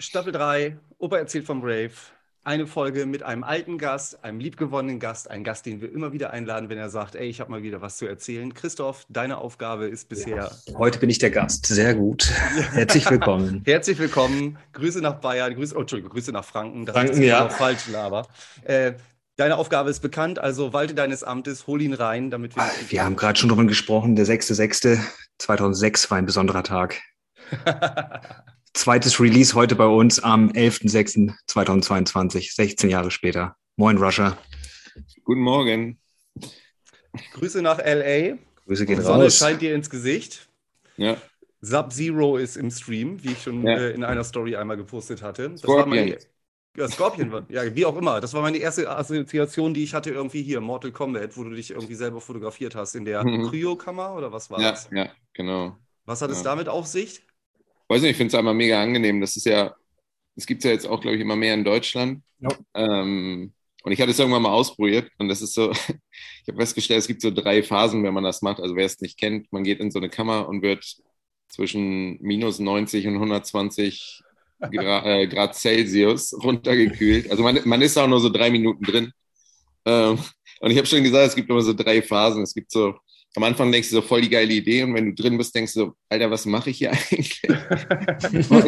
Staffel 3, Opa erzählt vom Rave. Eine Folge mit einem alten Gast, einem liebgewonnenen Gast, einen Gast, den wir immer wieder einladen, wenn er sagt, ey, ich habe mal wieder was zu erzählen. Christoph, deine Aufgabe ist bisher. Ja, heute bin ich der Gast. Sehr gut. Herzlich willkommen. Herzlich willkommen. Grüße nach Bayern, Grüße, oh, Entschuldigung, Grüße nach Franken. Das Franken, ist ja. falsch, aber. Äh, Deine Aufgabe ist bekannt, also walte deines Amtes, hol ihn rein, damit wir. Ah, wir haben gerade schon darüber gesprochen, der 6.6.2006 war ein besonderer Tag. Zweites Release heute bei uns am 11.06.2022, 16 Jahre später. Moin, Russia. Guten Morgen. Grüße nach LA. Grüße gehen Die Sonne raus. scheint dir ins Gesicht. Ja. Sub-Zero ist im Stream, wie ich schon ja. äh, in einer Story einmal gepostet hatte. Das Scorpion. War meine, ja, Scorpion, ja, wie auch immer. Das war meine erste Assoziation, die ich hatte irgendwie hier, Mortal Kombat, wo du dich irgendwie selber fotografiert hast in der mhm. Kryokammer oder was war ja, das? Ja, genau. Was hat es damit auf sich? Weiß nicht, ich finde es einmal mega angenehm. Das ist ja, das gibt es ja jetzt auch, glaube ich, immer mehr in Deutschland. Ja. Ähm, und ich hatte es irgendwann mal ausprobiert und das ist so, ich habe festgestellt, es gibt so drei Phasen, wenn man das macht. Also wer es nicht kennt, man geht in so eine Kammer und wird zwischen minus 90 und 120 Gra äh, Grad Celsius runtergekühlt. Also man, man ist auch nur so drei Minuten drin. Ähm, und ich habe schon gesagt, es gibt immer so drei Phasen. Es gibt so am Anfang denkst du so voll die geile Idee und wenn du drin bist, denkst du so, Alter, was mache ich hier eigentlich? und,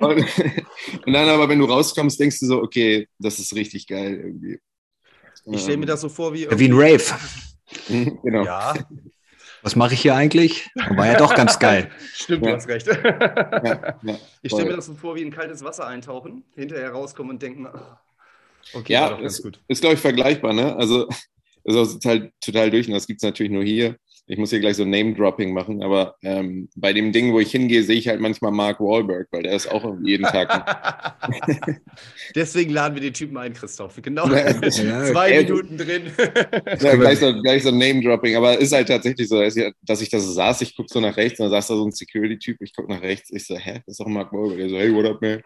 und, und, dann aber, wenn du rauskommst, denkst du so, okay, das ist richtig geil irgendwie. Ich stelle mir das so vor wie. Wie ein Rave. Mhm, genau. Ja. Was mache ich hier eigentlich? War ja doch ganz geil. Stimmt, ja. du hast recht. Ja, ja, ich stelle mir das so vor wie in kaltes Wasser eintauchen, hinterher rauskommen und denken, okay, ja, ist, ist glaube ich vergleichbar, ne? Also ist auch total, total durch und das gibt es natürlich nur hier ich muss hier gleich so Name-Dropping machen, aber ähm, bei dem Ding, wo ich hingehe, sehe ich halt manchmal Mark Wahlberg, weil der ist auch jeden Tag. Deswegen laden wir den Typen ein, Christoph. Genau. Ja, Zwei ja, Minuten drin. ja, gleich so, gleich so Name-Dropping, aber ist halt tatsächlich so, dass ich das so saß, ich gucke so nach rechts und dann saß da so ein Security-Typ, ich gucke nach rechts, ich so, hä, das ist doch Mark Wahlberg. Der so, hey, what up, man?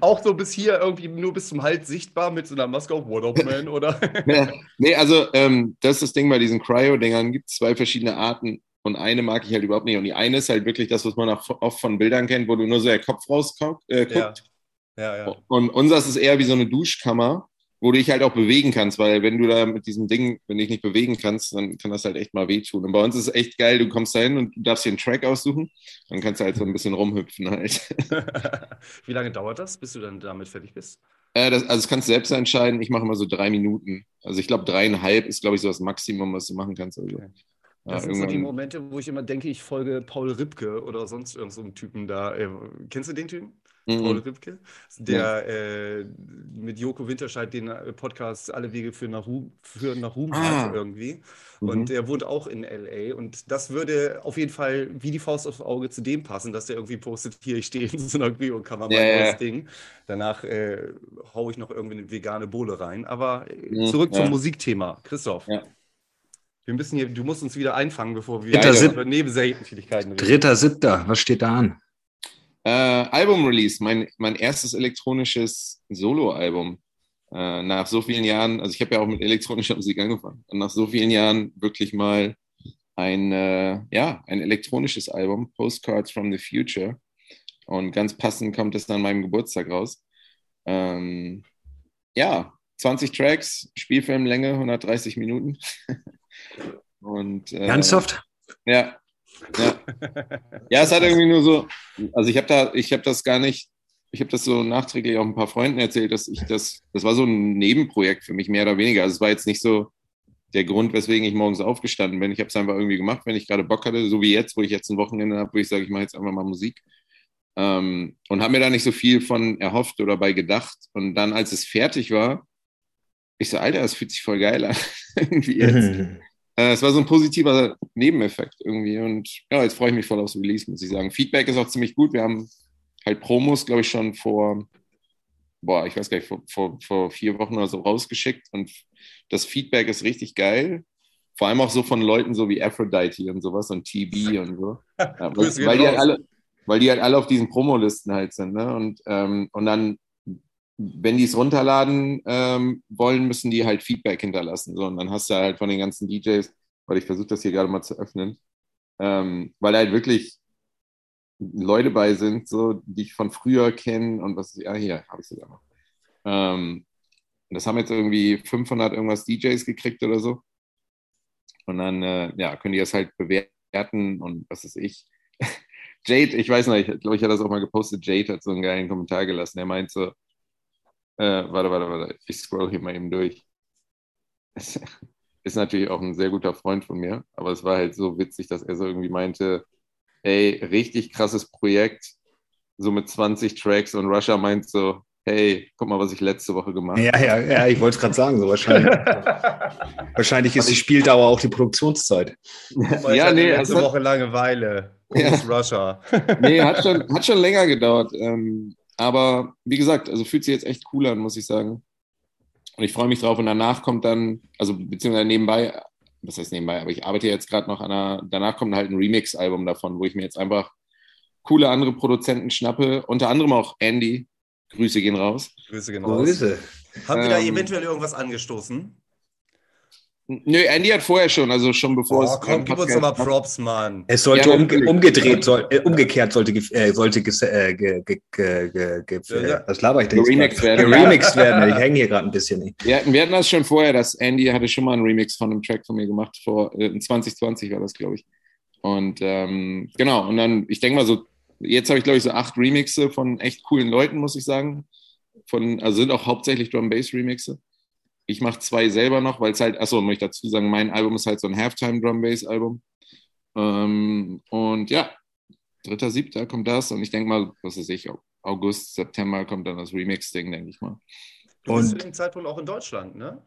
auch so bis hier irgendwie nur bis zum Hals sichtbar mit so einer Maske auf, what up, man, oder? nee, also ähm, das ist das Ding bei diesen Cryo-Dingern gibt es zwei verschiedene Arten und eine mag ich halt überhaupt nicht. Und die eine ist halt wirklich das, was man auch oft von Bildern kennt, wo du nur so der Kopf rausguckt. Äh, ja. Ja, ja. Und unseres ist eher wie so eine Duschkammer, wo du dich halt auch bewegen kannst, weil wenn du da mit diesem Ding, wenn du dich nicht bewegen kannst, dann kann das halt echt mal wehtun. Und bei uns ist es echt geil, du kommst da hin und du darfst dir einen Track aussuchen, dann kannst du halt so ein bisschen rumhüpfen halt. wie lange dauert das, bis du dann damit fertig bist? Äh, das, also das kannst du selbst entscheiden. Ich mache immer so drei Minuten. Also ich glaube, dreieinhalb ist, glaube ich, so das Maximum, was du machen kannst. Also, okay. Das ja, sind so die Momente, wo ich immer denke, ich folge Paul Ripke oder sonst irgendeinem so Typen da. Äh, kennst du den Typen? Mhm. Paul Ripke, der ja. äh, mit Joko Winterscheid den äh, Podcast Alle Wege für nach Ruhm, für nach Ruhm ah. hat irgendwie. Mhm. Und er wohnt auch in LA. Und das würde auf jeden Fall wie die Faust aufs Auge zu dem passen, dass der irgendwie postet, hier, ich stehe in so einer Kryo-Kammer, ja, ja. das Ding. Danach äh, haue ich noch irgendwie eine vegane Bohle rein. Aber äh, mhm, zurück zum Musikthema. Christoph. Wir müssen hier, du musst uns wieder einfangen, bevor wir über Nebensächlichkeiten reden. Dritter, siebter, was steht da an? Äh, Album-Release, mein, mein erstes elektronisches Solo-Album. Äh, nach so vielen Jahren, also ich habe ja auch mit elektronischer Musik angefangen, und nach so vielen Jahren wirklich mal ein, äh, ja, ein elektronisches Album, Postcards from the Future. Und ganz passend kommt es an meinem Geburtstag raus. Ähm, ja, 20 Tracks, Spielfilmlänge, 130 Minuten. Und, äh, Ernsthaft? Ja, ja. ja, es hat irgendwie nur so, also ich habe da, ich habe das gar nicht, ich habe das so nachträglich auch ein paar Freunden erzählt, dass ich das, das war so ein Nebenprojekt für mich, mehr oder weniger. Also es war jetzt nicht so der Grund, weswegen ich morgens aufgestanden bin. Ich habe es einfach irgendwie gemacht, wenn ich gerade Bock hatte, so wie jetzt, wo ich jetzt ein Wochenende habe, wo ich sage, ich mache jetzt einfach mal Musik. Ähm, und habe mir da nicht so viel von erhofft oder bei gedacht. Und dann, als es fertig war, ich so, Alter, das fühlt sich voll geil an. irgendwie jetzt. Äh, es war so ein positiver Nebeneffekt irgendwie. Und ja, jetzt freue ich mich voll aufs Release, muss ich sagen. Feedback ist auch ziemlich gut. Wir haben halt Promos, glaube ich, schon vor, boah, ich weiß gar nicht, vor, vor, vor vier Wochen oder so rausgeschickt. Und das Feedback ist richtig geil. Vor allem auch so von Leuten so wie Aphrodite und sowas und TB und so. Ja, weil, weil, die halt alle, weil die halt alle auf diesen Promolisten halt sind. Ne? Und, ähm, und dann wenn die es runterladen ähm, wollen, müssen die halt Feedback hinterlassen. So, und dann hast du halt von den ganzen DJs, weil ich versuche das hier gerade mal zu öffnen, ähm, weil halt wirklich Leute bei sind, so, die ich von früher kenne und was, ja, hier habe ich sogar noch. Ähm, das haben jetzt irgendwie 500 irgendwas DJs gekriegt oder so. Und dann, äh, ja, können die das halt bewerten und was ist ich. Jade, ich weiß noch, ich glaube, ich hatte das auch mal gepostet. Jade hat so einen geilen Kommentar gelassen. Er meint so, äh, warte, warte, warte, ich scroll hier mal eben durch. Ist natürlich auch ein sehr guter Freund von mir, aber es war halt so witzig, dass er so irgendwie meinte, ey, richtig krasses Projekt, so mit 20 Tracks und Russia meint so, hey, guck mal, was ich letzte Woche gemacht habe. Ja, ja, ja, ich wollte es gerade sagen, so wahrscheinlich. wahrscheinlich ist die Spieldauer auch die Produktionszeit. ja, nee, letzte Woche Langeweile. Ja. Russia. nee, hat schon, hat schon länger gedauert. Ähm, aber wie gesagt, also fühlt sich jetzt echt cool an, muss ich sagen. Und ich freue mich drauf. Und danach kommt dann, also beziehungsweise nebenbei, was heißt nebenbei, aber ich arbeite jetzt gerade noch an einer, danach kommt halt ein Remix-Album davon, wo ich mir jetzt einfach coole andere Produzenten schnappe, unter anderem auch Andy. Grüße gehen raus. Grüße gehen raus. Grüße. Haben wir da ähm, eventuell irgendwas angestoßen? Nö, Andy hat vorher schon, also schon bevor oh, es. Komm, gib uns doch mal Props, Mann. Es sollte ja, umge umgedreht, soll, äh, umgekehrt sollte, äh, sollte äh, ge, ge, ge, ge, ja. was laber ich denn? Geremixed werden. Geremixed werden. Ich hänge hier gerade ein bisschen. Wir hatten, wir hatten das schon vorher, dass Andy hatte schon mal einen Remix von einem Track von mir gemacht, vor äh, 2020 war das, glaube ich. Und ähm, genau, und dann, ich denke mal so, jetzt habe ich, glaube ich, so acht Remixe von echt coolen Leuten, muss ich sagen. Von, also sind auch hauptsächlich Drum-Bass-Remixe. Ich mache zwei selber noch, weil es halt, achso, muss ich dazu sagen, mein Album ist halt so ein Halftime Drum Bass Album. Ähm, und ja, dritter, siebter kommt das und ich denke mal, was weiß ich, August, September kommt dann das Remix-Ding, denke ich mal. Du bist und, zu dem Zeitpunkt auch in Deutschland, ne?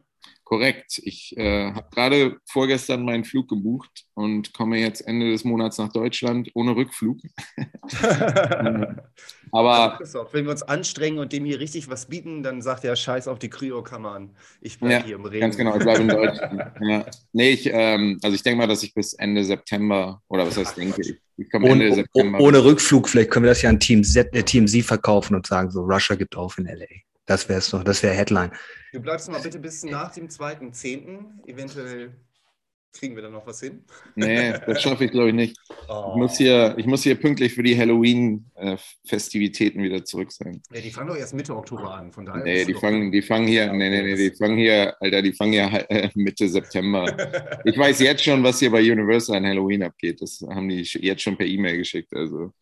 Korrekt. Ich äh, habe gerade vorgestern meinen Flug gebucht und komme jetzt Ende des Monats nach Deutschland ohne Rückflug. Aber also wenn wir uns anstrengen und dem hier richtig was bieten, dann sagt er Scheiß auf die Kryokammern. Ich bleibe ja, hier im Regen. Ganz genau, ich bleibe in Deutschland. ja. Nee, ich, ähm, also ich denke mal, dass ich bis Ende September oder was heißt denke ich, ich komme Ende ohne, September. Ohne Rückflug, vielleicht können wir das ja an Team Z, äh, Team Z verkaufen und sagen so, Russia gibt auf in LA. Das wäre es doch, das wäre Headline. Du bleibst mal bitte bis nach dem 2.10. Eventuell kriegen wir da noch was hin. Nee, das schaffe ich glaube ich nicht. Oh. Ich, muss hier, ich muss hier pünktlich für die Halloween-Festivitäten wieder zurück sein. Ja, die fangen doch erst Mitte Oktober an, von daher. Nee, die fangen, die fangen hier, nee, nee, nee, die fangen hier, Alter, die fangen hier äh, Mitte September. ich weiß jetzt schon, was hier bei Universal an Halloween abgeht. Das haben die jetzt schon per E-Mail geschickt. Also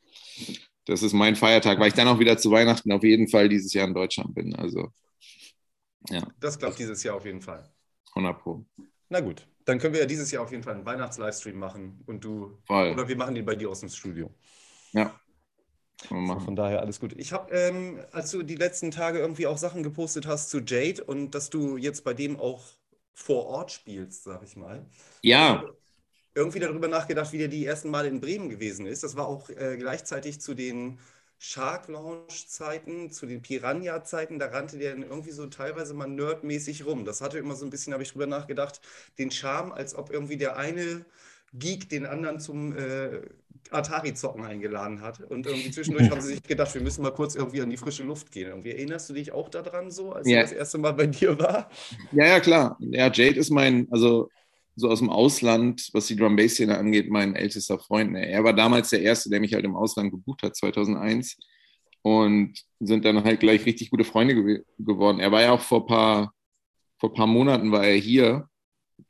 das ist mein Feiertag, weil ich dann auch wieder zu Weihnachten auf jeden Fall dieses Jahr in Deutschland bin. Also, ja. Das klappt dieses Jahr auf jeden Fall. 100 Pro. Na gut, dann können wir ja dieses Jahr auf jeden Fall einen Weihnachts-Livestream machen und du. Voll. Oder wir machen den bei dir aus dem Studio. Ja. So, von daher alles gut. Ich habe, ähm, als du die letzten Tage irgendwie auch Sachen gepostet hast zu Jade und dass du jetzt bei dem auch vor Ort spielst, sag ich mal. Ja irgendwie darüber nachgedacht, wie der die ersten Male in Bremen gewesen ist. Das war auch äh, gleichzeitig zu den Shark Launch Zeiten, zu den Piranha Zeiten, da rannte der dann irgendwie so teilweise mal nerdmäßig rum. Das hatte immer so ein bisschen, habe ich drüber nachgedacht, den Charme, als ob irgendwie der eine Geek den anderen zum äh, Atari-Zocken eingeladen hat. Und irgendwie zwischendurch haben sie sich gedacht, wir müssen mal kurz irgendwie an die frische Luft gehen. Irgendwie erinnerst du dich auch daran so, als ja. das erste Mal bei dir war? Ja, ja, klar. Ja, Jade ist mein, also so aus dem Ausland, was die Drum Bass Szene angeht, mein ältester Freund. Er war damals der erste, der mich halt im Ausland gebucht hat, 2001 und sind dann halt gleich richtig gute Freunde ge geworden. Er war ja auch vor paar vor paar Monaten war er hier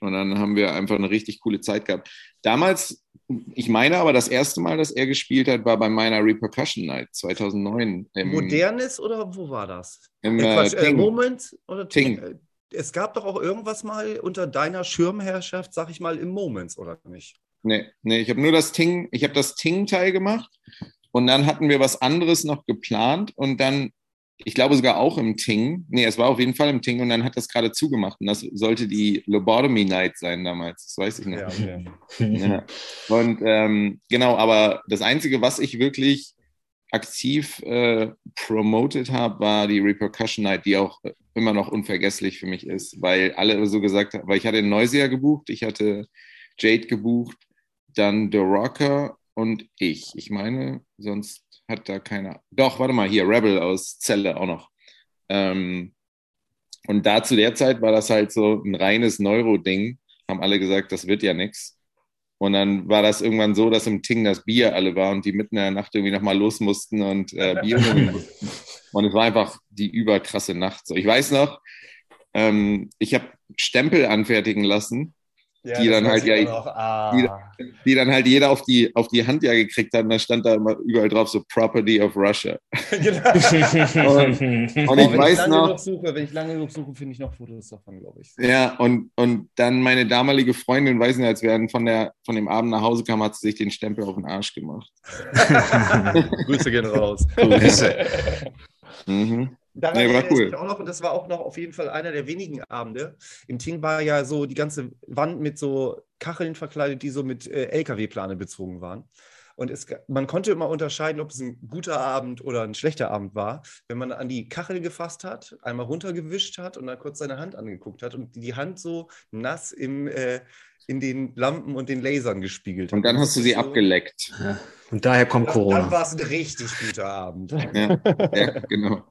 und dann haben wir einfach eine richtig coole Zeit gehabt. Damals, ich meine aber, das erste Mal, dass er gespielt hat, war bei meiner Repercussion Night 2009. Modernes oder wo war das? Im, äh, Quatsch, äh, Moment oder Ting? Ting es gab doch auch irgendwas mal unter deiner Schirmherrschaft, sag ich mal, im Moments, oder nicht? Nee, nee, ich habe nur das Ting, ich habe das Ting-Teil gemacht und dann hatten wir was anderes noch geplant und dann, ich glaube sogar auch im Ting, nee, es war auf jeden Fall im Ting und dann hat das gerade zugemacht und das sollte die Lobotomy Night sein damals, das weiß ich nicht. Ja, okay. ja. Und ähm, genau, aber das Einzige, was ich wirklich aktiv äh, promoted habe, war die Repercussion Night, die auch immer noch unvergesslich für mich ist, weil alle so gesagt haben, weil ich hatte Neusier gebucht, ich hatte Jade gebucht, dann The Rocker und ich. Ich meine, sonst hat da keiner. Doch, warte mal, hier, Rebel aus Celle auch noch. Ähm, und da zu der Zeit war das halt so ein reines Neuro-Ding. Haben alle gesagt, das wird ja nichts. Und dann war das irgendwann so, dass im Ting das Bier alle war und die mitten in der Nacht irgendwie nochmal los mussten und äh, Bier holen mussten. Und es war einfach die überkrasse Nacht. So, ich weiß noch, ähm, ich habe Stempel anfertigen lassen ja, die dann halt ja, auch, ah. die, die, dann halt jeder auf die, auf die Hand ja gekriegt hat und da stand da immer überall drauf so Property of Russia. genau. und, und ich weiß ich noch, suche, wenn ich lange genug suche, finde ich noch Fotos davon, glaube ich. Ja, und, und dann meine damalige Freundin, weiß nicht, als wir dann von, der, von dem Abend nach Hause kamen, hat sie sich den Stempel auf den Arsch gemacht. Grüße gehen raus. Grüße. mhm. Daran nee, war cool. auch noch, und das war auch noch auf jeden Fall einer der wenigen Abende. Im Ting war ja so die ganze Wand mit so Kacheln verkleidet, die so mit äh, LKW-Plane bezogen waren. Und es, man konnte immer unterscheiden, ob es ein guter Abend oder ein schlechter Abend war, wenn man an die Kachel gefasst hat, einmal runtergewischt hat und dann kurz seine Hand angeguckt hat und die Hand so nass im, äh, in den Lampen und den Lasern gespiegelt hat. Und dann hast du sie so, abgeleckt. Ja. Und daher kommt Corona. Dann war es ein richtig guter Abend. Ja, ja genau.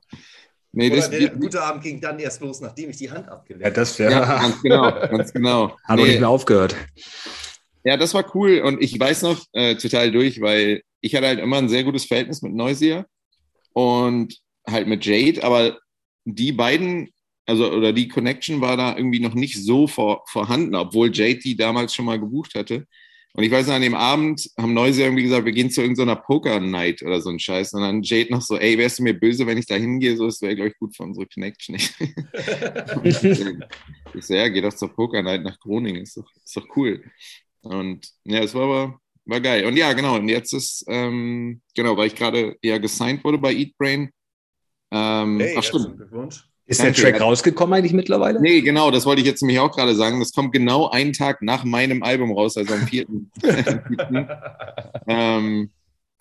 Nee, Oder das, der die, gute Abend ging dann erst los, nachdem ich die Hand abgelegt habe. Ja, das wäre. Ja, ganz genau, ganz genau. Hat nee. nicht mehr aufgehört. Ja, das war cool und ich weiß noch äh, total durch, weil ich hatte halt immer ein sehr gutes Verhältnis mit Neusier und halt mit Jade, aber die beiden, also oder die Connection war da irgendwie noch nicht so vor, vorhanden, obwohl Jade die damals schon mal gebucht hatte. Und ich weiß noch, an dem Abend haben Neuse irgendwie gesagt, wir gehen zu irgendeiner Poker-Night oder so ein Scheiß. Und dann Jade noch so, ey, wärst du mir böse, wenn ich da hingehe? So, das wäre, glaube ich, gut für unsere Connection. ich so, ja, geh doch zur Poker-Night nach Groningen, ist doch, ist doch cool. Und ja, es war aber war geil. Und ja, genau, und jetzt ist, ähm, genau, weil ich gerade ja gesigned wurde bei Eat Brain. Ähm, hey, ach, stimmt. Glückwunsch. Ist Danke. der Track rausgekommen eigentlich mittlerweile? Nee, genau, das wollte ich jetzt nämlich auch gerade sagen. Das kommt genau einen Tag nach meinem Album raus, also am 4. ähm,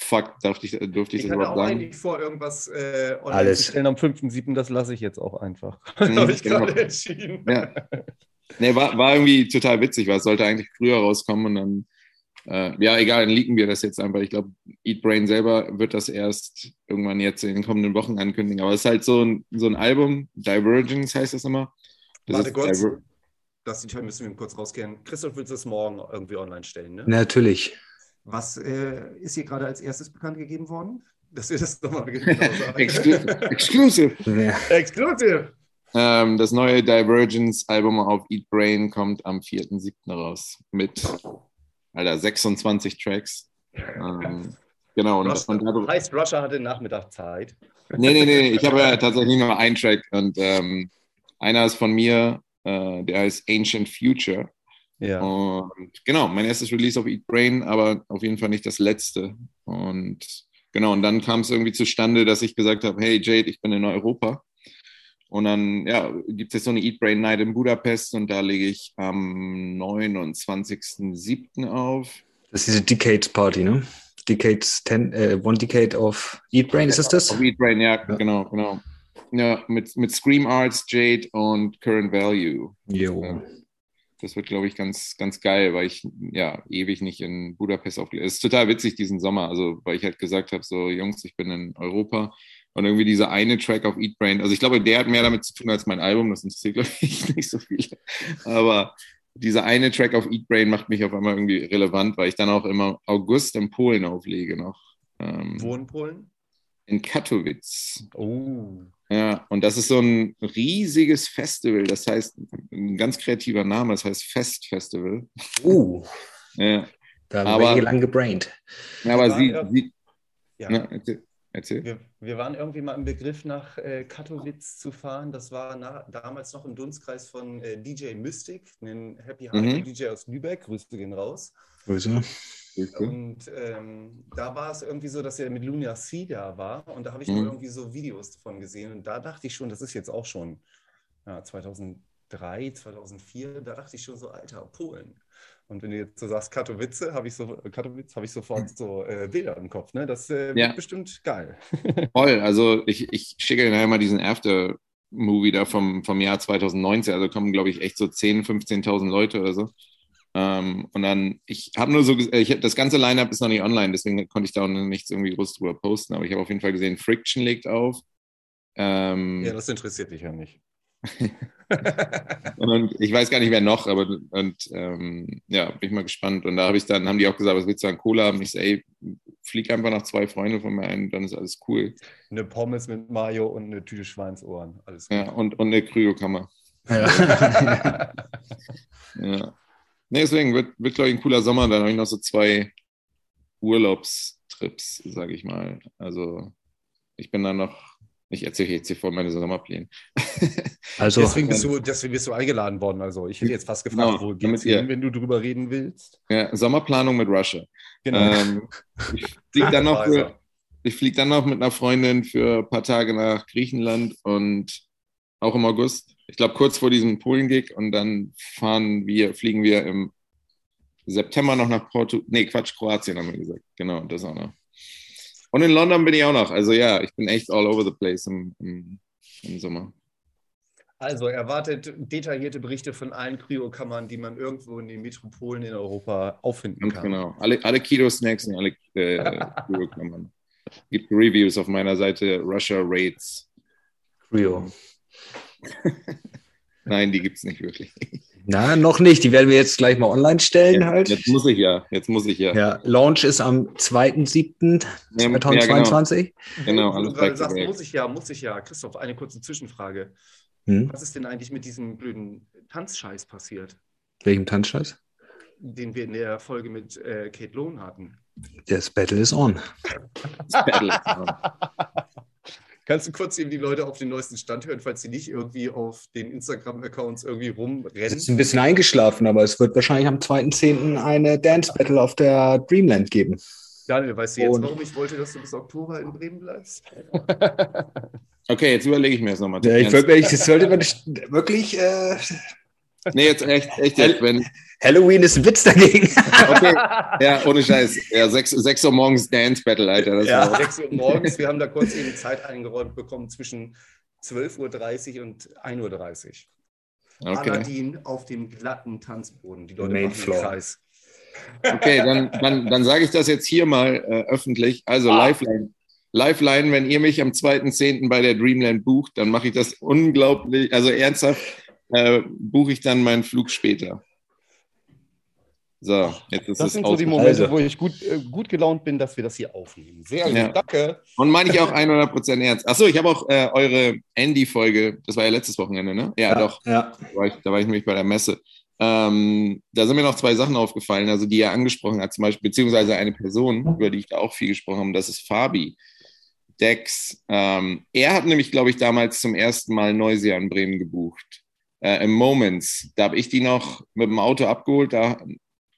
fuck, durfte ich, durfte ich, ich das überhaupt sagen? Ich eigentlich vor, irgendwas äh, online Alles. zu stellen am 5.7., das lasse ich jetzt auch einfach. Mhm, Habe ich genau. gerade entschieden. Ja. Nee, war, war irgendwie total witzig, weil es sollte eigentlich früher rauskommen und dann äh, ja, egal, dann leaken wir das jetzt einfach. Ich glaube, Eat Brain selber wird das erst irgendwann jetzt in den kommenden Wochen ankündigen. Aber es ist halt so ein, so ein Album, Divergence heißt das immer. Das Warte kurz, Diver das müssen wir kurz rauskehren. Christoph willst du es morgen irgendwie online stellen, ne? Natürlich. Was äh, ist hier gerade als erstes bekannt gegeben worden? Dass wir das nochmal Exclusive. Exclusive. Exclusive. Ähm, das neue Divergence-Album auf Eat Brain kommt am 4.7. raus mit Alter, 26 Tracks. Ähm, genau. Und, und dadurch, heißt, Russia hatte Nachmittag Zeit. Nee, nee, nee, ich habe ja tatsächlich nur einen Track und ähm, einer ist von mir, äh, der heißt Ancient Future. Ja. Und genau, mein erstes Release auf Eat Brain, aber auf jeden Fall nicht das letzte. Und genau, und dann kam es irgendwie zustande, dass ich gesagt habe, hey Jade, ich bin in Europa. Und dann ja, gibt es jetzt so eine Eat Brain Night in Budapest und da lege ich am 29.07. auf. Das ist diese Decades Party, ne? Decades, ten, äh, One Decade of Eat Brain, ist das das? Of Eat Brain, ja, ja, genau, genau. Ja, mit, mit Scream Arts, Jade und Current Value. Jo. Das wird, glaube ich, ganz, ganz geil, weil ich ja ewig nicht in Budapest aufgelegt Es ist total witzig diesen Sommer, also weil ich halt gesagt habe, so Jungs, ich bin in Europa und irgendwie dieser eine Track auf Eat Brain, also ich glaube, der hat mehr damit zu tun als mein Album, das interessiert, glaube ich, nicht so viele. Aber dieser eine Track auf Eat Brain macht mich auf einmal irgendwie relevant, weil ich dann auch immer August in Polen auflege noch. Ähm, Wo in Polen? In Katowice. Oh. Ja, und das ist so ein riesiges Festival, das heißt, ein ganz kreativer Name, das heißt Fest Festival. Uh. ja. Da haben aber, wir lang gebraint. Ja, aber sie, sie ja. Na, Erzähl. Wir, wir, waren irgendwie mal im Begriff, nach äh, Katowice zu fahren. Das war nach, damals noch im Dunstkreis von äh, DJ Mystic, einen Happy Hard mhm. DJ aus Lübeck. Grüße gehen raus. Grüße. Und ähm, da war es irgendwie so, dass er mit Luna C da war. Und da habe ich mhm. irgendwie so Videos davon gesehen. Und da dachte ich schon, das ist jetzt auch schon ja, 2003, 2004. Da dachte ich schon so, Alter, Polen. Und wenn du jetzt so sagst Katowice, habe ich, so, Katowice, hab ich sofort so äh, Bilder im Kopf. Ne? Das äh, ja. wird bestimmt geil. Voll, also ich, ich schicke dir mal diesen After-Movie da vom, vom Jahr 2019. Also kommen, glaube ich, echt so 10.000, 15.000 Leute oder so. Ähm, und dann, ich habe nur so, ich, das ganze Line-Up ist noch nicht online, deswegen konnte ich da auch nichts irgendwie groß drüber posten. Aber ich habe auf jeden Fall gesehen, Friction legt auf. Ähm, ja, das interessiert dich ja nicht. Und ich weiß gar nicht, wer noch, aber und ähm, ja, bin ich mal gespannt. Und da habe ich dann, haben die auch gesagt, was willst du an Cola haben? Ich so, ey, flieg einfach noch zwei Freunde von mir ein, dann ist alles cool. Eine Pommes mit Mayo und eine Tüte Schweinsohren. Alles gut. Ja, und, und eine Kryokammer. Ja. ja. Nee, deswegen wird, wird glaube ich, ein cooler Sommer. Dann habe ich noch so zwei Urlaubstrips, sage ich mal. Also ich bin dann noch ich erzähle jetzt hier vor meine Sommerpläne. Also, deswegen, bist du, deswegen bist du eingeladen worden. Also ich hätte jetzt fast gefragt, genau, wo geht's hin, wenn du drüber reden willst? Ja, Sommerplanung mit Russia. Genau. Ähm, ich fliege dann, noch flieg dann noch mit einer Freundin für ein paar Tage nach Griechenland und auch im August. Ich glaube, kurz vor diesem Polen-Gig und dann fahren wir, fliegen wir im September noch nach Porto. Nee, Quatsch, Kroatien haben wir gesagt. Genau, das auch noch. Und in London bin ich auch noch. Also ja, ich bin echt all over the place im, im, im Sommer. Also erwartet detaillierte Berichte von allen Kryokammern, die man irgendwo in den Metropolen in Europa auffinden kann. Genau, alle, alle Keto-Snacks und alle äh, Kryokammern. Gibt Reviews auf meiner Seite Russia Rates. Cryo. Nein, die gibt es nicht wirklich. Na, noch nicht. Die werden wir jetzt gleich mal online stellen ja, halt. Jetzt muss ich ja. Jetzt muss ich ja. Ja, Launch ist am 2.7.2022. Ja, genau. genau alles du sagst, muss ich ja, muss ich ja. Christoph, eine kurze Zwischenfrage. Hm? Was ist denn eigentlich mit diesem blöden Tanzscheiß passiert? Welchem Tanzscheiß? Den wir in der Folge mit äh, Kate Lohn hatten. Das Battle is on. Das Battle is on. Kannst du kurz eben die Leute auf den neuesten Stand hören, falls sie nicht irgendwie auf den Instagram-Accounts irgendwie rumrennen? Es ist ein bisschen eingeschlafen, aber es wird wahrscheinlich am 2.10. eine Dance-Battle auf der Dreamland geben. Daniel, weißt du jetzt, Und warum ich wollte, dass du bis Oktober in Bremen bleibst? okay, jetzt überlege ich mir das nochmal. Ja, ich, wirklich, das sollte man wirklich. Äh, nee, jetzt echt, echt jetzt, wenn, Halloween ist ein Witz dagegen. okay, ja, ohne Scheiß. Ja, 6, 6 Uhr morgens Dance Battle, Alter. Das ja, 6 Uhr morgens. Wir haben da kurz eben Zeit eingeräumt bekommen zwischen 12.30 Uhr und 1.30 Uhr. Okay. Aladdin auf dem glatten Tanzboden. Die Leute Main machen Floor. Kreis. Okay, dann, dann, dann sage ich das jetzt hier mal äh, öffentlich. Also ah. Lifeline. Lifeline, wenn ihr mich am 2.10. bei der Dreamland bucht, dann mache ich das unglaublich, also ernsthaft, äh, buche ich dann meinen Flug später. So, jetzt ist das sind so die Momente, wo ich gut, äh, gut gelaunt bin, dass wir das hier aufnehmen. Sehr gut, ja. danke. Und meine ich auch 100% ernst. Achso, ich habe auch äh, eure Andy-Folge, das war ja letztes Wochenende, ne? Ja, ja doch. Ja. Da, war ich, da war ich nämlich bei der Messe. Ähm, da sind mir noch zwei Sachen aufgefallen, also die er angesprochen hat, zum Beispiel, beziehungsweise eine Person, über die ich da auch viel gesprochen habe, das ist Fabi. Dex. Ähm, er hat nämlich, glaube ich, damals zum ersten Mal Neusia in Bremen gebucht. Äh, Im Moments. Da habe ich die noch mit dem Auto abgeholt. Da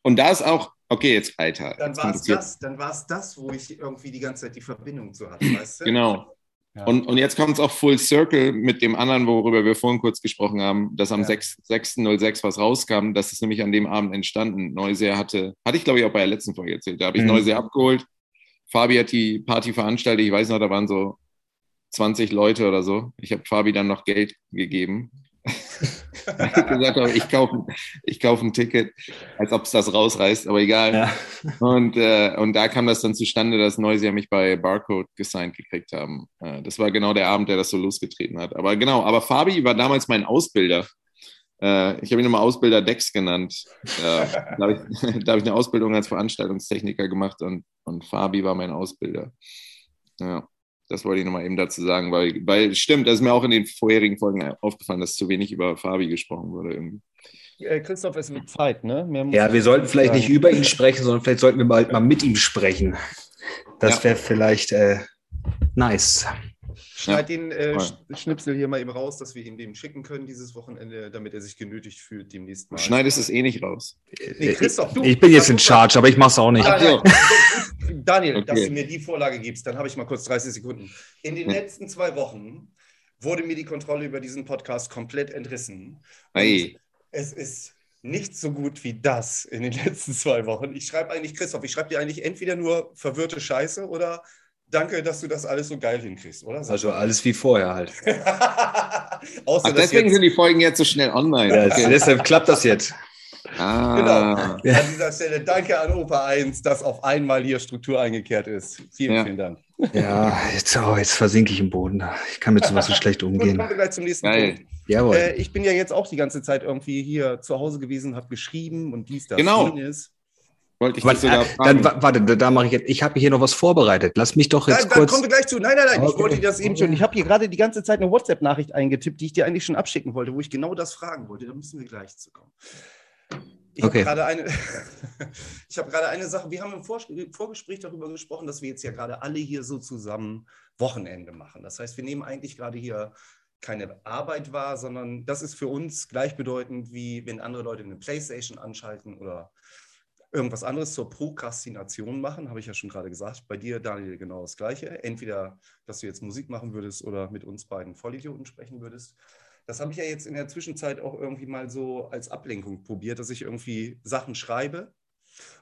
und da ist auch, okay, jetzt Alter. Dann war es das, dann war es das, wo ich irgendwie die ganze Zeit die Verbindung zu hatte, weißt du? Genau. Ja. Und, und jetzt kommt es auch Full Circle mit dem anderen, worüber wir vorhin kurz gesprochen haben, dass am ja. 6.06. was rauskam. Das ist nämlich an dem Abend entstanden. Neuseer hatte, hatte ich glaube ich auch bei der letzten Folge erzählt, da habe ich mhm. Neuseer abgeholt. Fabi hat die Party veranstaltet. Ich weiß noch, da waren so 20 Leute oder so. Ich habe Fabi dann noch Geld gegeben. Ich gesagt habe, ich kaufe ich kauf ein Ticket, als ob es das rausreißt, aber egal. Ja. Und, äh, und da kam das dann zustande, dass Noisy mich bei Barcode gesigned gekriegt haben. Äh, das war genau der Abend, der das so losgetreten hat. Aber genau, aber Fabi war damals mein Ausbilder. Äh, ich habe ihn immer Ausbilder Dex genannt. Äh, da habe ich, hab ich eine Ausbildung als Veranstaltungstechniker gemacht und, und Fabi war mein Ausbilder. Ja. Das wollte ich nochmal eben dazu sagen, weil, weil stimmt, das ist mir auch in den vorherigen Folgen aufgefallen, dass zu wenig über Fabi gesprochen wurde. Irgendwie. Äh, Christoph, es wird Zeit, ne? ja, wir sollten vielleicht sagen. nicht über ihn sprechen, sondern vielleicht sollten wir bald mal mit ihm sprechen. Das ja. wäre vielleicht äh, nice. Schneid ja. den äh, Schnipsel hier mal eben raus, dass wir ihm dem schicken können dieses Wochenende, damit er sich genötigt fühlt demnächst mal. Schneidest es eh nicht raus. Nee, Christoph, du. Ich bin jetzt in Charge, aber ich mache es auch nicht. Daniel, Daniel okay. dass du mir die Vorlage gibst, dann habe ich mal kurz 30 Sekunden. In den letzten zwei Wochen wurde mir die Kontrolle über diesen Podcast komplett entrissen. Es ist nicht so gut wie das in den letzten zwei Wochen. Ich schreibe eigentlich, Christoph, ich schreibe dir eigentlich entweder nur verwirrte Scheiße oder danke, dass du das alles so geil hinkriegst, oder? Also alles wie vorher halt. Außer, Ach, deswegen jetzt... sind die Folgen jetzt so schnell online. Okay. Deshalb klappt das jetzt. Ah. Genau. An dieser Stelle danke an Opa 1, dass auf einmal hier Struktur eingekehrt ist. Vielen, ja. vielen Dank. Ja, jetzt, oh, jetzt versinke ich im Boden. Ich kann mit sowas so schlecht umgehen. Kommen wir gleich zum nächsten Geil. Punkt. Jawohl. Äh, ich bin ja jetzt auch die ganze Zeit irgendwie hier zu Hause gewesen, habe geschrieben und dies, das, genau. jenes. Wollte ich warte, sogar fragen. Dann, warte, da mache ich jetzt. Ich habe hier noch was vorbereitet. Lass mich doch jetzt nein, kurz. kommen wir gleich zu. Nein, nein, nein. Okay. Ich wollte dir das eben schon. Ich habe hier gerade die ganze Zeit eine WhatsApp-Nachricht eingetippt, die ich dir eigentlich schon abschicken wollte, wo ich genau das fragen wollte. Da müssen wir gleich zu kommen. Ich okay. habe gerade eine, ich habe gerade eine Sache. Wir haben im Vorgespräch darüber gesprochen, dass wir jetzt ja gerade alle hier so zusammen Wochenende machen. Das heißt, wir nehmen eigentlich gerade hier keine Arbeit wahr, sondern das ist für uns gleichbedeutend wie wenn andere Leute eine Playstation anschalten oder irgendwas anderes zur Prokrastination machen, habe ich ja schon gerade gesagt. Bei dir, Daniel, genau das Gleiche. Entweder, dass du jetzt Musik machen würdest oder mit uns beiden Vollidioten sprechen würdest. Das habe ich ja jetzt in der Zwischenzeit auch irgendwie mal so als Ablenkung probiert, dass ich irgendwie Sachen schreibe.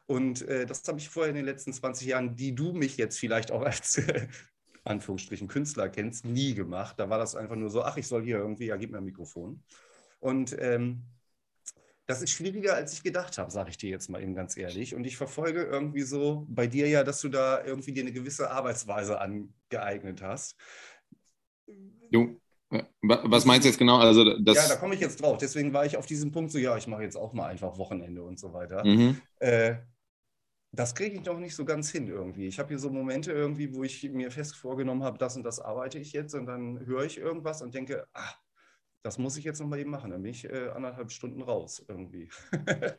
Und äh, das habe ich vorher in den letzten 20 Jahren, die du mich jetzt vielleicht auch als Anführungsstrichen Künstler kennst, nie gemacht. Da war das einfach nur so, ach, ich soll hier irgendwie, ja, gib mir ein Mikrofon. Und ähm, das ist schwieriger, als ich gedacht habe, sage ich dir jetzt mal eben ganz ehrlich. Und ich verfolge irgendwie so bei dir ja, dass du da irgendwie dir eine gewisse Arbeitsweise angeeignet hast. Jo. Was meinst du jetzt genau? Also das ja, da komme ich jetzt drauf. Deswegen war ich auf diesem Punkt so, ja, ich mache jetzt auch mal einfach Wochenende und so weiter. Mhm. Äh, das kriege ich noch nicht so ganz hin irgendwie. Ich habe hier so Momente irgendwie, wo ich mir fest vorgenommen habe, das und das arbeite ich jetzt und dann höre ich irgendwas und denke, ah, das muss ich jetzt noch mal eben machen. Dann bin ich äh, anderthalb Stunden raus irgendwie.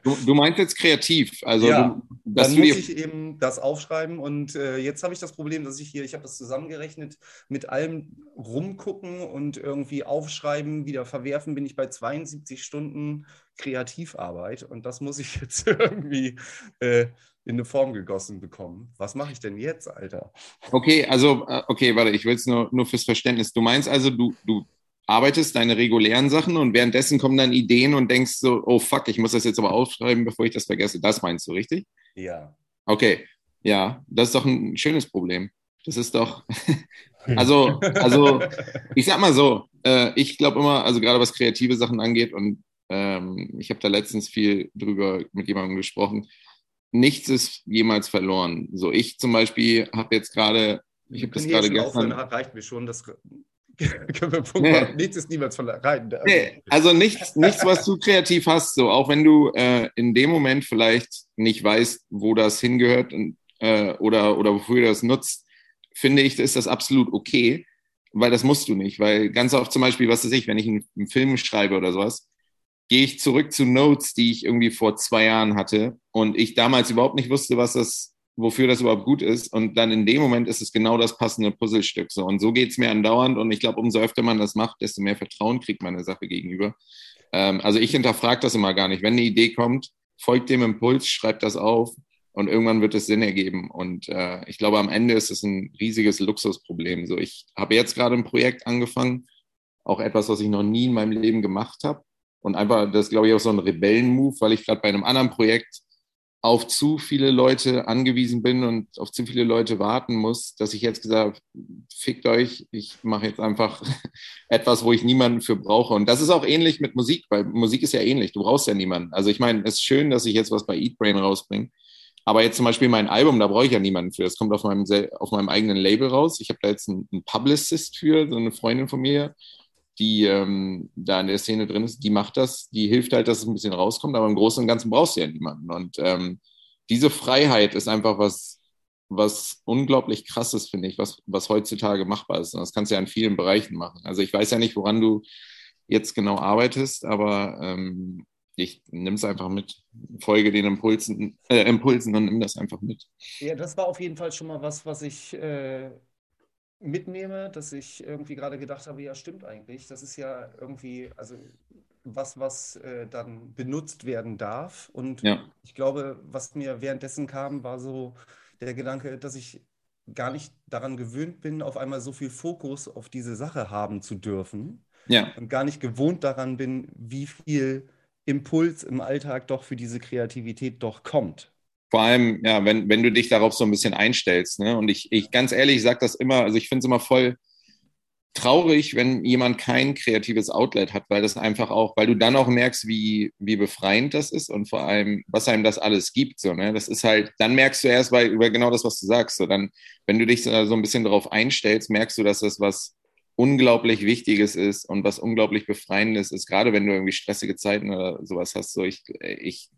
du, du, meinst jetzt kreativ, also ja, du, dann muss ich eben das aufschreiben und äh, jetzt habe ich das Problem, dass ich hier, ich habe das zusammengerechnet, mit allem rumgucken und irgendwie aufschreiben, wieder verwerfen, bin ich bei 72 Stunden Kreativarbeit und das muss ich jetzt irgendwie äh, in eine Form gegossen bekommen. Was mache ich denn jetzt, Alter? Okay, also, äh, okay, warte, ich will es nur, nur fürs Verständnis. Du meinst also, du, du arbeitest deine regulären Sachen und währenddessen kommen dann Ideen und denkst so, oh fuck, ich muss das jetzt aber aufschreiben, bevor ich das vergesse. Das meinst du, richtig? Ja. Okay, ja, das ist doch ein schönes Problem. Das ist doch, also, also, ich sag mal so, äh, ich glaube immer, also gerade was kreative Sachen angeht und ähm, ich habe da letztens viel drüber mit jemandem gesprochen, nichts ist jemals verloren. So, ich zum Beispiel habe jetzt gerade, ich habe das gerade gestern. Aufhören, reicht mir schon, das können wir Punkt nee. Nichts ist niemals von rein. Also, nee, also nichts, nichts, was du kreativ hast, so auch wenn du äh, in dem Moment vielleicht nicht weißt, wo das hingehört und, äh, oder, oder wofür du das nutzt, finde ich, ist das absolut okay, weil das musst du nicht. Weil ganz oft zum Beispiel, was weiß ich, wenn ich einen, einen Film schreibe oder sowas, gehe ich zurück zu Notes, die ich irgendwie vor zwei Jahren hatte und ich damals überhaupt nicht wusste, was das wofür das überhaupt gut ist. Und dann in dem Moment ist es genau das passende Puzzlestück. So. Und so geht es mir andauernd. Und ich glaube, umso öfter man das macht, desto mehr Vertrauen kriegt man der Sache gegenüber. Ähm, also ich hinterfrage das immer gar nicht. Wenn eine Idee kommt, folgt dem Impuls, schreibt das auf und irgendwann wird es Sinn ergeben. Und äh, ich glaube, am Ende ist es ein riesiges Luxusproblem. So, ich habe jetzt gerade ein Projekt angefangen, auch etwas, was ich noch nie in meinem Leben gemacht habe. Und einfach, das glaube ich, auch so ein Rebellenmove, weil ich gerade bei einem anderen Projekt auf zu viele Leute angewiesen bin und auf zu viele Leute warten muss, dass ich jetzt gesagt habe, fickt euch, ich mache jetzt einfach etwas, wo ich niemanden für brauche. Und das ist auch ähnlich mit Musik, weil Musik ist ja ähnlich, du brauchst ja niemanden. Also ich meine, es ist schön, dass ich jetzt was bei Eatbrain rausbringe, aber jetzt zum Beispiel mein Album, da brauche ich ja niemanden für. Das kommt auf meinem, auf meinem eigenen Label raus. Ich habe da jetzt einen, einen Publicist für, so eine Freundin von mir, die ähm, da in der Szene drin ist, die macht das, die hilft halt, dass es ein bisschen rauskommt, aber im Großen und Ganzen brauchst du ja niemanden. Und ähm, diese Freiheit ist einfach was, was unglaublich krasses, finde ich, was, was heutzutage machbar ist. Und das kannst du ja in vielen Bereichen machen. Also ich weiß ja nicht, woran du jetzt genau arbeitest, aber ähm, ich nimm es einfach mit, folge den Impulsen, äh, Impulsen und nimm das einfach mit. Ja, das war auf jeden Fall schon mal was, was ich äh, mitnehme, dass ich irgendwie gerade gedacht habe, ja, stimmt eigentlich. Das ist ja irgendwie, also was, was äh, dann benutzt werden darf. Und ja. ich glaube, was mir währenddessen kam, war so der Gedanke, dass ich gar nicht daran gewöhnt bin, auf einmal so viel Fokus auf diese Sache haben zu dürfen. Ja. Und gar nicht gewohnt daran bin, wie viel Impuls im Alltag doch für diese Kreativität doch kommt vor allem, ja, wenn, wenn du dich darauf so ein bisschen einstellst. Ne? Und ich, ich ganz ehrlich, ich sage das immer, also ich finde es immer voll traurig, wenn jemand kein kreatives Outlet hat, weil das einfach auch, weil du dann auch merkst, wie, wie befreiend das ist und vor allem, was einem das alles gibt. So, ne? Das ist halt, dann merkst du erst, weil über genau das, was du sagst. So, dann, wenn du dich so ein bisschen darauf einstellst, merkst du, dass das was unglaublich Wichtiges ist und was unglaublich Befreiendes ist, gerade wenn du irgendwie stressige Zeiten oder sowas hast. So, ich, ich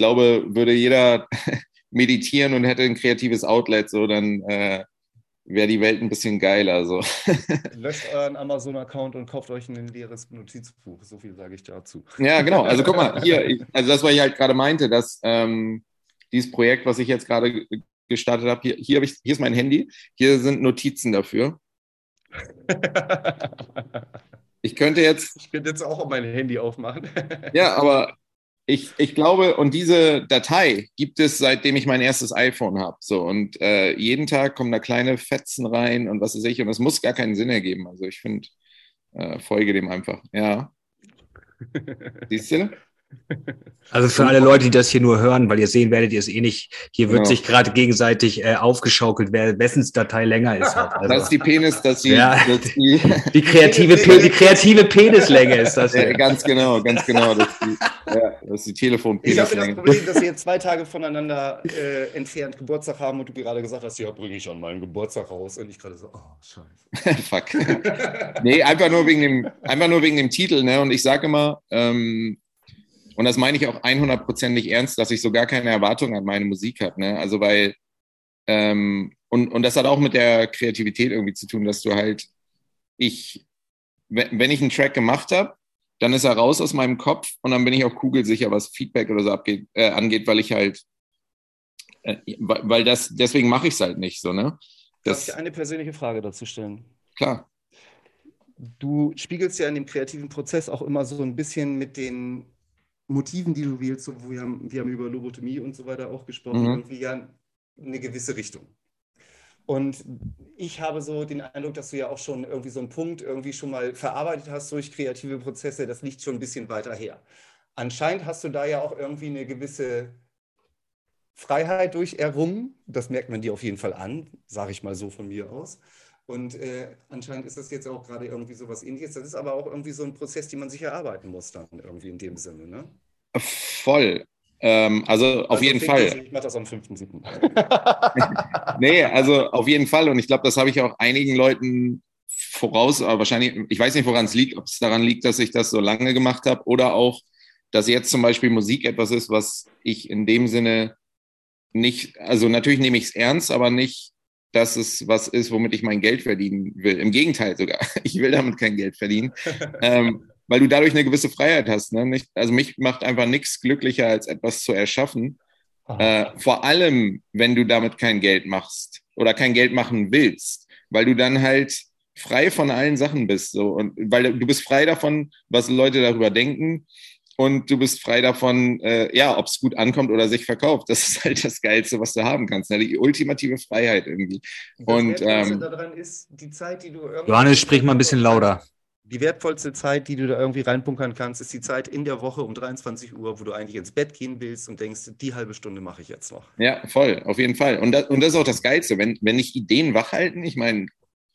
glaube, würde jeder meditieren und hätte ein kreatives Outlet, so dann äh, wäre die Welt ein bisschen geiler. So. Löscht euren Amazon-Account und kauft euch ein leeres Notizbuch. So viel sage ich dazu. Ja, genau. Also guck mal, hier, also das, was ich halt gerade meinte, dass ähm, dieses Projekt, was ich jetzt gerade gestartet habe, hier, hier, hab ich, hier ist mein Handy, hier sind Notizen dafür. Ich könnte jetzt. Ich könnte jetzt auch mein Handy aufmachen. ja, aber ich, ich glaube, und diese Datei gibt es, seitdem ich mein erstes iPhone habe. So, und äh, jeden Tag kommen da kleine Fetzen rein und was weiß ich. Und das muss gar keinen Sinn ergeben. Also ich finde, äh, folge dem einfach. Ja. Siehst du? Also für alle Leute, die das hier nur hören, weil ihr sehen werdet ihr es eh nicht, hier wird genau. sich gerade gegenseitig äh, aufgeschaukelt, wer wessens Datei länger ist. Halt. Also, das ist die Penis, das die, ja, das die, die, kreative, die kreative Penislänge ist das. Ja, ganz genau, ganz genau. Das ist die, ja, das ist die Telefon-Penislänge. Ich habe das Problem, dass wir jetzt zwei Tage voneinander äh, entfernt Geburtstag haben und du gerade gesagt hast, ja, bringe ich an meinen Geburtstag raus. Und ich gerade so, oh, scheiße. Fuck. nee, einfach nur wegen dem, einfach nur wegen dem Titel. Ne? Und ich sage immer, ähm, und das meine ich auch 100%ig ernst, dass ich so gar keine Erwartungen an meine Musik habe. Ne? Also weil, ähm, und, und das hat auch mit der Kreativität irgendwie zu tun, dass du halt, ich, wenn ich einen Track gemacht habe, dann ist er raus aus meinem Kopf und dann bin ich auch kugelsicher, was Feedback oder so abgeht, äh, angeht, weil ich halt, äh, weil das, deswegen mache ich es halt nicht so, ne? Das, Darf ich eine persönliche Frage dazu stellen? Klar. Du spiegelst ja in dem kreativen Prozess auch immer so ein bisschen mit den Motiven, die du wählst, so, wir, haben, wir haben über Lobotomie und so weiter auch gesprochen, mhm. irgendwie ja eine gewisse Richtung. Und ich habe so den Eindruck, dass du ja auch schon irgendwie so einen Punkt irgendwie schon mal verarbeitet hast durch kreative Prozesse. Das liegt schon ein bisschen weiter her. Anscheinend hast du da ja auch irgendwie eine gewisse Freiheit durch errungen. Das merkt man dir auf jeden Fall an, sage ich mal so von mir aus. Und äh, anscheinend ist das jetzt auch gerade irgendwie so was ähnliches. Das ist aber auch irgendwie so ein Prozess, den man sich erarbeiten muss dann irgendwie in dem Sinne, ne? Voll. Ähm, also auf also jeden Fall. Ich mache das am 5.7. nee, also auf jeden Fall. Und ich glaube, das habe ich auch einigen Leuten voraus, aber wahrscheinlich, ich weiß nicht, woran es liegt, ob es daran liegt, dass ich das so lange gemacht habe oder auch, dass jetzt zum Beispiel Musik etwas ist, was ich in dem Sinne nicht, also natürlich nehme ich es ernst, aber nicht dass es was ist, womit ich mein Geld verdienen will. Im Gegenteil sogar. Ich will damit kein Geld verdienen, ähm, weil du dadurch eine gewisse Freiheit hast. Ne? Nicht, also mich macht einfach nichts glücklicher, als etwas zu erschaffen. Äh, vor allem, wenn du damit kein Geld machst oder kein Geld machen willst, weil du dann halt frei von allen Sachen bist. So. Und weil du bist frei davon, was Leute darüber denken und du bist frei davon, äh, ja, ob es gut ankommt oder sich verkauft. Das ist halt das Geilste, was du haben kannst. Ne? Die ultimative Freiheit irgendwie. Das und ähm, daran ist die Zeit, die du Johannes, sprich mal ein bisschen lauter. Die wertvollste Zeit, die du da irgendwie reinpunkern kannst, ist die Zeit in der Woche um 23 Uhr, wo du eigentlich ins Bett gehen willst und denkst, die halbe Stunde mache ich jetzt noch. Ja, voll, auf jeden Fall. Und das, und das ist auch das Geilste. Wenn, wenn ich Ideen wachhalten, ich meine,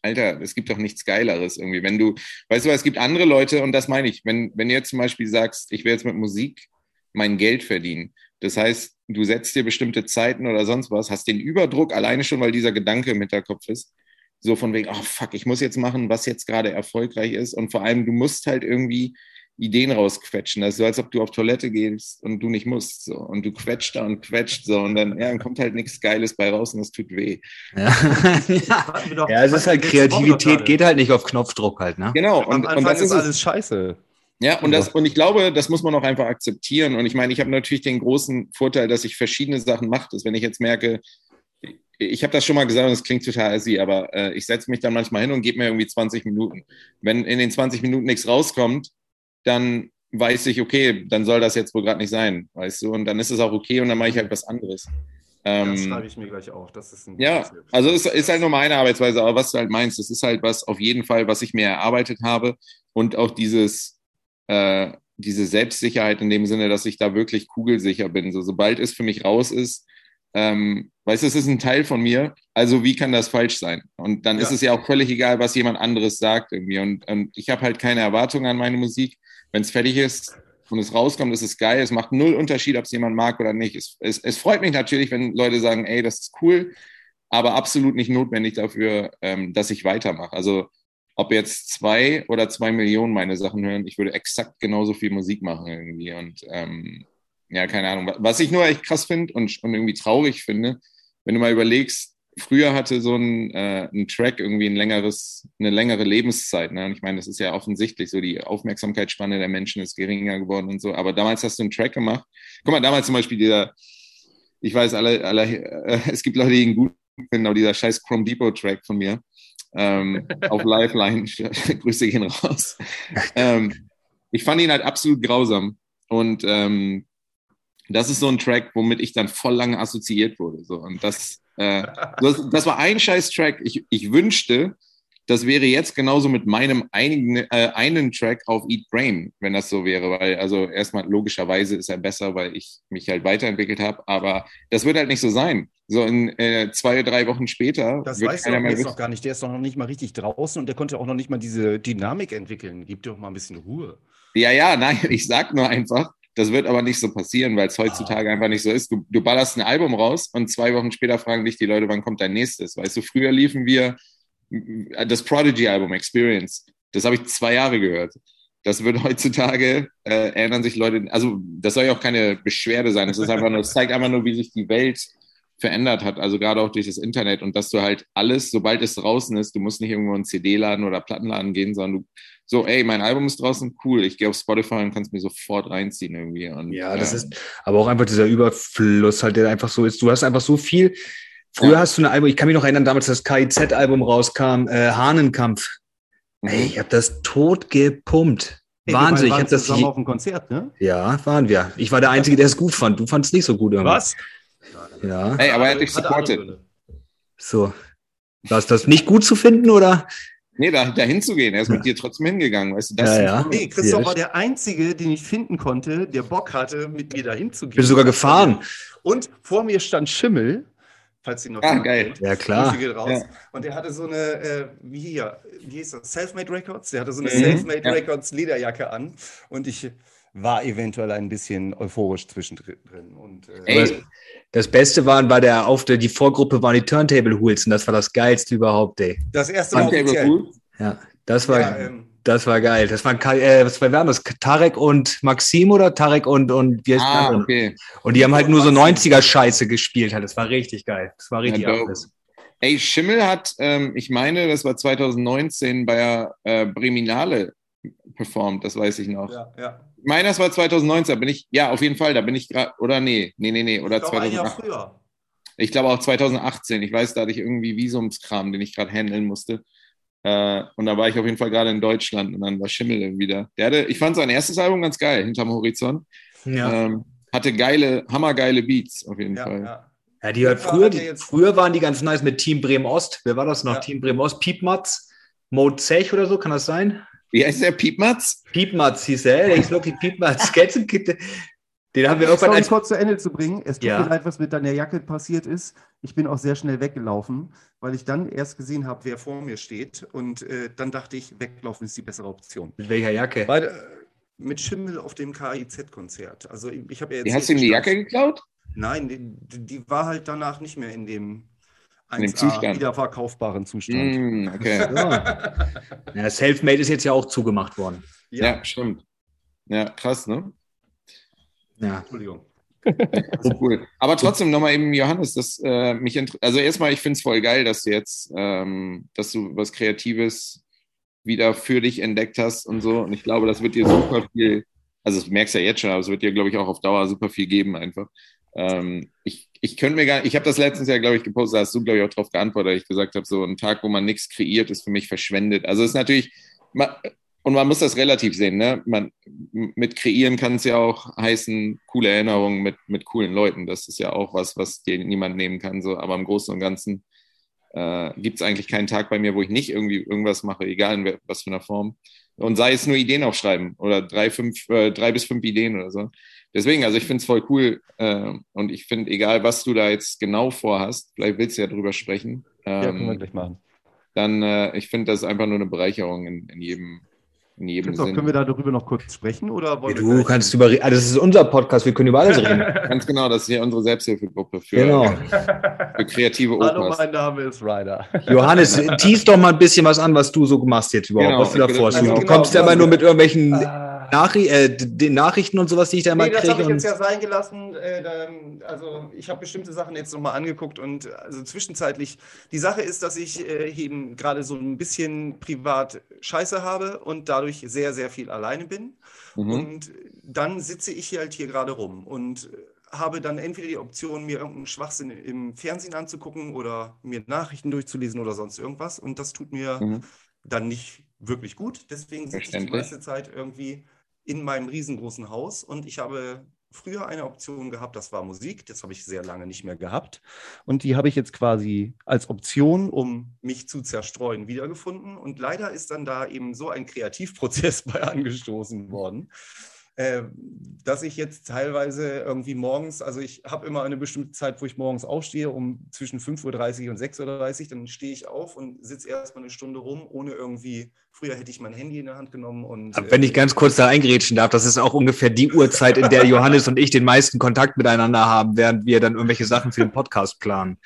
Alter, es gibt doch nichts Geileres irgendwie. Wenn du, weißt du, es gibt andere Leute, und das meine ich, wenn, wenn du jetzt zum Beispiel sagst, ich will jetzt mit Musik mein Geld verdienen. Das heißt, du setzt dir bestimmte Zeiten oder sonst was, hast den Überdruck alleine schon, weil dieser Gedanke im Hinterkopf ist. So von wegen, oh fuck, ich muss jetzt machen, was jetzt gerade erfolgreich ist. Und vor allem, du musst halt irgendwie Ideen rausquetschen. Das ist so, als ob du auf Toilette gehst und du nicht musst. So. Und du quetscht da und quetscht so. Und dann, ja, dann kommt halt nichts Geiles bei raus und es tut weh. Ja, ja. ja es ist halt Kreativität, geht halt nicht auf Knopfdruck halt. Ne? Genau. Und, und das ist alles scheiße. Ja, und, das, und ich glaube, das muss man auch einfach akzeptieren. Und ich meine, ich habe natürlich den großen Vorteil, dass ich verschiedene Sachen mache. Dass wenn ich jetzt merke, ich habe das schon mal gesagt und das klingt total assi, aber äh, ich setze mich dann manchmal hin und gebe mir irgendwie 20 Minuten. Wenn in den 20 Minuten nichts rauskommt, dann weiß ich, okay, dann soll das jetzt wohl gerade nicht sein, weißt du, und dann ist es auch okay und dann mache ich halt was anderes. Ähm, das schreibe ich mir gleich auch. Das ist ein ja, also es ist halt nur meine Arbeitsweise, aber was du halt meinst, das ist halt was auf jeden Fall, was ich mir erarbeitet habe und auch dieses, äh, diese Selbstsicherheit in dem Sinne, dass ich da wirklich kugelsicher bin. So, sobald es für mich raus ist, ähm, weißt du, es ist ein Teil von mir, also wie kann das falsch sein? Und dann ja. ist es ja auch völlig egal, was jemand anderes sagt irgendwie. Und, und ich habe halt keine Erwartungen an meine Musik wenn es fertig ist und es rauskommt, ist es geil. Es macht null Unterschied, ob es jemand mag oder nicht. Es, es, es, freut mich natürlich, wenn Leute sagen, ey, das ist cool, aber absolut nicht notwendig dafür, ähm, dass ich weitermache. Also ob jetzt zwei oder zwei Millionen meine Sachen hören, ich würde exakt genauso viel Musik machen irgendwie. Und ähm, ja, keine Ahnung. Was ich nur echt krass finde und, und irgendwie traurig finde, wenn du mal überlegst, früher hatte so ein, äh, ein Track irgendwie ein längeres, eine längere Lebenszeit. Ne? Und ich meine, das ist ja offensichtlich so, die Aufmerksamkeitsspanne der Menschen ist geringer geworden und so. Aber damals hast du einen Track gemacht. Guck mal, damals zum Beispiel dieser, ich weiß, alle, alle äh, es gibt Leute, die ihn gut finden, aber dieser scheiß Chrome Depot Track von mir ähm, auf Lifeline, Grüße gehen raus. Ähm, ich fand ihn halt absolut grausam. Und ähm, das ist so ein Track, womit ich dann voll lange assoziiert wurde. So. Und das, äh, das, das, war ein scheiß Track. Ich, ich wünschte, das wäre jetzt genauso mit meinem einigen, äh, einen Track auf Eat Brain, wenn das so wäre, weil also erstmal logischerweise ist er besser, weil ich mich halt weiterentwickelt habe, aber das wird halt nicht so sein. So in äh, zwei, drei Wochen später. Das weiß du jetzt noch gar nicht. Der ist noch nicht mal richtig draußen und der konnte auch noch nicht mal diese Dynamik entwickeln. Gib dir doch mal ein bisschen Ruhe. Ja, ja, nein, ich sag nur einfach, das wird aber nicht so passieren, weil es heutzutage ah. einfach nicht so ist. Du, du ballerst ein Album raus und zwei Wochen später fragen dich die Leute, wann kommt dein nächstes? Weißt du, früher liefen wir das Prodigy-Album Experience. Das habe ich zwei Jahre gehört. Das wird heutzutage, äh, erinnern sich Leute, also das soll ja auch keine Beschwerde sein. Es ist einfach nur, es zeigt einfach nur, wie sich die Welt verändert hat, also gerade auch durch das Internet und dass du halt alles, sobald es draußen ist, du musst nicht irgendwo in einen CD-Laden oder Plattenladen gehen, sondern du so, ey, mein Album ist draußen, cool, ich gehe auf Spotify und kann es mir sofort reinziehen irgendwie. Und, ja, das ja. ist aber auch einfach dieser Überfluss halt, der einfach so ist. Du hast einfach so viel. Früher ja. hast du ein Album, ich kann mich noch erinnern, damals das KIZ-Album rauskam, äh, Hahnenkampf. Mhm. Ey, ich habe das tot gepumpt. Hey, Wahnsinn, ich habe das hier. auf dem Konzert, ne? Ja, waren wir. Ich war der Einzige, der es gut fand. Du fandest nicht so gut irgendwie. Was? Ja. Ey, aber er hat dich supportet. So. War es das nicht gut zu finden oder? Nee, da, da hinzugehen. Er ist mit dir trotzdem hingegangen, weißt du? Das ja, ja. Nee, Christoph war der Einzige, den ich finden konnte, der Bock hatte, mit mir da hinzugehen. Bin sogar gefahren. Und vor mir stand Schimmel, falls ihn noch ah, geil. Ja, klar. Ja. Und der hatte so eine, äh, wie hier, wie hieß das? Selfmade Records? Der hatte so eine mhm. Selfmade ja. Records Lederjacke an. Und ich war eventuell ein bisschen euphorisch zwischendrin. Und, äh, Ey, das Beste waren bei der auf der die Vorgruppe waren die Turntable Hools und das war das geilste überhaupt, ey. Das erste Mal offiziell. Ja, das war ja, ähm, das war geil. Das waren äh, was waren das? Tarek und Maxim oder Tarek und und wie heißt ah, okay. Und die haben halt nur so 90er Scheiße gespielt halt. Das war richtig geil. Das war richtig ja, alles. Ey, Schimmel hat, ähm, ich meine, das war 2019 bei der äh, Breminale performt, das weiß ich noch. Ja, ja meine, das war 2019, bin ich, ja, auf jeden Fall, da bin ich gerade, oder nee, nee, nee, nee, oder 2018. Ich glaube auch 2018. Ich weiß, da hatte ich irgendwie Visumskram, den ich gerade handeln musste. Äh, und da war ich auf jeden Fall gerade in Deutschland und dann war Schimmel wieder. Der hatte, ich fand sein erstes Album ganz geil, hinterm Horizont. Ja. Ähm, hatte geile, hammergeile Beats auf jeden ja, Fall. Ja. Ja, die halt früher, die, früher waren die ganz nice mit Team Bremen Ost. Wer war das noch? Ja. Team Bremen Ost, Piepmatz, Mode Zech oder so, kann das sein? Wie heißt der? Piepmatz? Piepmatz hieß er. Der ist wirklich Piepmatz. Den haben wir irgendwann als kurz zu Ende zu bringen. Es tut ja. mir leid, was mit deiner Jacke passiert ist. Ich bin auch sehr schnell weggelaufen, weil ich dann erst gesehen habe, wer vor mir steht. Und äh, dann dachte ich, weglaufen ist die bessere Option. Mit welcher Jacke? Weil, äh, mit Schimmel auf dem KIZ-Konzert. Also ich habe ja jetzt. Hast du ihm die Jacke geklaut? Nein, die, die, war halt danach nicht mehr in dem 1A Zustand. wiederverkaufbaren Zustand. Mm, okay. ja. ja, Selfmade ist jetzt ja auch zugemacht worden. Ja, ja stimmt. Ja, krass, ne? Ja. Entschuldigung. so cool. Aber trotzdem nochmal eben, Johannes, das äh, mich also erstmal, ich finde es voll geil, dass du jetzt, ähm, dass du was Kreatives wieder für dich entdeckt hast und so. Und ich glaube, das wird dir super viel, also das merkst du ja jetzt schon, aber es wird dir, glaube ich, auch auf Dauer super viel geben einfach. Ähm, ich, ich könnte mir gar ich habe das letztens ja, glaube ich, gepostet, da hast du, glaube ich, auch darauf geantwortet, dass ich gesagt habe, so ein Tag, wo man nichts kreiert, ist für mich verschwendet. Also ist natürlich, und man muss das relativ sehen, ne? Man, mit kreieren kann es ja auch heißen, coole Erinnerungen mit, mit coolen Leuten. Das ist ja auch was, was dir niemand nehmen kann. So. Aber im Großen und Ganzen äh, gibt es eigentlich keinen Tag bei mir, wo ich nicht irgendwie irgendwas mache, egal in was für einer Form. Und sei es nur Ideen aufschreiben oder drei, fünf, äh, drei bis fünf Ideen oder so deswegen, also ich finde es voll cool äh, und ich finde, egal was du da jetzt genau vorhast, vielleicht willst du ja drüber sprechen. Ähm, ja, können wir gleich machen. Dann, äh, ich finde, das ist einfach nur eine Bereicherung in, in jedem, in jedem Sinne. Können wir darüber noch kurz sprechen? Oder wollen du kannst über, also das ist unser Podcast, wir können über alles reden. Ganz genau, das ist ja unsere Selbsthilfegruppe für, genau. für kreative Opas. Hallo, mein Name ist Ryder. Johannes, tease doch mal ein bisschen was an, was du so machst jetzt überhaupt, genau, was du da vorstehst. Also du genau, kommst ja immer nur mit irgendwelchen ah. Nachri äh, den Nachrichten und sowas, die ich da mal nee, kriege. Das habe ich jetzt ja sein gelassen. Äh, also ich habe bestimmte Sachen jetzt nochmal angeguckt und also zwischenzeitlich, die Sache ist, dass ich äh, eben gerade so ein bisschen privat Scheiße habe und dadurch sehr, sehr viel alleine bin. Mhm. Und dann sitze ich hier halt hier gerade rum und habe dann entweder die Option, mir irgendeinen Schwachsinn im Fernsehen anzugucken oder mir Nachrichten durchzulesen oder sonst irgendwas. Und das tut mir mhm. dann nicht wirklich gut. Deswegen sitze ich die meiste Zeit irgendwie in meinem riesengroßen Haus und ich habe früher eine Option gehabt, das war Musik, das habe ich sehr lange nicht mehr gehabt. Und die habe ich jetzt quasi als Option, um mich zu zerstreuen, wiedergefunden. Und leider ist dann da eben so ein Kreativprozess bei angestoßen worden, äh, dass ich jetzt teilweise irgendwie morgens, also ich habe immer eine bestimmte Zeit, wo ich morgens aufstehe, um zwischen 5.30 Uhr und 6.30 Uhr, dann stehe ich auf und sitze erstmal eine Stunde rum, ohne irgendwie, früher hätte ich mein Handy in der Hand genommen und. Wenn ich ganz kurz da eingerätschen darf, das ist auch ungefähr die Uhrzeit, in der Johannes und ich den meisten Kontakt miteinander haben, während wir dann irgendwelche Sachen für den Podcast planen.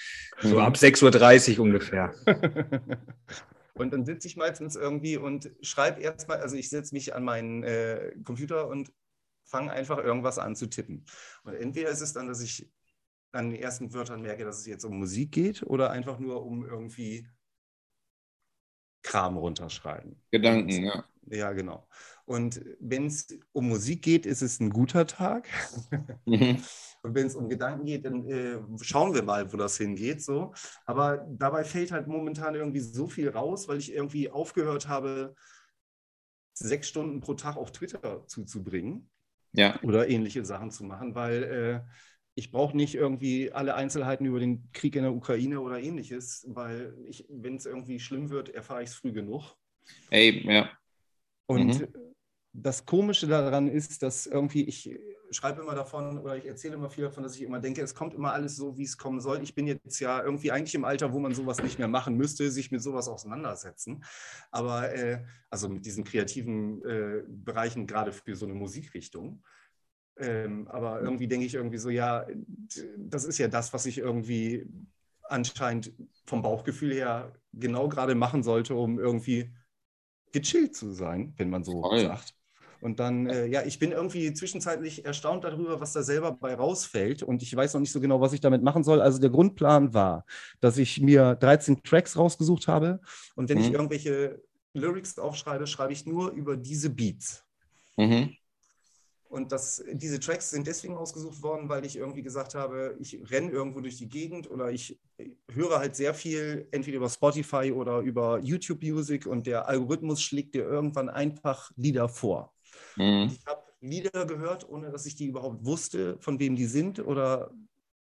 So mhm. ab 6.30 Uhr ungefähr. Und dann sitze ich meistens irgendwie und schreibe erstmal, also ich setze mich an meinen äh, Computer und fange einfach irgendwas an zu tippen. Und entweder ist es dann, dass ich an den ersten Wörtern merke, dass es jetzt um Musik geht oder einfach nur um irgendwie Kram runterschreiben. Gedanken, ja. Ja, genau. Und wenn es um Musik geht, ist es ein guter Tag. Und wenn es um Gedanken geht, dann äh, schauen wir mal, wo das hingeht. So. Aber dabei fällt halt momentan irgendwie so viel raus, weil ich irgendwie aufgehört habe, sechs Stunden pro Tag auf Twitter zuzubringen ja. oder ähnliche Sachen zu machen, weil äh, ich brauche nicht irgendwie alle Einzelheiten über den Krieg in der Ukraine oder ähnliches, weil wenn es irgendwie schlimm wird, erfahre ich es früh genug. Ey, ja. Und mhm. Das Komische daran ist, dass irgendwie ich schreibe immer davon oder ich erzähle immer viel davon, dass ich immer denke, es kommt immer alles so, wie es kommen soll. Ich bin jetzt ja irgendwie eigentlich im Alter, wo man sowas nicht mehr machen müsste, sich mit sowas auseinandersetzen. Aber äh, also mit diesen kreativen äh, Bereichen, gerade für so eine Musikrichtung. Ähm, aber irgendwie denke ich irgendwie so, ja, das ist ja das, was ich irgendwie anscheinend vom Bauchgefühl her genau gerade machen sollte, um irgendwie gechillt zu sein, wenn man so Voll. sagt. Und dann, äh, ja, ich bin irgendwie zwischenzeitlich erstaunt darüber, was da selber bei rausfällt. Und ich weiß noch nicht so genau, was ich damit machen soll. Also der Grundplan war, dass ich mir 13 Tracks rausgesucht habe. Und wenn mhm. ich irgendwelche Lyrics aufschreibe, schreibe ich nur über diese Beats. Mhm. Und das, diese Tracks sind deswegen ausgesucht worden, weil ich irgendwie gesagt habe, ich renne irgendwo durch die Gegend oder ich höre halt sehr viel, entweder über Spotify oder über YouTube Music und der Algorithmus schlägt dir irgendwann einfach Lieder vor. Mhm. Ich habe Lieder gehört, ohne dass ich die überhaupt wusste, von wem die sind oder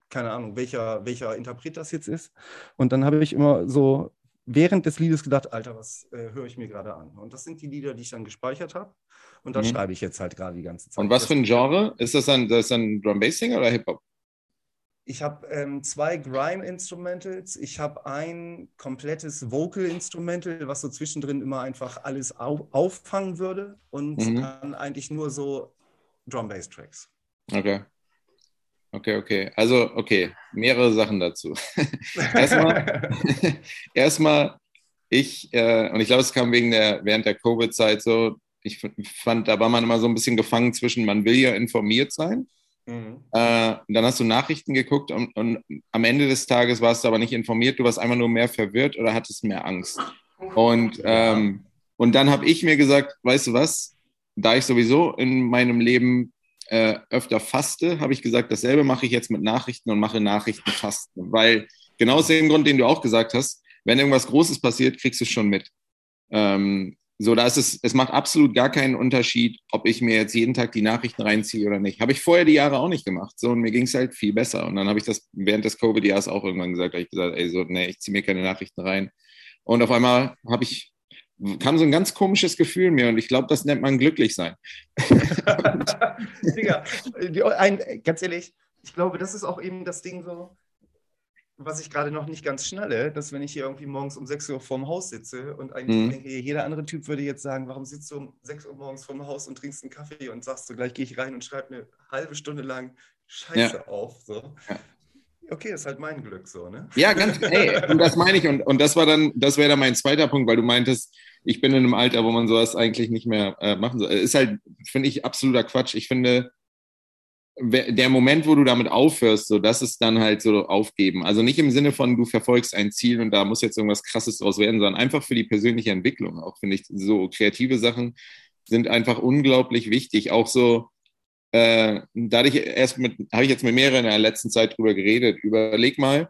keine Ahnung, welcher, welcher Interpret das jetzt ist. Und dann habe ich immer so während des Liedes gedacht, Alter, was äh, höre ich mir gerade an? Und das sind die Lieder, die ich dann gespeichert habe. Und das mhm. schreibe ich jetzt halt gerade die ganze Zeit. Und was für ein Genre? Ist das ein, das ein Drum Bassing oder Hip-Hop? Ich habe ähm, zwei Grime-Instrumentals. Ich habe ein komplettes Vocal-Instrumental, was so zwischendrin immer einfach alles au auffangen würde. Und mhm. dann eigentlich nur so Drum-Bass-Tracks. Okay. Okay, okay. Also, okay, mehrere Sachen dazu. erstmal, erstmal, ich, äh, und ich glaube, es kam wegen der, während der Covid-Zeit so, ich fand, da war man immer so ein bisschen gefangen zwischen, man will ja informiert sein Mhm. Äh, dann hast du Nachrichten geguckt und, und, am Ende des Tages warst du aber nicht informiert, du warst einfach nur mehr verwirrt oder hattest mehr Angst. Und, ähm, und dann habe ich mir gesagt, weißt du was, da ich sowieso in meinem Leben äh, öfter faste, habe ich gesagt, dasselbe mache ich jetzt mit Nachrichten und mache Nachrichten fasten. Weil genau aus dem Grund, den du auch gesagt hast, wenn irgendwas Großes passiert, kriegst du es schon mit. Ähm, so, da ist es, es macht absolut gar keinen Unterschied, ob ich mir jetzt jeden Tag die Nachrichten reinziehe oder nicht. Habe ich vorher die Jahre auch nicht gemacht. So, und mir ging es halt viel besser. Und dann habe ich das während des Covid-Jahres auch irgendwann gesagt, habe ich gesagt, ey, so, nee, ich ziehe mir keine Nachrichten rein. Und auf einmal habe ich, kam so ein ganz komisches Gefühl mir und ich glaube, das nennt man glücklich sein. Digga, ein, ganz ehrlich, ich glaube, das ist auch eben das Ding so, was ich gerade noch nicht ganz schnalle, dass wenn ich hier irgendwie morgens um 6 Uhr vorm Haus sitze und eigentlich mhm. denke, jeder andere Typ würde jetzt sagen, warum sitzt du um 6 Uhr morgens vorm Haus und trinkst einen Kaffee und sagst so, gleich gehe ich rein und schreibe eine halbe Stunde lang Scheiße ja. auf. So. Ja. Okay, ist halt mein Glück so, ne? Ja, ganz, ey, und das meine ich. Und, und das war dann, das wäre dann mein zweiter Punkt, weil du meintest, ich bin in einem Alter, wo man sowas eigentlich nicht mehr äh, machen soll. Ist halt, finde ich, absoluter Quatsch. Ich finde, der Moment, wo du damit aufhörst, so, das ist dann halt so aufgeben. Also nicht im Sinne von, du verfolgst ein Ziel und da muss jetzt irgendwas Krasses draus werden, sondern einfach für die persönliche Entwicklung. Auch finde ich, so kreative Sachen sind einfach unglaublich wichtig. Auch so, äh, dadurch erst mit, habe ich jetzt mit mehreren in der letzten Zeit drüber geredet. Überleg mal,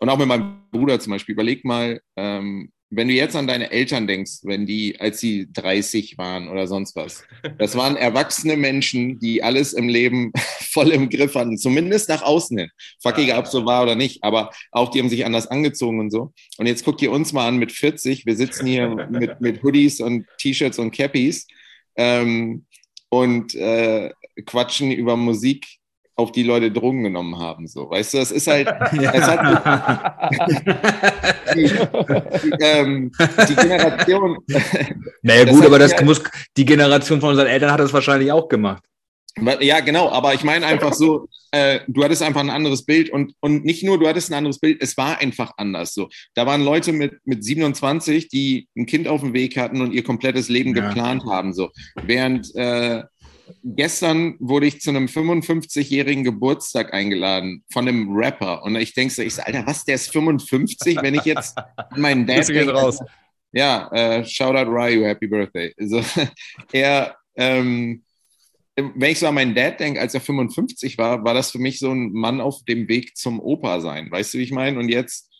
und auch mit meinem Bruder zum Beispiel, überleg mal, ähm, wenn du jetzt an deine Eltern denkst, wenn die, als sie 30 waren oder sonst was, das waren erwachsene Menschen, die alles im Leben voll im Griff hatten, zumindest nach außen hin. Fuck, egal ob so war oder nicht, aber auch die haben sich anders angezogen und so. Und jetzt guckt ihr uns mal an mit 40, wir sitzen hier mit, mit Hoodies und T-Shirts und Cappies ähm, und äh, quatschen über Musik auf die Leute Drogen genommen haben. So, weißt du, das ist halt, hat die, die, ähm, die Generation. Naja, gut, aber das halt, muss, die Generation von unseren Eltern hat das wahrscheinlich auch gemacht. Ja, genau, aber ich meine einfach so, äh, du hattest einfach ein anderes Bild und, und nicht nur du hattest ein anderes Bild, es war einfach anders so. Da waren Leute mit, mit 27, die ein Kind auf dem Weg hatten und ihr komplettes Leben ja. geplant haben, so. Während äh, gestern wurde ich zu einem 55-jährigen Geburtstag eingeladen von einem Rapper. Und ich denke so, ich so, Alter, was, der ist 55, wenn ich jetzt meinen Dad. Denke, raus. Ja, äh, shout out Ryu, happy birthday. Also, er, ähm, wenn ich so an meinen Dad denke, als er 55 war, war das für mich so ein Mann auf dem Weg zum Opa sein. Weißt du, wie ich meine? Und jetzt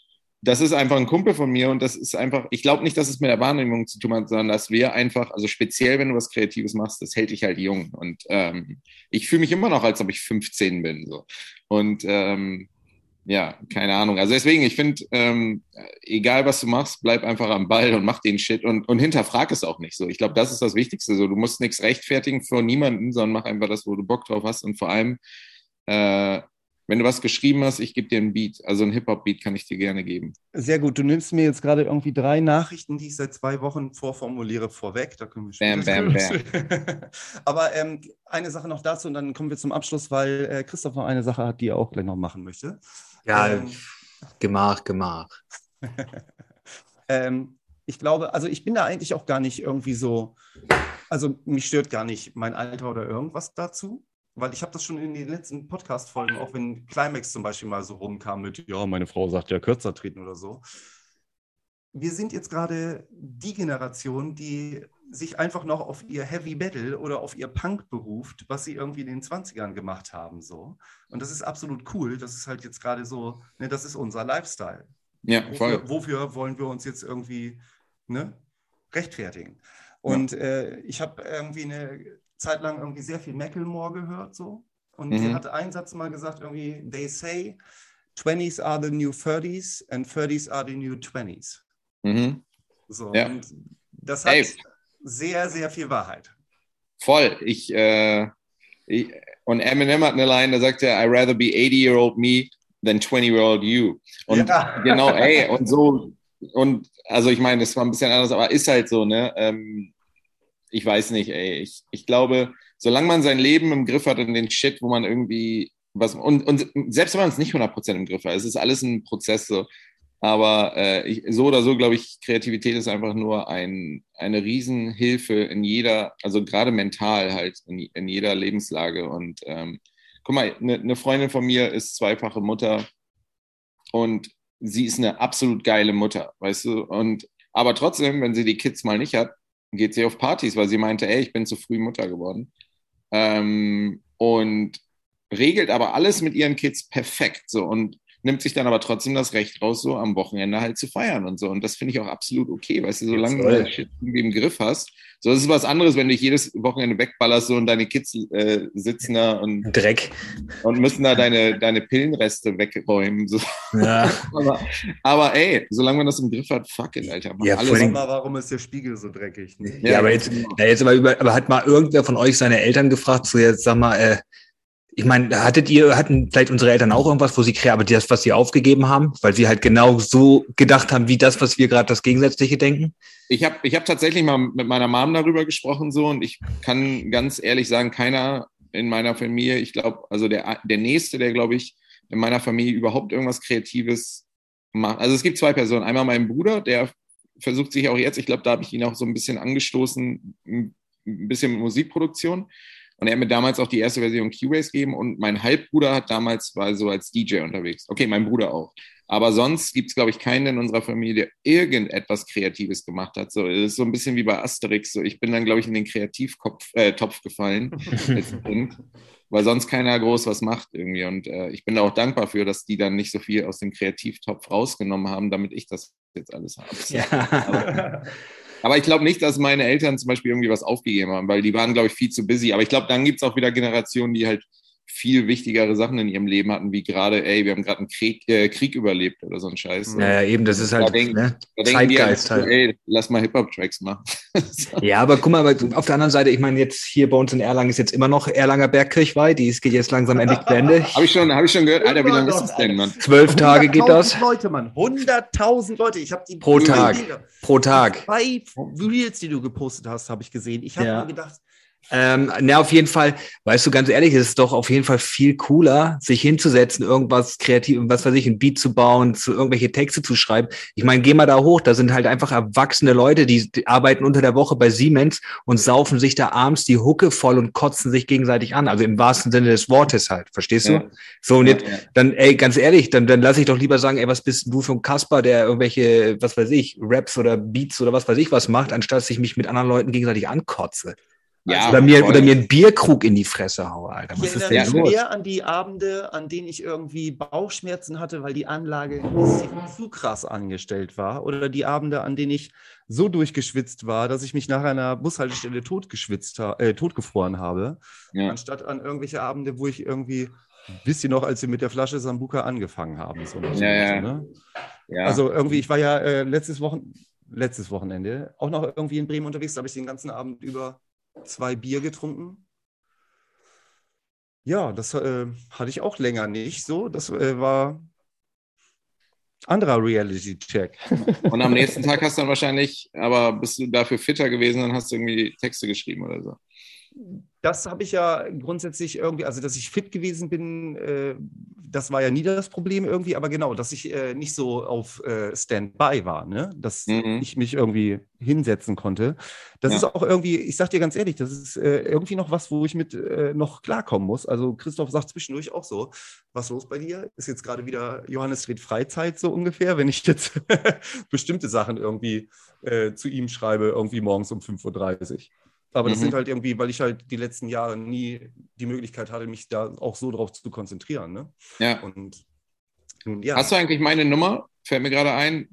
das ist einfach ein Kumpel von mir und das ist einfach, ich glaube nicht, dass es mit der Wahrnehmung zu tun hat, sondern dass wir einfach, also speziell, wenn du was Kreatives machst, das hält dich halt jung. Und ähm, ich fühle mich immer noch, als ob ich 15 bin. So. Und ähm, ja, keine Ahnung. Also deswegen, ich finde, ähm, egal was du machst, bleib einfach am Ball und mach den Shit und, und hinterfrag es auch nicht so. Ich glaube, das ist das Wichtigste. So, du musst nichts rechtfertigen vor niemanden, sondern mach einfach das, wo du Bock drauf hast. Und vor allem, äh, wenn du was geschrieben hast, ich gebe dir einen Beat. Also einen Hip-Hop-Beat kann ich dir gerne geben. Sehr gut. Du nimmst mir jetzt gerade irgendwie drei Nachrichten, die ich seit zwei Wochen vorformuliere, vorweg. Da können wir bam, bam, bam. Aber ähm, eine Sache noch dazu und dann kommen wir zum Abschluss, weil äh, Christoph noch eine Sache hat, die er auch gleich noch machen möchte. Ja, ähm, Gemach, Gemach. ähm, ich glaube, also ich bin da eigentlich auch gar nicht irgendwie so, also mich stört gar nicht mein Alter oder irgendwas dazu weil ich habe das schon in den letzten Podcast-Folgen, auch wenn Climax zum Beispiel mal so rumkam mit, ja, meine Frau sagt ja kürzer treten oder so. Wir sind jetzt gerade die Generation, die sich einfach noch auf ihr Heavy Metal oder auf ihr Punk beruft, was sie irgendwie in den 20ern gemacht haben. So. Und das ist absolut cool. Das ist halt jetzt gerade so, ne, das ist unser Lifestyle. Ja, voll. Wofür, wofür wollen wir uns jetzt irgendwie ne, rechtfertigen? Und ja. äh, ich habe irgendwie eine Zeit lang irgendwie sehr viel Macklemore gehört so. Und mhm. sie hatte einen Satz mal gesagt, irgendwie, they say 20s are the new 30s and 30s are the new 20s. Mhm. So, ja. und das hat Ey. sehr, sehr viel Wahrheit. Voll. Ich, äh, ich, und Eminem hat eine Line, da sagt er, I rather be 80-year-old me than 20-year-old you. Und ja. genau, ey, und so, und also ich meine, das war ein bisschen anders, aber ist halt so, ne? Ähm, ich weiß nicht, ey. Ich, ich glaube, solange man sein Leben im Griff hat und den Shit, wo man irgendwie was, und, und selbst wenn man es nicht 100% im Griff hat, es ist alles ein Prozess so. Aber äh, ich, so oder so, glaube ich, Kreativität ist einfach nur ein, eine Riesenhilfe in jeder, also gerade mental halt, in, in jeder Lebenslage. Und ähm, guck mal, eine ne Freundin von mir ist zweifache Mutter und sie ist eine absolut geile Mutter, weißt du? Und aber trotzdem, wenn sie die Kids mal nicht hat, geht sie auf Partys, weil sie meinte, ey, ich bin zu früh Mutter geworden. Ähm, und regelt aber alles mit ihren Kids perfekt so und nimmt sich dann aber trotzdem das Recht raus, so am Wochenende halt zu feiern und so. Und das finde ich auch absolut okay, weißt du, solange du das Shit irgendwie im Griff hast. So, das ist was anderes, wenn du dich jedes Wochenende wegballerst so und deine Kids äh, sitzen da und Dreck und müssen da deine, deine Pillenreste wegräumen. So. Ja. aber, aber ey, solange man das im Griff hat, fuck it, Alter. Ja, alles. Sag mal, warum ist der Spiegel so dreckig? Ja, ja aber jetzt, ja, jetzt aber, über, aber hat mal irgendwer von euch seine Eltern gefragt, so jetzt sag mal, äh, ich meine, hattet ihr, hatten vielleicht unsere Eltern auch irgendwas, wo sie aber das, was sie aufgegeben haben, weil sie halt genau so gedacht haben, wie das, was wir gerade das Gegensätzliche denken? Ich habe ich hab tatsächlich mal mit meiner Mom darüber gesprochen so und ich kann ganz ehrlich sagen, keiner in meiner Familie, ich glaube, also der, der Nächste, der, glaube ich, in meiner Familie überhaupt irgendwas Kreatives macht. Also es gibt zwei Personen. Einmal mein Bruder, der versucht sich auch jetzt, ich glaube, da habe ich ihn auch so ein bisschen angestoßen, ein bisschen mit Musikproduktion. Und er hat mir damals auch die erste Version Cubase gegeben und mein Halbbruder hat damals war so als DJ unterwegs. Okay, mein Bruder auch. Aber sonst gibt es, glaube ich, keinen in unserer Familie, der irgendetwas Kreatives gemacht hat. So, es ist so ein bisschen wie bei Asterix. So, ich bin dann, glaube ich, in den Kreativtopf äh, gefallen, weil sonst keiner groß was macht irgendwie. Und äh, ich bin da auch dankbar für, dass die dann nicht so viel aus dem Kreativtopf rausgenommen haben, damit ich das jetzt alles habe. Ja. Aber, aber, ich glaube nicht, dass meine Eltern zum Beispiel irgendwie was aufgegeben haben, weil die waren, glaube ich, viel zu busy. Aber ich glaube, dann gibt es auch wieder Generationen, die halt viel wichtigere Sachen in ihrem Leben hatten, wie gerade, ey, wir haben gerade einen Krieg, äh, Krieg überlebt oder so ein Scheiß. Ja, ja, eben, das ist halt da denk, ne? da Zeitgeist halt. Ey, lass mal Hip-Hop-Tracks machen. so. Ja, aber guck mal, auf der anderen Seite, ich meine, jetzt hier bei uns in Erlangen ist jetzt immer noch Erlanger Bergkirchweih, die geht jetzt langsam endlich zu Ende. Habe ich, schon, hab ich schon gehört, Alter, wie lange ist das denn, Mann? Zwölf Tage geht das. Leute, Mann, 100.000 Leute, ich habe die Pro Tag, pro Tag. Zwei Reels, die du gepostet hast, habe ich gesehen. Ich habe ja. mir gedacht, ähm, na, auf jeden Fall, weißt du, ganz ehrlich, es ist doch auf jeden Fall viel cooler, sich hinzusetzen, irgendwas kreativ, was weiß ich, ein Beat zu bauen, zu irgendwelche Texte zu schreiben. Ich meine, geh mal da hoch, da sind halt einfach erwachsene Leute, die, die, arbeiten unter der Woche bei Siemens und saufen sich da abends die Hucke voll und kotzen sich gegenseitig an. Also im wahrsten Sinne des Wortes halt, verstehst ja. du? So, und jetzt, dann, ey, ganz ehrlich, dann, dann lass ich doch lieber sagen, ey, was bist du für ein Kasper, der irgendwelche, was weiß ich, Raps oder Beats oder was weiß ich was macht, anstatt dass ich mich mit anderen Leuten gegenseitig ankotze. Ja, oder, mir, oder mir einen Bierkrug in die Fresse haue, Alter. Was ich ist denn los? mehr an die Abende, an denen ich irgendwie Bauchschmerzen hatte, weil die Anlage zu krass angestellt war. Oder die Abende, an denen ich so durchgeschwitzt war, dass ich mich nach einer Bushaltestelle totgeschwitzt ha äh, totgefroren habe. Ja. Anstatt an irgendwelche Abende, wo ich irgendwie, wisst ihr noch, als wir mit der Flasche Sambuka angefangen haben. So ja, ja. Ne? ja. Also irgendwie, ich war ja äh, letztes, Wochen, letztes Wochenende auch noch irgendwie in Bremen unterwegs, da habe ich den ganzen Abend über zwei Bier getrunken. Ja, das äh, hatte ich auch länger nicht so. Das äh, war anderer Reality-Check. Und am nächsten Tag hast du dann wahrscheinlich, aber bist du dafür fitter gewesen, dann hast du irgendwie Texte geschrieben oder so das habe ich ja grundsätzlich irgendwie, also dass ich fit gewesen bin, äh, das war ja nie das Problem irgendwie, aber genau, dass ich äh, nicht so auf äh, Standby war, ne? dass mhm. ich mich irgendwie hinsetzen konnte. Das ja. ist auch irgendwie, ich sag dir ganz ehrlich, das ist äh, irgendwie noch was, wo ich mit äh, noch klarkommen muss. Also Christoph sagt zwischendurch auch so, was los bei dir? Ist jetzt gerade wieder Johannes dreht Freizeit so ungefähr, wenn ich jetzt bestimmte Sachen irgendwie äh, zu ihm schreibe, irgendwie morgens um 5.30 Uhr. Aber das mhm. sind halt irgendwie, weil ich halt die letzten Jahre nie die Möglichkeit hatte, mich da auch so drauf zu konzentrieren. Ne? Ja. Und nun, ja. Hast du eigentlich meine Nummer? Fällt mir gerade ein.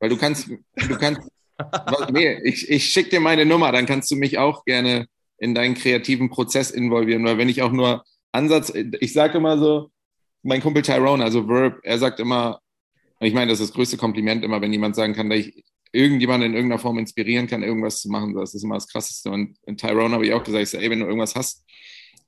Weil du kannst, du kannst, nee, ich, ich schicke dir meine Nummer, dann kannst du mich auch gerne in deinen kreativen Prozess involvieren. Weil wenn ich auch nur Ansatz, ich sage immer so, mein Kumpel Tyrone, also Verb, er sagt immer, ich meine, das ist das größte Kompliment immer, wenn jemand sagen kann, dass ich irgendjemand in irgendeiner Form inspirieren kann, irgendwas zu machen. Das ist immer das Krasseste. Und in Tyrone habe ich auch gesagt, ich so, ey, wenn du irgendwas hast,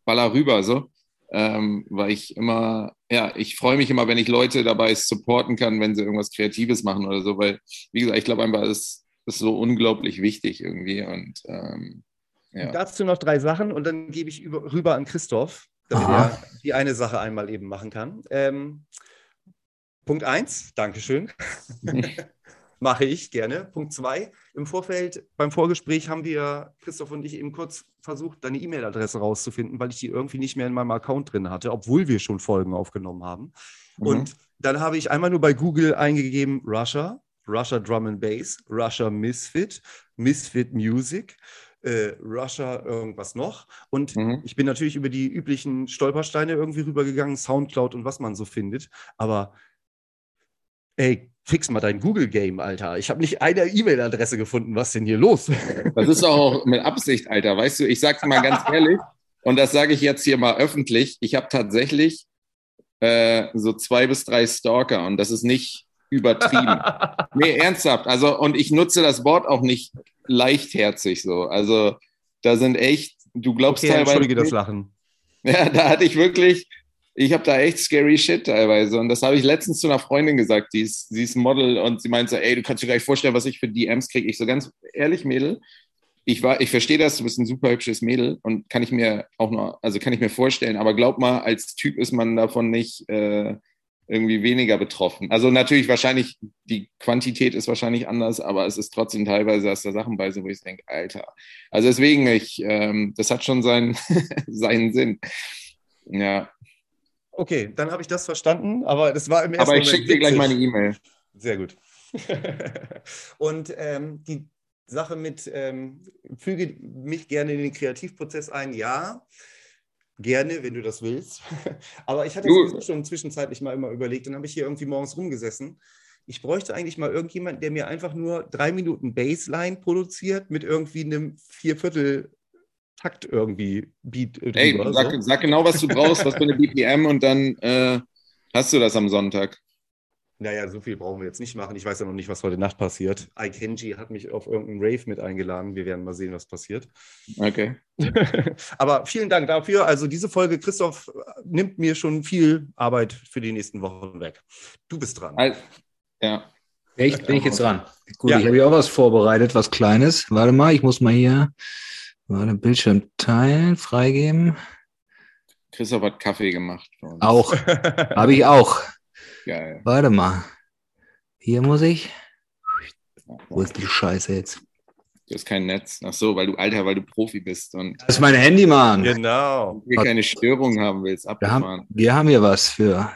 baller rüber, so. Ähm, weil ich immer, ja, ich freue mich immer, wenn ich Leute dabei supporten kann, wenn sie irgendwas Kreatives machen oder so, weil, wie gesagt, ich glaube einfach, es ist so unglaublich wichtig irgendwie. Und ähm, ja. Dazu noch drei Sachen und dann gebe ich über, rüber an Christoph, damit Aha. er die eine Sache einmal eben machen kann. Ähm, Punkt eins, Dankeschön. Mache ich gerne. Punkt zwei. Im Vorfeld, beim Vorgespräch haben wir, Christoph und ich, eben kurz versucht, deine E-Mail-Adresse rauszufinden, weil ich die irgendwie nicht mehr in meinem Account drin hatte, obwohl wir schon Folgen aufgenommen haben. Mhm. Und dann habe ich einmal nur bei Google eingegeben Russia, Russia Drum and Bass, Russia Misfit, Misfit Music. Äh, Russia irgendwas noch. Und mhm. ich bin natürlich über die üblichen Stolpersteine irgendwie rübergegangen, Soundcloud und was man so findet. Aber ey, fix mal dein Google-Game, Alter. Ich habe nicht eine E-Mail-Adresse gefunden. Was denn hier los? Das ist auch mit Absicht, Alter. Weißt du, ich sag's mal ganz ehrlich, und das sage ich jetzt hier mal öffentlich. Ich habe tatsächlich äh, so zwei bis drei Stalker und das ist nicht übertrieben. nee, ernsthaft. Also, und ich nutze das Wort auch nicht leichtherzig so. Also, da sind echt, du glaubst okay, teilweise. Entschuldige das Lachen. Ja, da hatte ich wirklich, ich habe da echt scary shit teilweise. Und das habe ich letztens zu einer Freundin gesagt, die ist, sie ist Model und sie meinte so, ey, du kannst dir gar nicht vorstellen, was ich für DMs kriege. Ich so ganz ehrlich, Mädel, ich war, ich verstehe das, du bist ein super hübsches Mädel und kann ich mir auch noch, also kann ich mir vorstellen, aber glaub mal, als Typ ist man davon nicht äh, irgendwie weniger betroffen. Also natürlich wahrscheinlich, die Quantität ist wahrscheinlich anders, aber es ist trotzdem teilweise, dass da Sachen bei sind, wo ich denke, Alter. Also deswegen, ich, ähm, das hat schon seinen, seinen Sinn. Ja. Okay, dann habe ich das verstanden, aber das war im ersten Aber ich schicke dir gleich meine E-Mail. Sehr gut. Und ähm, die Sache mit, ähm, füge mich gerne in den Kreativprozess ein, ja. Gerne, wenn du das willst. Aber ich hatte es schon zwischenzeitlich mal immer überlegt, dann habe ich hier irgendwie morgens rumgesessen. Ich bräuchte eigentlich mal irgendjemanden, der mir einfach nur drei Minuten Baseline produziert mit irgendwie einem Vierviertel Takt irgendwie Beat. Drüber, Ey, sag, so. sag, genau, was du brauchst, was für eine BPM und dann äh, hast du das am Sonntag. Naja, so viel brauchen wir jetzt nicht machen. Ich weiß ja noch nicht, was heute Nacht passiert. Ikenji hat mich auf irgendeinen Rave mit eingeladen. Wir werden mal sehen, was passiert. Okay. Aber vielen Dank dafür. Also diese Folge, Christoph, nimmt mir schon viel Arbeit für die nächsten Wochen weg. Du bist dran. Also, ja. Echt? Bin ich jetzt dran? Gut, ja. ich habe hier auch was vorbereitet, was Kleines. Warte mal, ich muss mal hier warte, Bildschirm teilen, freigeben. Christoph hat Kaffee gemacht. Auch. habe ich auch. Geil. Warte mal. Hier muss ich. Wo ist die Scheiße jetzt? Du hast kein Netz. Ach so, weil du, Alter, weil du Profi bist. Und das ist mein Handy, Mann. Genau. Du keine Störung haben willst, Wir haben, wir haben hier was für.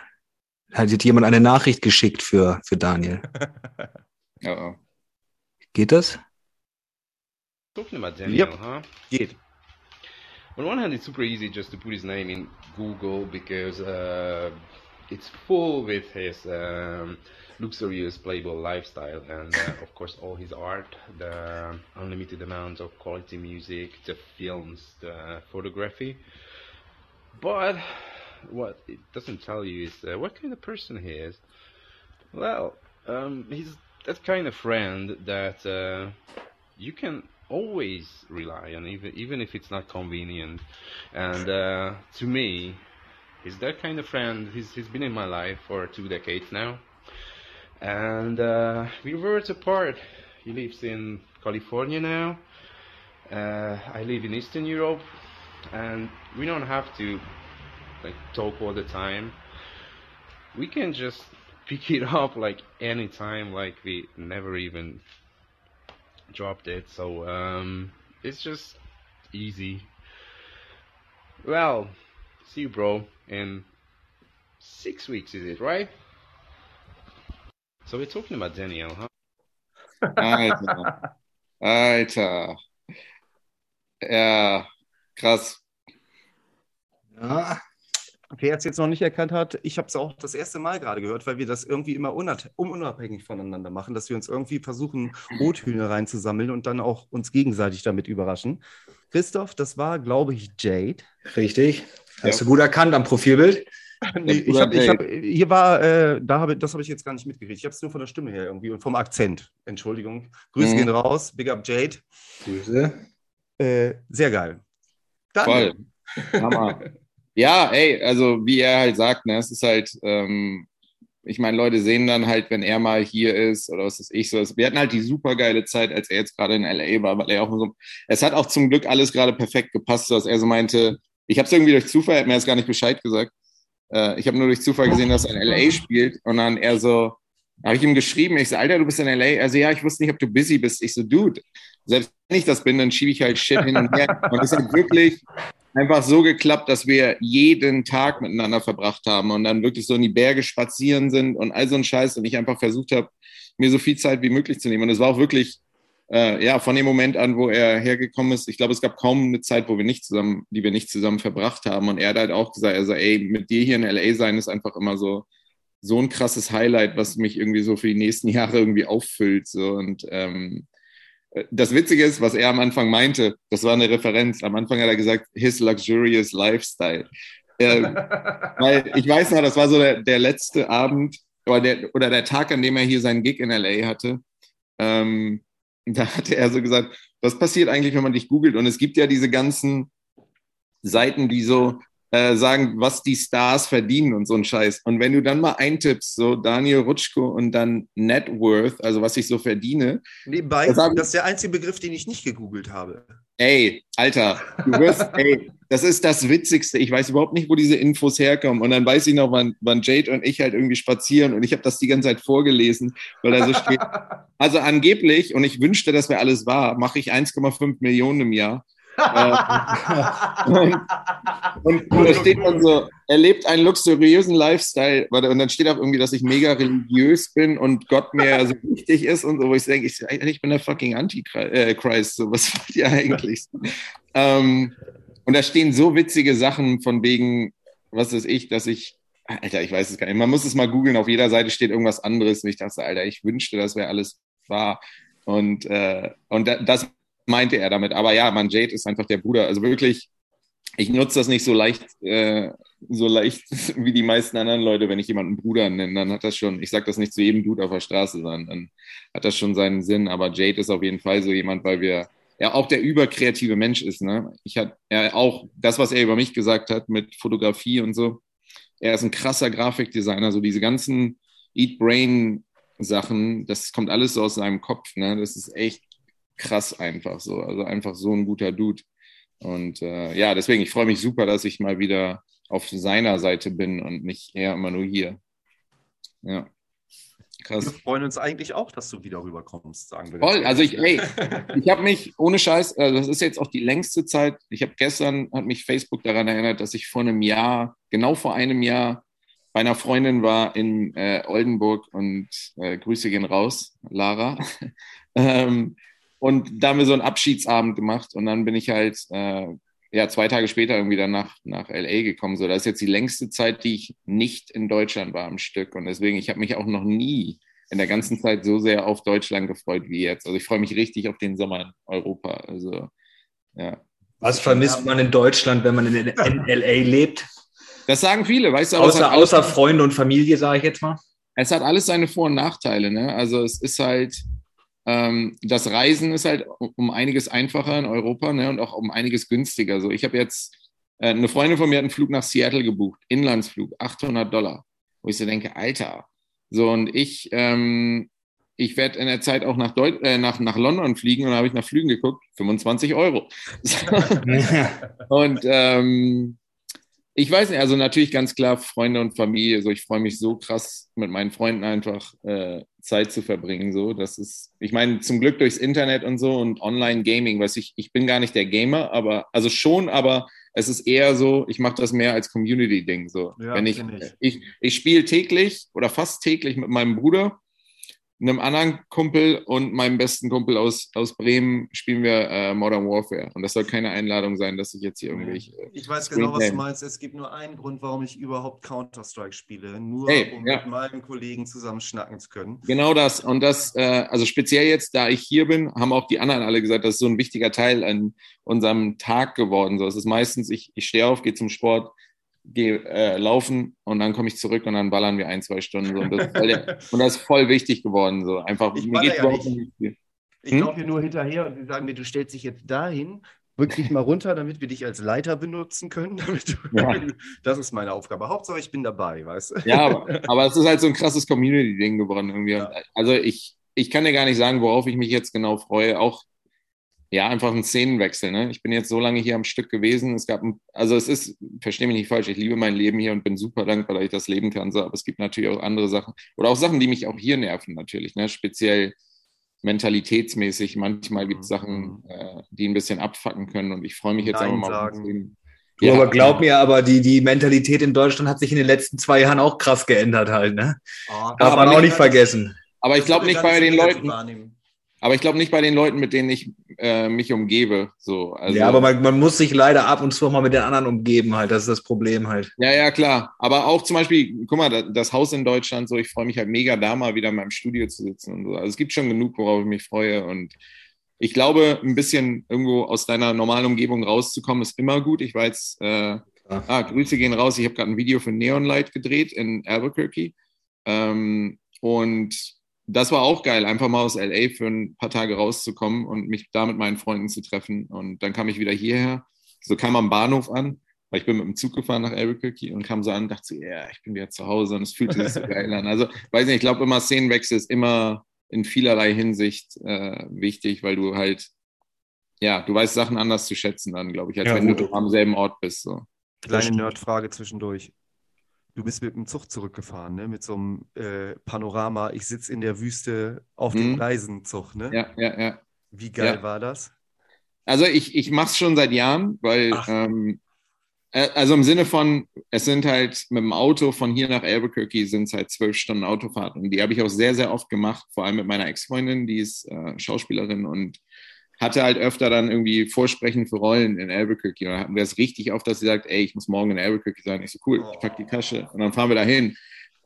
Hat jetzt jemand eine Nachricht geschickt für, für Daniel. oh, oh. Geht das? Talking about Daniel, yep. huh? Geht. On one hand, it's super easy just to put his name in Google because uh, it's full with his um, luxurious playable lifestyle and uh, of course all his art the unlimited amount of quality music the films the photography but what it doesn't tell you is uh, what kind of person he is well um, he's that kind of friend that uh, you can always rely on even even if it's not convenient and uh, to me he's that kind of friend. He's he's been in my life for two decades now, and uh, we were apart. He lives in California now. Uh, I live in Eastern Europe, and we don't have to like talk all the time. We can just pick it up like anytime, like we never even dropped it. So um, it's just easy. Well, see you, bro in six weeks, is it, right? So we're talking about Daniel, huh? Alter. Alter. Ja, krass. Ja. Wer es jetzt noch nicht erkannt hat, ich habe es auch das erste Mal gerade gehört, weil wir das irgendwie immer unabhängig voneinander machen, dass wir uns irgendwie versuchen, Rothühner reinzusammeln und dann auch uns gegenseitig damit überraschen. Christoph, das war, glaube ich, Jade. Richtig. Hast ja. du gut erkannt am Profilbild? nee, ich hab, ich hab, hier war, äh, da habe, das habe ich jetzt gar nicht mitgekriegt. Ich habe es nur von der Stimme her irgendwie und vom Akzent. Entschuldigung. Grüße mhm. gehen raus. Big up Jade. Grüße. Äh, sehr geil. Dann. Voll. Hammer. Ja, ey, also wie er halt sagt, ne, es ist halt, ähm, ich meine, Leute sehen dann halt, wenn er mal hier ist oder was ist ich so. Wir hatten halt die super geile Zeit, als er jetzt gerade in LA war, weil er auch so, es hat auch zum Glück alles gerade perfekt gepasst, dass er so meinte, ich habe es irgendwie durch Zufall, er hat mir jetzt gar nicht Bescheid gesagt. Äh, ich habe nur durch Zufall gesehen, dass er in LA spielt. Und dann er so, habe ich ihm geschrieben, ich so, Alter, du bist in LA. Also ja, ich wusste nicht, ob du busy bist. Ich so, Dude, selbst wenn ich das bin, dann schiebe ich halt Shit hin und her. Und es hat wirklich einfach so geklappt, dass wir jeden Tag miteinander verbracht haben und dann wirklich so in die Berge spazieren sind und all so ein Scheiß. Und ich einfach versucht habe, mir so viel Zeit wie möglich zu nehmen. Und es war auch wirklich äh, ja, von dem Moment an, wo er hergekommen ist, ich glaube, es gab kaum eine Zeit, wo wir nicht zusammen, die wir nicht zusammen verbracht haben. Und er hat halt auch gesagt, also, ey, mit dir hier in LA sein ist einfach immer so, so ein krasses Highlight, was mich irgendwie so für die nächsten Jahre irgendwie auffüllt. So. Und ähm, das Witzige ist, was er am Anfang meinte, das war eine Referenz. Am Anfang hat er gesagt, his luxurious lifestyle. Ähm, weil ich weiß noch, das war so der, der letzte Abend oder der, oder der Tag, an dem er hier seinen Gig in LA hatte. Ähm, da hatte er so gesagt, was passiert eigentlich, wenn man dich googelt? Und es gibt ja diese ganzen Seiten, die so äh, sagen, was die Stars verdienen und so ein Scheiß. Und wenn du dann mal eintippst, so Daniel Rutschko und dann Net Worth, also was ich so verdiene. Nebenbei, das, das ist der einzige Begriff, den ich nicht gegoogelt habe. Ey, Alter, du wirst, ey, das ist das Witzigste. Ich weiß überhaupt nicht, wo diese Infos herkommen. Und dann weiß ich noch, wann, wann Jade und ich halt irgendwie spazieren und ich habe das die ganze Zeit vorgelesen, weil da so steht. Also angeblich, und ich wünschte, das wäre alles wahr, mache ich 1,5 Millionen im Jahr. Äh, und, und, da steht dann so, er lebt einen luxuriösen Lifestyle. Und dann steht auch irgendwie, dass ich mega religiös bin und Gott mir so wichtig ist und so, wo ich denke, ich, ich bin der fucking Antichrist. So, was wollt ihr eigentlich? ähm, und da stehen so witzige Sachen von wegen, was ist ich, dass ich Alter, ich weiß es gar nicht. Man muss es mal googeln. Auf jeder Seite steht irgendwas anderes. Und ich dachte, Alter, ich wünschte, das wäre alles wahr. Und, äh, und das meinte er damit. Aber ja, man, Jade ist einfach der Bruder. Also wirklich, ich nutze das nicht so leicht, äh, so leicht wie die meisten anderen Leute, wenn ich jemanden Bruder nenne, dann hat das schon, ich sage das nicht zu jedem Dude auf der Straße, sondern dann hat das schon seinen Sinn. Aber Jade ist auf jeden Fall so jemand, weil wir ja auch der überkreative Mensch ist. Ne? Ich hatte ja auch das, was er über mich gesagt hat mit Fotografie und so. Er ist ein krasser Grafikdesigner, so diese ganzen Eat Brain Sachen, das kommt alles so aus seinem Kopf. Ne? Das ist echt krass einfach so. Also einfach so ein guter Dude. Und äh, ja, deswegen, ich freue mich super, dass ich mal wieder auf seiner Seite bin und nicht eher immer nur hier. Ja. Krass. Wir freuen uns eigentlich auch, dass du wieder rüberkommst, sagen wir. Voll, also ich, ey, ich habe mich ohne Scheiß, also das ist jetzt auch die längste Zeit. Ich habe gestern, hat mich Facebook daran erinnert, dass ich vor einem Jahr, genau vor einem Jahr, bei einer Freundin war in äh, Oldenburg und äh, Grüße gehen raus, Lara. ähm, und da haben wir so einen Abschiedsabend gemacht und dann bin ich halt äh, ja zwei Tage später irgendwie dann nach, nach LA gekommen. So, das ist jetzt die längste Zeit, die ich nicht in Deutschland war am Stück. Und deswegen, ich habe mich auch noch nie in der ganzen Zeit so sehr auf Deutschland gefreut wie jetzt. Also ich freue mich richtig auf den Sommer in Europa. Also ja. Was vermisst man in Deutschland, wenn man in, in LA lebt? Das sagen viele, weißt du. Außer, außer Freunde und Familie, sage ich jetzt mal. Es hat alles seine Vor- und Nachteile. Ne? Also es ist halt, das Reisen ist halt um einiges einfacher in Europa ne, und auch um einiges günstiger. So, ich habe jetzt äh, eine Freundin von mir hat einen Flug nach Seattle gebucht, Inlandsflug, 800 Dollar, wo ich so denke, Alter. So und ich, ähm, ich werde in der Zeit auch nach, Deut äh, nach, nach London fliegen und da habe ich nach Flügen geguckt, 25 Euro. und ähm, ich weiß nicht, also natürlich ganz klar Freunde und Familie. So, ich freue mich so krass mit meinen Freunden einfach äh, Zeit zu verbringen. So, das ist, ich meine, zum Glück durchs Internet und so und Online-Gaming, weiß ich, ich bin gar nicht der Gamer, aber also schon, aber es ist eher so, ich mache das mehr als Community-Ding. So, ja, wenn ich, ich, ich, ich spiele täglich oder fast täglich mit meinem Bruder einem anderen Kumpel und meinem besten Kumpel aus, aus Bremen spielen wir äh, Modern Warfare. Und das soll keine Einladung sein, dass ich jetzt hier irgendwelche. Ich weiß genau, was du meinst. Es gibt nur einen Grund, warum ich überhaupt Counter-Strike spiele. Nur hey, um ja. mit meinen Kollegen zusammen schnacken zu können. Genau das. Und das, äh, also speziell jetzt, da ich hier bin, haben auch die anderen alle gesagt, das ist so ein wichtiger Teil an unserem Tag geworden. So, es ist meistens, ich, ich stehe auf, gehe zum Sport, gehe äh, laufen und dann komme ich zurück und dann ballern wir ein, zwei Stunden. So. Und, das der, und, das ist voll wichtig geworden. So. Einfach, ich mir ja nicht. Ich hm? laufe hier nur hinterher und sie sagen mir, du stellst dich jetzt dahin, rück dich mal runter, damit wir dich als Leiter benutzen können. Ja. Das ist meine Aufgabe. Hauptsache, ich bin dabei, weißt du? Ja, aber, aber es ist halt so ein krasses Community-Ding geworden irgendwie. Ja. Also ich, ich kann dir gar nicht sagen, worauf ich mich jetzt genau freue. Auch ja, einfach ein Szenenwechsel. Ne? Ich bin jetzt so lange hier am Stück gewesen. Es gab, ein, also es ist, verstehe mich nicht falsch, ich liebe mein Leben hier und bin super dankbar, dass ich das leben kann. So, aber es gibt natürlich auch andere Sachen oder auch Sachen, die mich auch hier nerven natürlich. Ne? Speziell mentalitätsmäßig. Manchmal gibt es mhm. Sachen, äh, die ein bisschen abfacken können und ich freue mich jetzt Nein aber mal sagen. auf den ja, aber glaub mir, aber die, die Mentalität in Deutschland hat sich in den letzten zwei Jahren auch krass geändert halt, ne? Oh, Darf man auch nicht vergessen. Aber ich glaube nicht bei den Leuten. Aber ich glaube nicht bei den Leuten, mit denen ich äh, mich umgebe. So, also, ja, aber man, man, muss sich leider ab und zu mal mit den anderen umgeben halt. Das ist das Problem halt. Ja, ja, klar. Aber auch zum Beispiel, guck mal, das Haus in Deutschland, so, ich freue mich halt mega da mal wieder in meinem Studio zu sitzen und so. Also es gibt schon genug, worauf ich mich freue. Und ich glaube, ein bisschen irgendwo aus deiner normalen Umgebung rauszukommen, ist immer gut. Ich war jetzt, äh, ah, Grüße gehen raus. Ich habe gerade ein Video für Neon Light gedreht in Albuquerque. Ähm, und das war auch geil, einfach mal aus LA für ein paar Tage rauszukommen und mich da mit meinen Freunden zu treffen. Und dann kam ich wieder hierher. So kam am Bahnhof an weil ich bin mit dem Zug gefahren nach Albuquerque und kam so an und dachte so, ja, yeah, ich bin wieder zu Hause und es fühlte sich so geil an. Also, weiß nicht, ich glaube immer, Szenenwechsel ist immer in vielerlei Hinsicht äh, wichtig, weil du halt, ja, du weißt Sachen anders zu schätzen dann, glaube ich, als ja, wenn du am selben Ort bist. So. Kleine Nerdfrage zwischendurch. Du bist mit dem Zug zurückgefahren, ne? mit so einem äh, Panorama. Ich sitze in der Wüste auf dem mhm. Reisenzug. Ne? Ja, ja, ja. Wie geil ja. war das? Also ich, ich mache es schon seit Jahren, weil ähm, äh, also im Sinne von, es sind halt mit dem Auto von hier nach Albuquerque sind es halt zwölf Stunden Autofahrt. Und die habe ich auch sehr, sehr oft gemacht, vor allem mit meiner Ex-Freundin, die ist äh, Schauspielerin und hatte halt öfter dann irgendwie Vorsprechen für Rollen in Albuquerque. Und dann hatten wir es richtig oft, dass sie sagt, ey, ich muss morgen in Albuquerque sein. Ich so, cool, ich packe die Tasche und dann fahren wir da hin.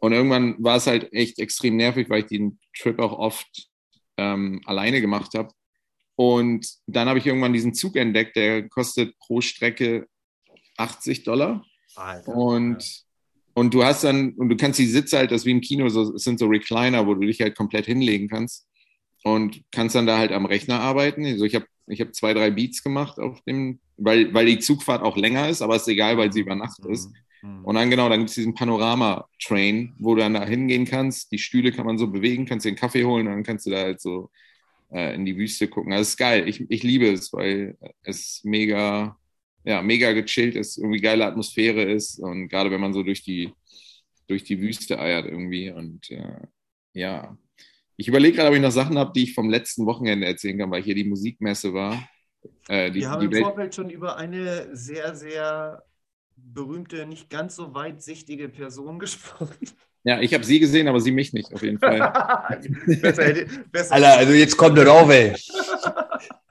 Und irgendwann war es halt echt extrem nervig, weil ich den Trip auch oft ähm, alleine gemacht habe. Und dann habe ich irgendwann diesen Zug entdeckt, der kostet pro Strecke 80 Dollar. Alter, und, ja. und du hast dann, und du kannst die Sitze halt, das wie im Kino, so, es sind so Recliner, wo du dich halt komplett hinlegen kannst und kannst dann da halt am Rechner arbeiten. Also ich habe ich hab zwei, drei Beats gemacht auf dem, weil, weil die Zugfahrt auch länger ist, aber ist egal, weil sie über Nacht ist. Mhm. mhm. Und dann genau, dann gibt es diesen Panorama-Train, wo du dann da hingehen kannst. Die Stühle kann man so bewegen, kannst dir einen Kaffee holen und dann kannst du da halt so äh, in die Wüste gucken. Also ist geil. Ich, ich liebe es, weil es mega, ja, mega gechillt ist, irgendwie geile Atmosphäre ist und gerade wenn man so durch die, durch die Wüste eiert irgendwie und äh, ja. Ich überlege gerade, ob ich noch Sachen habe, die ich vom letzten Wochenende erzählen kann, weil hier die Musikmesse war. Äh, die, Wir haben im Vorfeld schon über eine sehr, sehr berühmte, nicht ganz so weitsichtige Person gesprochen. Ja, ich habe sie gesehen, aber sie mich nicht, auf jeden Fall. besser, besser. Alter, also jetzt kommt er auf, ey.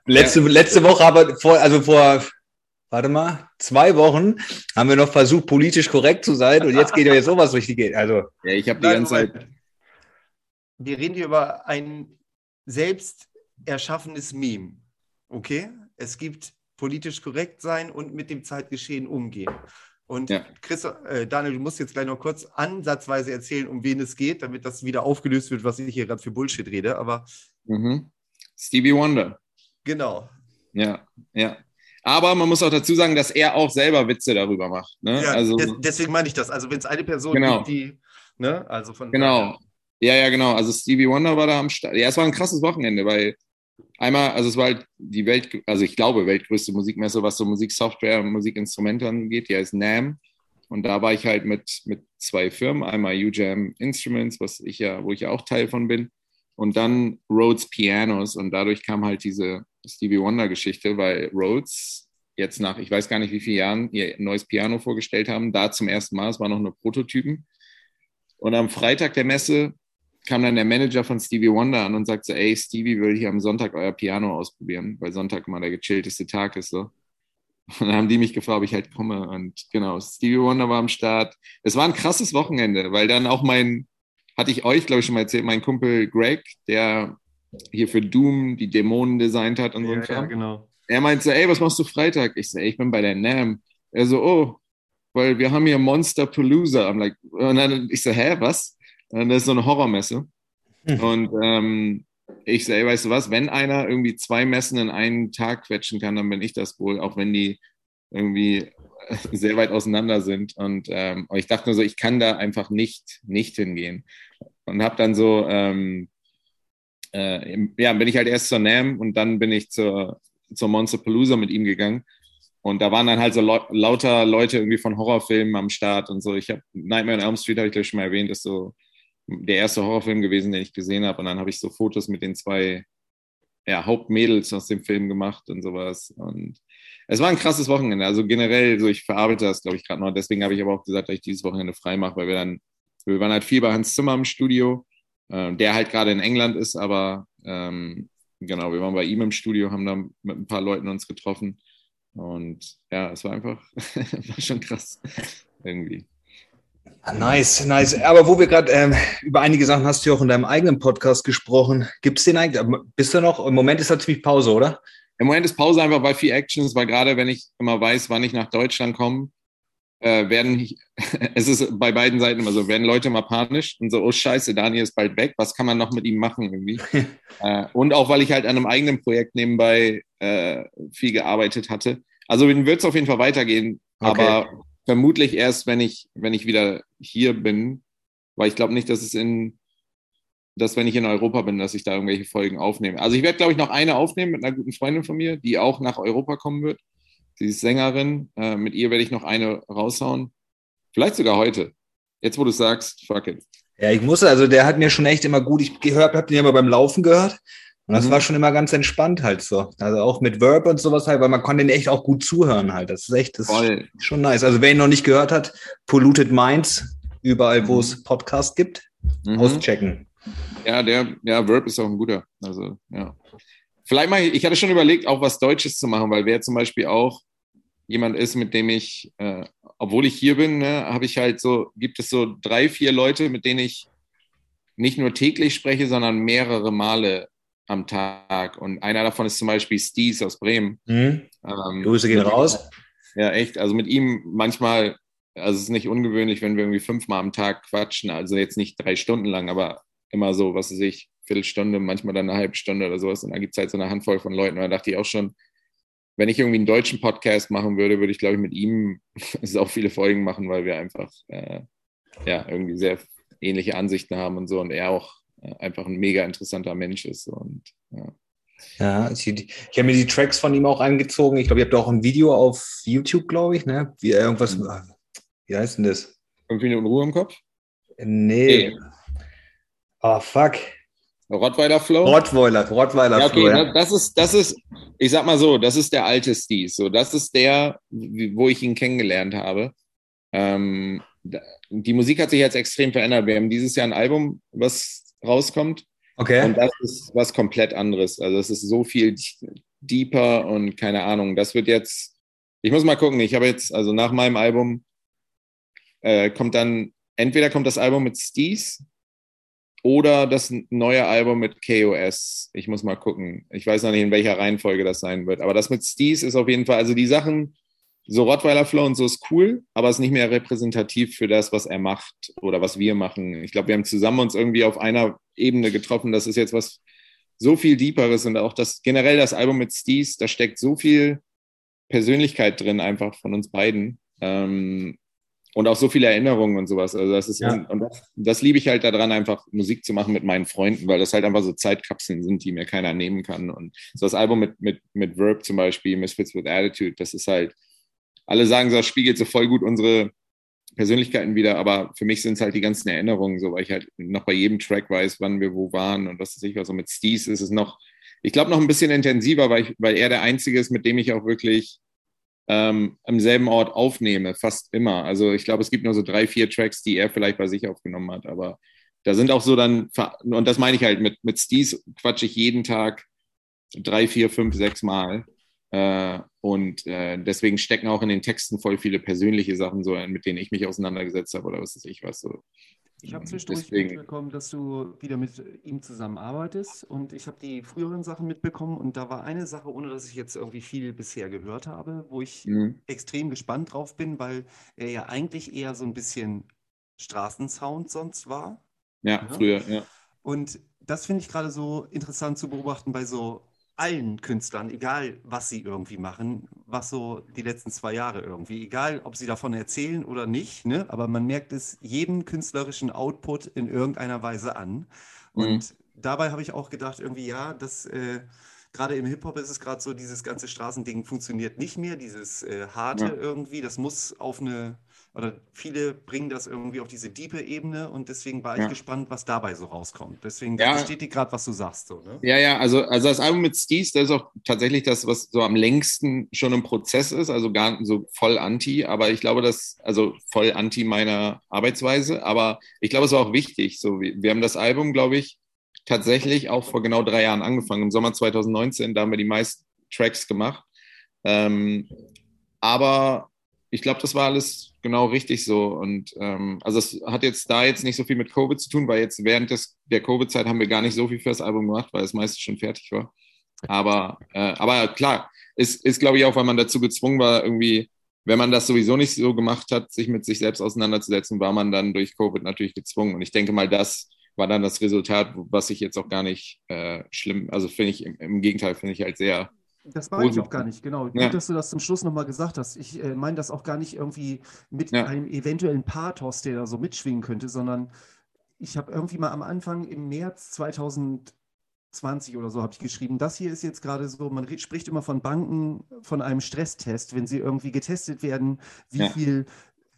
Letzte, ja. letzte Woche, aber vor, also vor, warte mal, zwei Wochen haben wir noch versucht, politisch korrekt zu sein und jetzt geht ja jetzt sowas durch die Geht. Also. Ja, ich habe die ganze Zeit. Wir reden hier über ein selbst erschaffenes Meme. Okay? Es gibt politisch korrekt sein und mit dem Zeitgeschehen umgehen. Und ja. Chris, äh, Daniel, du musst jetzt gleich noch kurz ansatzweise erzählen, um wen es geht, damit das wieder aufgelöst wird, was ich hier gerade für Bullshit rede. Aber mhm. Stevie Wonder. Genau. Ja, ja. Aber man muss auch dazu sagen, dass er auch selber Witze darüber macht. Ne? Ja, also, des, deswegen meine ich das. Also wenn es eine Person genau. gibt, die, ne, also von genau. Ja, ja, genau. Also Stevie Wonder war da am Start. Ja, es war ein krasses Wochenende, weil einmal, also es war halt die Welt, also ich glaube, weltgrößte Musikmesse, was so Musiksoftware und Musikinstrumente angeht, die heißt NAM. Und da war ich halt mit, mit zwei Firmen, einmal UJAM Instruments, was ich ja, wo ich ja auch Teil von bin, und dann Rhodes Pianos. Und dadurch kam halt diese Stevie Wonder-Geschichte, weil Rhodes jetzt nach, ich weiß gar nicht wie vielen Jahren, ihr neues Piano vorgestellt haben, da zum ersten Mal, es war noch nur Prototypen. Und am Freitag der Messe kam dann der Manager von Stevie Wonder an und sagte, ey, Stevie will hier am Sonntag euer Piano ausprobieren, weil Sonntag immer der gechillteste Tag ist so. Und dann haben die mich gefragt, ob ich halt komme. Und genau, Stevie Wonder war am Start. Es war ein krasses Wochenende, weil dann auch mein, hatte ich euch, glaube ich, schon mal erzählt, mein Kumpel Greg, der hier für Doom die Dämonen designt hat und so. Ja, ja, genau. Er meinte, ey, was machst du Freitag? Ich so, ey, ich bin bei der NAM. Er so, oh, weil wir haben hier Monster Palooza. I'm like, und dann ich so, hä, was? Das ist so eine Horrormesse. Hm. Und ähm, ich sage, weißt du was, wenn einer irgendwie zwei Messen in einen Tag quetschen kann, dann bin ich das wohl, auch wenn die irgendwie sehr weit auseinander sind. Und ähm, ich dachte nur so, ich kann da einfach nicht, nicht hingehen. Und habe dann so, ähm, äh, ja, bin ich halt erst zur NAM und dann bin ich zur, zur Monster Palooza mit ihm gegangen. Und da waren dann halt so lauter Leute irgendwie von Horrorfilmen am Start und so. Ich habe Nightmare on Elm Street, habe ich gleich schon mal erwähnt, ist so der erste Horrorfilm gewesen, den ich gesehen habe. Und dann habe ich so Fotos mit den zwei ja, Hauptmädels aus dem Film gemacht und sowas. Und es war ein krasses Wochenende. Also generell, so ich verarbeite das, glaube ich, gerade noch. Deswegen habe ich aber auch gesagt, dass ich dieses Wochenende frei mache, weil wir dann, wir waren halt viel bei Hans Zimmer im Studio, äh, der halt gerade in England ist, aber ähm, genau, wir waren bei ihm im Studio, haben da mit ein paar Leuten uns getroffen. Und ja, es war einfach, war schon krass irgendwie. Nice, nice. Aber wo wir gerade ähm, über einige Sachen hast du ja auch in deinem eigenen Podcast gesprochen. Gibt es den eigentlich? Bist du noch? Im Moment ist da ziemlich Pause, oder? Im Moment ist Pause einfach bei viel Actions, weil gerade wenn ich immer weiß, wann ich nach Deutschland komme, äh, werden, es ist bei beiden Seiten immer so, werden Leute mal panisch und so, oh scheiße, Daniel ist bald weg, was kann man noch mit ihm machen irgendwie? äh, und auch, weil ich halt an einem eigenen Projekt nebenbei äh, viel gearbeitet hatte. Also wird es auf jeden Fall weitergehen, Okay. Aber vermutlich erst, wenn ich, wenn ich wieder hier bin, weil ich glaube nicht, dass es in, dass wenn ich in Europa bin, dass ich da irgendwelche Folgen aufnehme. Also ich werde, glaube ich, noch eine aufnehmen mit einer guten Freundin von mir, die auch nach Europa kommen wird. Sie ist Sängerin. Äh, mit ihr werde ich noch eine raushauen. Vielleicht sogar heute. Jetzt, wo du sagst, fuck it. Ja, ich muss, also der hat mir schon echt immer gut, ich gehört, hab den ja mal beim Laufen gehört. Und das mhm. war schon immer ganz entspannt halt so. Also auch mit Verb und sowas halt, weil man konnte den echt auch gut zuhören halt. Das ist echt, das ist schon nice. Also wer ihn noch nicht gehört hat, Polluted Minds, überall, wo mhm. es Podcast gibt, mhm. auschecken. Ja, der, ja, Verb ist auch ein guter. Also, ja. Vielleicht mal, ich hatte schon überlegt, auch was Deutsches zu machen, weil wer zum Beispiel auch jemand ist, mit dem ich, äh, obwohl ich hier bin, ne, habe ich halt so, gibt es so drei, vier Leute, mit denen ich nicht nur täglich spreche, sondern mehrere Male am Tag. Und einer davon ist zum Beispiel Stees aus Bremen. Mhm. Ähm, Grüße gehen raus. Ja, echt. Also mit ihm manchmal, also es ist nicht ungewöhnlich, wenn wir irgendwie fünfmal am Tag quatschen. Also jetzt nicht drei Stunden lang, aber immer so, was weiß ich, Viertelstunde, manchmal dann eine halbe Stunde oder sowas. Und da gibt es halt so eine Handvoll von Leuten. Und da dachte ich auch schon, wenn ich irgendwie einen deutschen Podcast machen würde, würde ich, glaube ich, mit ihm auch viele Folgen machen, weil wir einfach äh, ja, irgendwie sehr ähnliche Ansichten haben und so und er auch einfach ein mega interessanter Mensch ist. Und, ja. Ja, ich, ich habe mir die Tracks von ihm auch angezogen. Ich glaube, ihr habt auch ein Video auf YouTube, glaube ich, ne? Wie irgendwas, mhm. wie heißt denn das? Fünf Minuten Ruhe im Kopf? Nee. nee. Oh, fuck. Rottweiler Flow? Rottweiler, Rottweiler ja, okay, Flow. Ja. Das ist, das ist, ich sag mal so, das ist der alte Steve. So, das ist der, wo ich ihn kennengelernt habe. Ähm, die Musik hat sich jetzt extrem verändert. Wir haben dieses Jahr ein Album, was rauskommt. Okay. Und das ist was komplett anderes. Also es ist so viel deeper und keine Ahnung. Das wird jetzt, ich muss mal gucken. Ich habe jetzt, also nach meinem Album äh, kommt dann, entweder kommt das Album mit Steez oder das neue Album mit KOS. Ich muss mal gucken. Ich weiß noch nicht, in welcher Reihenfolge das sein wird. Aber das mit Steez ist auf jeden Fall, also die Sachen, so Rottweiler Flow und so ist cool, aber ist nicht mehr repräsentativ für das, was er macht oder was wir machen. Ich glaube, wir haben zusammen uns irgendwie auf einer Ebene getroffen. Das ist jetzt was so viel Deeperes und auch das generell das Album mit Steez, da steckt so viel Persönlichkeit drin einfach von uns beiden. Ähm, und auch so viele Erinnerungen und sowas. Also das ist ja. und, das, das, liebe ich halt daran, einfach Musik zu machen mit meinen Freunden, weil das halt einfach so Zeitkapseln sind, die mir keiner nehmen kann. Und so das Album mit, mit, mit Verb zum Beispiel, Misfits with Attitude, das ist halt, alle sagen so, das spiegelt so voll gut unsere Persönlichkeiten wieder, aber für mich sind es halt die ganzen Erinnerungen, so weil ich halt noch bei jedem Track weiß, wann wir wo waren und was weiß ich was. So mit Steez ist es noch, ich glaube, noch ein bisschen intensiver, weil, ich, weil er der Einzige ist, mit dem ich auch wirklich ähm, am selben Ort aufnehme, fast immer. Also ich glaube, es gibt nur so drei, vier Tracks, die er vielleicht bei sich aufgenommen hat, aber da sind auch so dann, und das meine ich halt, mit, mit Steez quatsche ich jeden Tag drei, vier, fünf, sechs Mal. Äh, und äh, deswegen stecken auch in den Texten voll viele persönliche Sachen so, mit denen ich mich auseinandergesetzt habe oder was weiß ich was. So. Ich habe zwischendurch Deswegen. mitbekommen, dass du wieder mit ihm zusammenarbeitest und ich habe die früheren Sachen mitbekommen und da war eine Sache, ohne dass ich jetzt irgendwie viel bisher gehört habe, wo ich mhm. extrem gespannt drauf bin, weil er ja eigentlich eher so ein bisschen Straßensound sonst war. Ja, ja? früher, ja. Und das finde ich gerade so interessant zu beobachten bei so allen Künstlern, egal was sie irgendwie machen, was so die letzten zwei Jahre irgendwie, egal ob sie davon erzählen oder nicht, ne? aber man merkt es jedem künstlerischen Output in irgendeiner Weise an. Und mhm. dabei habe ich auch gedacht, irgendwie, ja, das äh, gerade im Hip-Hop ist es gerade so, dieses ganze Straßending funktioniert nicht mehr, dieses äh, harte ja. irgendwie, das muss auf eine oder viele bringen das irgendwie auf diese diepe Ebene und deswegen war ich ja. gespannt, was dabei so rauskommt. Deswegen ja. bestätigt gerade, was du sagst. So, ne? Ja, ja, also, also das Album mit Steez, das ist auch tatsächlich das, was so am längsten schon im Prozess ist, also gar so voll anti, aber ich glaube, dass, also voll anti meiner Arbeitsweise, aber ich glaube, es war auch wichtig. So, wir, wir haben das Album, glaube ich, tatsächlich auch vor genau drei Jahren angefangen, im Sommer 2019, da haben wir die meisten Tracks gemacht. Ähm, aber ich glaube, das war alles genau richtig so. Und ähm, also es hat jetzt da jetzt nicht so viel mit Covid zu tun, weil jetzt während des, der Covid-Zeit haben wir gar nicht so viel für das Album gemacht, weil es meistens schon fertig war. Aber, äh, aber klar, ist, ist glaube ich auch, weil man dazu gezwungen war, irgendwie, wenn man das sowieso nicht so gemacht hat, sich mit sich selbst auseinanderzusetzen, war man dann durch Covid natürlich gezwungen. Und ich denke mal, das war dann das Resultat, was ich jetzt auch gar nicht äh, schlimm, also finde ich im, im Gegenteil, finde ich halt sehr Das meine ich auch gar nicht, genau. Ja. Gut, dass du das zum Schluss nochmal gesagt hast. Ich äh, meine das auch gar nicht irgendwie mit ja. einem eventuellen Pathos, der da so mitschwingen könnte, sondern ich habe irgendwie mal am Anfang im März 2020 oder so habe ich geschrieben, das hier ist jetzt gerade so, man spricht immer von Banken, von einem Stresstest, wenn sie irgendwie getestet werden, wie ja. viel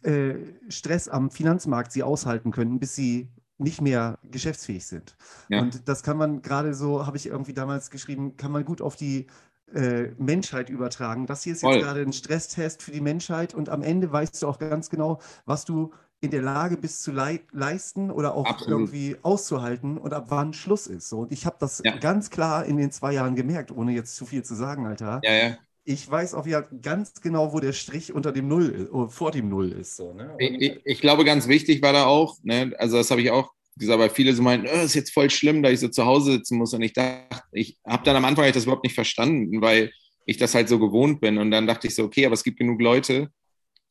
äh, Stress am Finanzmarkt sie aushalten können, bis sie nicht mehr geschäftsfähig sind. Und das kann man gerade so, habe ich irgendwie damals geschrieben, kann man gut auf die äh, Menschheit übertragen. Das hier ist jetzt gerade ein Stresstest für die Menschheit und am Ende weißt du auch ganz genau, was du in der Lage bist zu le leisten oder auch Absolut. irgendwie auszuhalten und ab wann Schluss ist. So, und ich habe das ja. ganz klar in den zwei Jahren gemerkt, ohne jetzt zu viel zu sagen, Alter. Ja, ja. Ich weiß auch ja ganz genau, wo der Strich unter dem Null, oh, vor dem Null ist. So, ne? ich, ich, glaube, ganz wichtig war da auch, ne, also das habe ich auch gesagt, weil viele so meinen, oh, ist jetzt voll schlimm, dass ich so zu Hause sitzen muss. Und ich dachte, ich habe dann am Anfang das überhaupt nicht verstanden, weil ich das halt so gewohnt bin. Und dann dachte ich so, okay, aber es gibt genug Leute,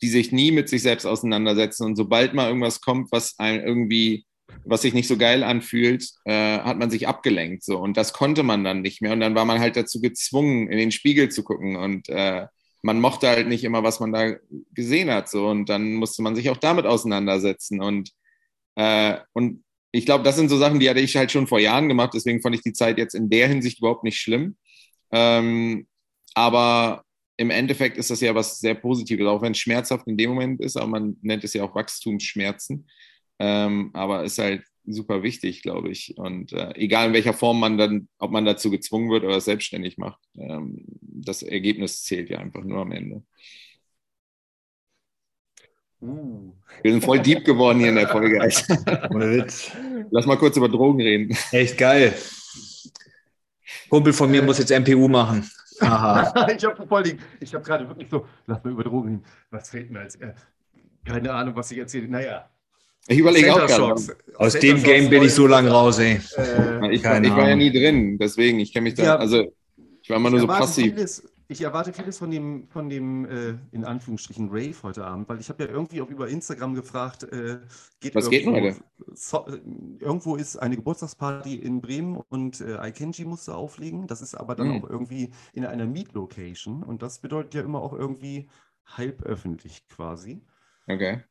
die sich nie mit sich selbst auseinandersetzen. Und sobald mal irgendwas kommt, was einem irgendwie, was sich nicht so geil anfühlt, äh, hat man sich abgelenkt. So. Und das konnte man dann nicht mehr. Und dann war man halt dazu gezwungen, in den Spiegel zu gucken. Und äh, man mochte halt nicht immer, was man da gesehen hat. So. Und dann musste man sich auch damit auseinandersetzen. Und, äh, und ich glaube, das sind so Sachen, die hatte ich halt schon vor Jahren gemacht. Deswegen fand ich die Zeit jetzt in der Hinsicht überhaupt nicht schlimm. Ähm, aber im Endeffekt ist das ja was sehr Positives, auch wenn es schmerzhaft in dem Moment ist, aber man nennt es ja auch Wachstumsschmerzen. Ähm, aber ist halt super wichtig, glaube ich. Und äh, egal in welcher Form man dann, ob man dazu gezwungen wird oder selbstständig macht, ähm, das Ergebnis zählt ja einfach nur am Ende. Wir sind voll deep geworden hier in der Folge. Ohne Witz. Lass mal kurz über Drogen reden. Echt geil. Kumpel von mir muss jetzt MPU machen. Aha. ich habe voll die, ich habe gerade wirklich so, lass mal über Drogen reden. Was reden wir als, äh, keine Ahnung, was ich erzähle. Naja. Ich überlege auch gerade. Aus Center dem Game bin ich so lang raus, ey. Äh, ich, ich, war ja nie drin, deswegen, ich kenne mich da, ja, also ich war immer nur so passiv. Vieles, ich erwarte vieles von dem, von dem äh, in Anführungsstrichen, Rave heute Abend, weil ich habe ja irgendwie auch über Instagram gefragt, äh, geht Was geht denn heute? So, irgendwo ist eine Geburtstagsparty in Bremen und äh, Ikenji musste auflegen. Das ist aber dann mhm. auch irgendwie in einer Meet-Location und das bedeutet ja immer auch irgendwie halb öffentlich quasi. Okay.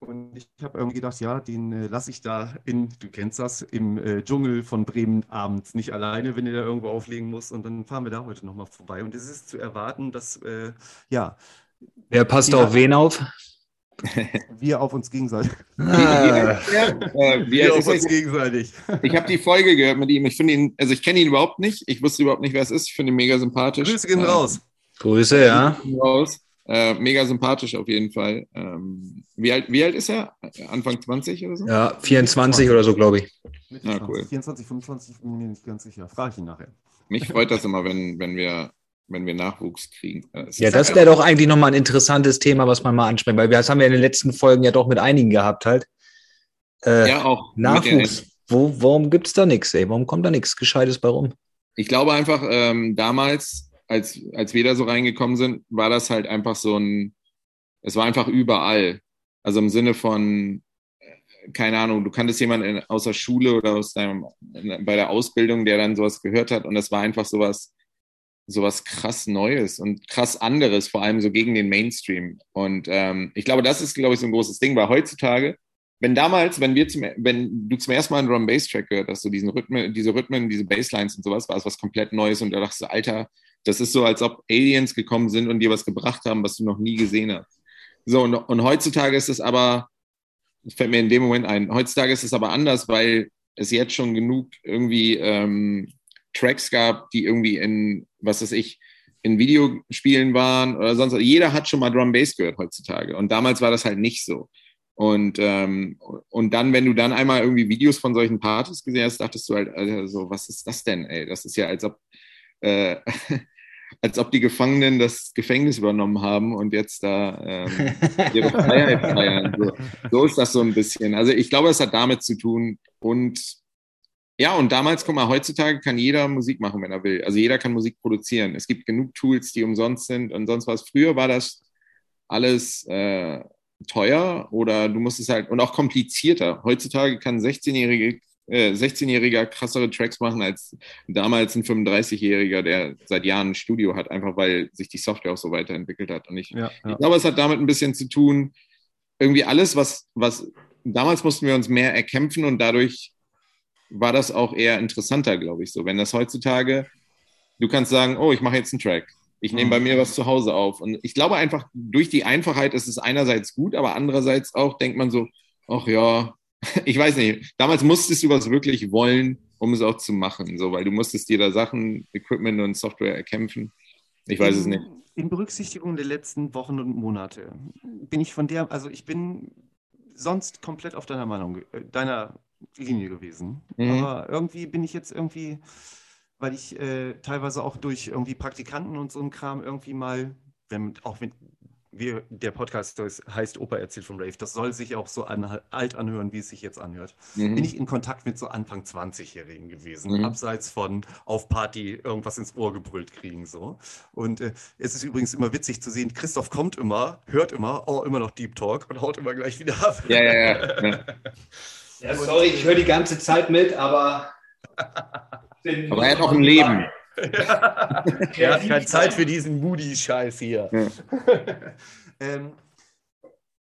Und ich habe irgendwie gedacht, ja, den äh, lasse ich da in, du kennst das, im äh, Dschungel von Bremen abends nicht alleine, wenn ihr da irgendwo auflegen muss. Und dann fahren wir da heute nochmal vorbei. Und es ist zu erwarten, dass, äh, ja. Wer passt auf wen auf? Wir auf uns gegenseitig. Ah. wir, wir auf uns gegenseitig. Ich habe die Folge gehört mit ihm. Ich finde ihn, also ich kenne ihn überhaupt nicht. Ich wusste überhaupt nicht, wer es ist. Ich finde ihn mega sympathisch. Grüße gehen raus. Grüße, ja. Raus. Äh, mega sympathisch auf jeden Fall. Ähm, wie, alt, wie alt ist er? Anfang 20 oder so? Ja, 24 oder so, glaube ich. Ja, cool. 24, 25, bin mir nicht ganz sicher. Frage ich ihn nachher. Mich freut das immer, wenn, wenn, wir, wenn wir Nachwuchs kriegen. Das ja, das wäre doch eigentlich nochmal ein interessantes Thema, was man mal ansprechen, weil wir, das haben wir in den letzten Folgen ja doch mit einigen gehabt halt. Äh, ja, auch. Nachwuchs. Wo, warum gibt es da nichts, ey? Warum kommt da nichts Gescheites bei rum? Ich glaube einfach, ähm, damals als, als wir da so reingekommen sind, war das halt einfach so ein, es war einfach überall. Also im Sinne von, äh, keine Ahnung, du kanntest jemanden aus der Schule oder aus deinem, bei der Ausbildung, der dann sowas gehört hat und das war einfach sowas, sowas krass Neues und krass anderes, vor allem so gegen den Mainstream. Und ähm, ich glaube, das ist, glaube ich, so ein großes Ding, weil heutzutage, wenn damals, wenn wir zum, wenn du zum ersten Mal einen Drum Bass Track gehört hast, so diesen Rhythmen, diese Rhythmen, diese Basslines und sowas, war es was komplett Neues und da dachtest du, Alter, das ist so, als ob Aliens gekommen sind und dir was gebracht haben, was du noch nie gesehen hast. So, und, und heutzutage ist es aber, fällt mir in dem Moment ein, heutzutage ist es aber anders, weil es jetzt schon genug irgendwie ähm, Tracks gab, die irgendwie in, was weiß ich, in Videospielen waren oder sonst. Jeder hat schon mal Drum Bass gehört heutzutage. Und damals war das halt nicht so. Und, ähm, und dann, wenn du dann einmal irgendwie Videos von solchen Partys gesehen hast, dachtest du halt, also, was ist das denn, ey? Das ist ja, als ob, äh, als ob die Gefangenen das Gefängnis übernommen haben und jetzt da ähm, ihre Freiheit feiern. So, so, ist das so ein bisschen. Also ich glaube, es hat damit zu tun. Und ja, und damals, guck mal, heutzutage kann jeder Musik machen, wenn er will. Also jeder kann Musik produzieren. Es gibt genug Tools, die umsonst sind und sonst was. Früher war das alles äh, teuer oder du musst es halt und auch komplizierter. Heutzutage kann ein 16-Jährige äh, 16-Jähriger krassere Tracks machen als damals ein 35-Jähriger, der seit Jahren ein Studio hat, einfach weil sich die Software auch so weiterentwickelt hat. Und ich, ja, ja. ich glaube, es hat damit ein bisschen zu tun, irgendwie alles, was, was damals mussten wir uns mehr erkämpfen und dadurch war das auch eher interessanter, glaube ich, so. Wenn das heutzutage, du kannst sagen, oh, ich mache jetzt einen Track. Ich nehme bei mhm. mir was zu Hause auf. Und ich glaube einfach, durch die Einfachheit ist es einerseits gut, aber andererseits auch denkt man so, ach ja, ich weiß nicht. Damals musstest du was wirklich wollen, um es auch zu machen, so, weil du musstest dir da Sachen, Equipment und Software erkämpfen. Ich weiß in, es nicht. In Berücksichtigung der letzten Wochen und Monate bin ich von der, also ich bin sonst komplett auf deiner Meinung, äh, deiner Linie gewesen. Mhm. Aber irgendwie bin ich jetzt irgendwie, weil ich äh, teilweise auch durch irgendwie Praktikanten und so ein Kram irgendwie mal, wenn, auch wenn wir, der Podcast heißt Opa erzählt vom Rave, das soll sich auch so an, alt anhören, wie es sich jetzt anhört. Mhm. Bin ich in Kontakt mit so Anfang 20-Jährigen gewesen, mhm. abseits von auf Party irgendwas ins Ohr gebrüllt kriegen so. Und äh, es ist übrigens immer witzig zu sehen, Christoph kommt immer, hört immer, oh, immer noch Deep Talk und haut immer gleich wieder ab. Ja, ja, ja. ja sorry, ich höre die ganze Zeit mit, aber. aber er hat auch ein Leben. Ja. er hat keine Zeit für diesen Moody-Scheiß hier. Ja. ähm,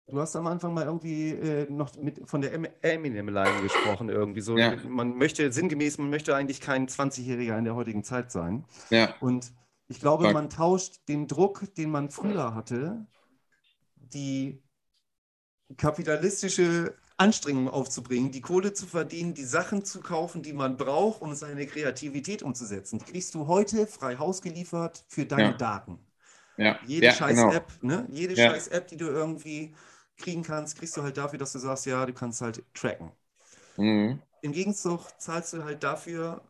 du hast am Anfang mal irgendwie äh, noch mit, von der Eminem-Line gesprochen, irgendwie so. Ja. Man möchte sinngemäß, man möchte eigentlich kein 20-Jähriger in der heutigen Zeit sein. Ja. Und ich glaube, man tauscht den Druck, den man früher hatte, die kapitalistische Anstrengungen aufzubringen, die Kohle zu verdienen, die Sachen zu kaufen, die man braucht, um seine Kreativität umzusetzen. Kriegst du heute frei Haus geliefert für deine ja. Daten. Ja. Jede ja, scheiß genau. App, ne? Jede scheiß App, die du irgendwie kriegen kannst, kriegst du halt dafür, dass du sagst, ja, du kannst halt tracken. Mhm. Im Gegenzug zahlst du halt dafür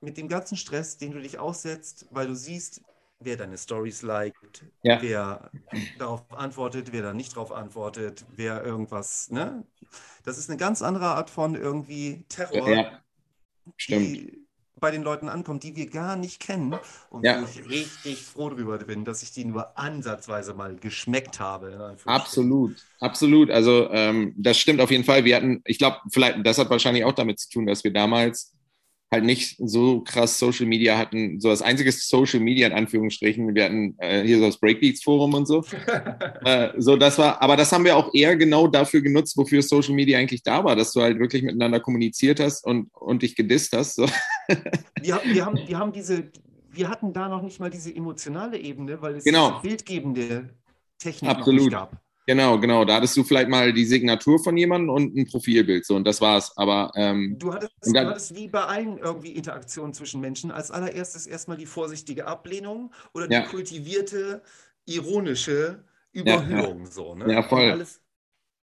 mit dem ganzen Stress, den du dich aussetzt, weil du siehst, wer deine Stories liked, ja. wer darauf antwortet, wer da nicht darauf antwortet, wer irgendwas, ne? Das ist eine ganz andere Art von irgendwie Terror, ja. die bei den Leuten ankommt, die wir gar nicht kennen und ja. wo ich richtig froh drüber bin, dass ich die nur ansatzweise mal geschmeckt habe. Absolut, absolut. Also ähm, das stimmt auf jeden Fall. Wir hatten, ich glaube, vielleicht, das hat wahrscheinlich auch damit zu tun, dass wir damals halt nicht so krass Social Media hatten, so das einzige Social Media in Anführungsstrichen, wir hatten äh, hier so das Breakbeats Forum und so. äh, so, das war, aber das haben wir auch eher genau dafür genutzt, wofür Social Media eigentlich da war, dass du halt wirklich miteinander kommuniziert hast und, und dich gedisst hast. So. wir, wir, haben, wir haben diese, wir hatten da noch nicht mal diese emotionale Ebene, weil es genau. bildgebende Technik Absolut. noch nicht gab. Genau, genau. Da hattest du vielleicht mal die Signatur von jemandem und ein Profilbild. So, und das war's. Aber ähm, du, hattest, du hattest wie bei allen irgendwie Interaktionen zwischen Menschen als allererstes erstmal die vorsichtige Ablehnung oder die ja. kultivierte, ironische Überhöhung. Ja, ja. So, ne? ja voll.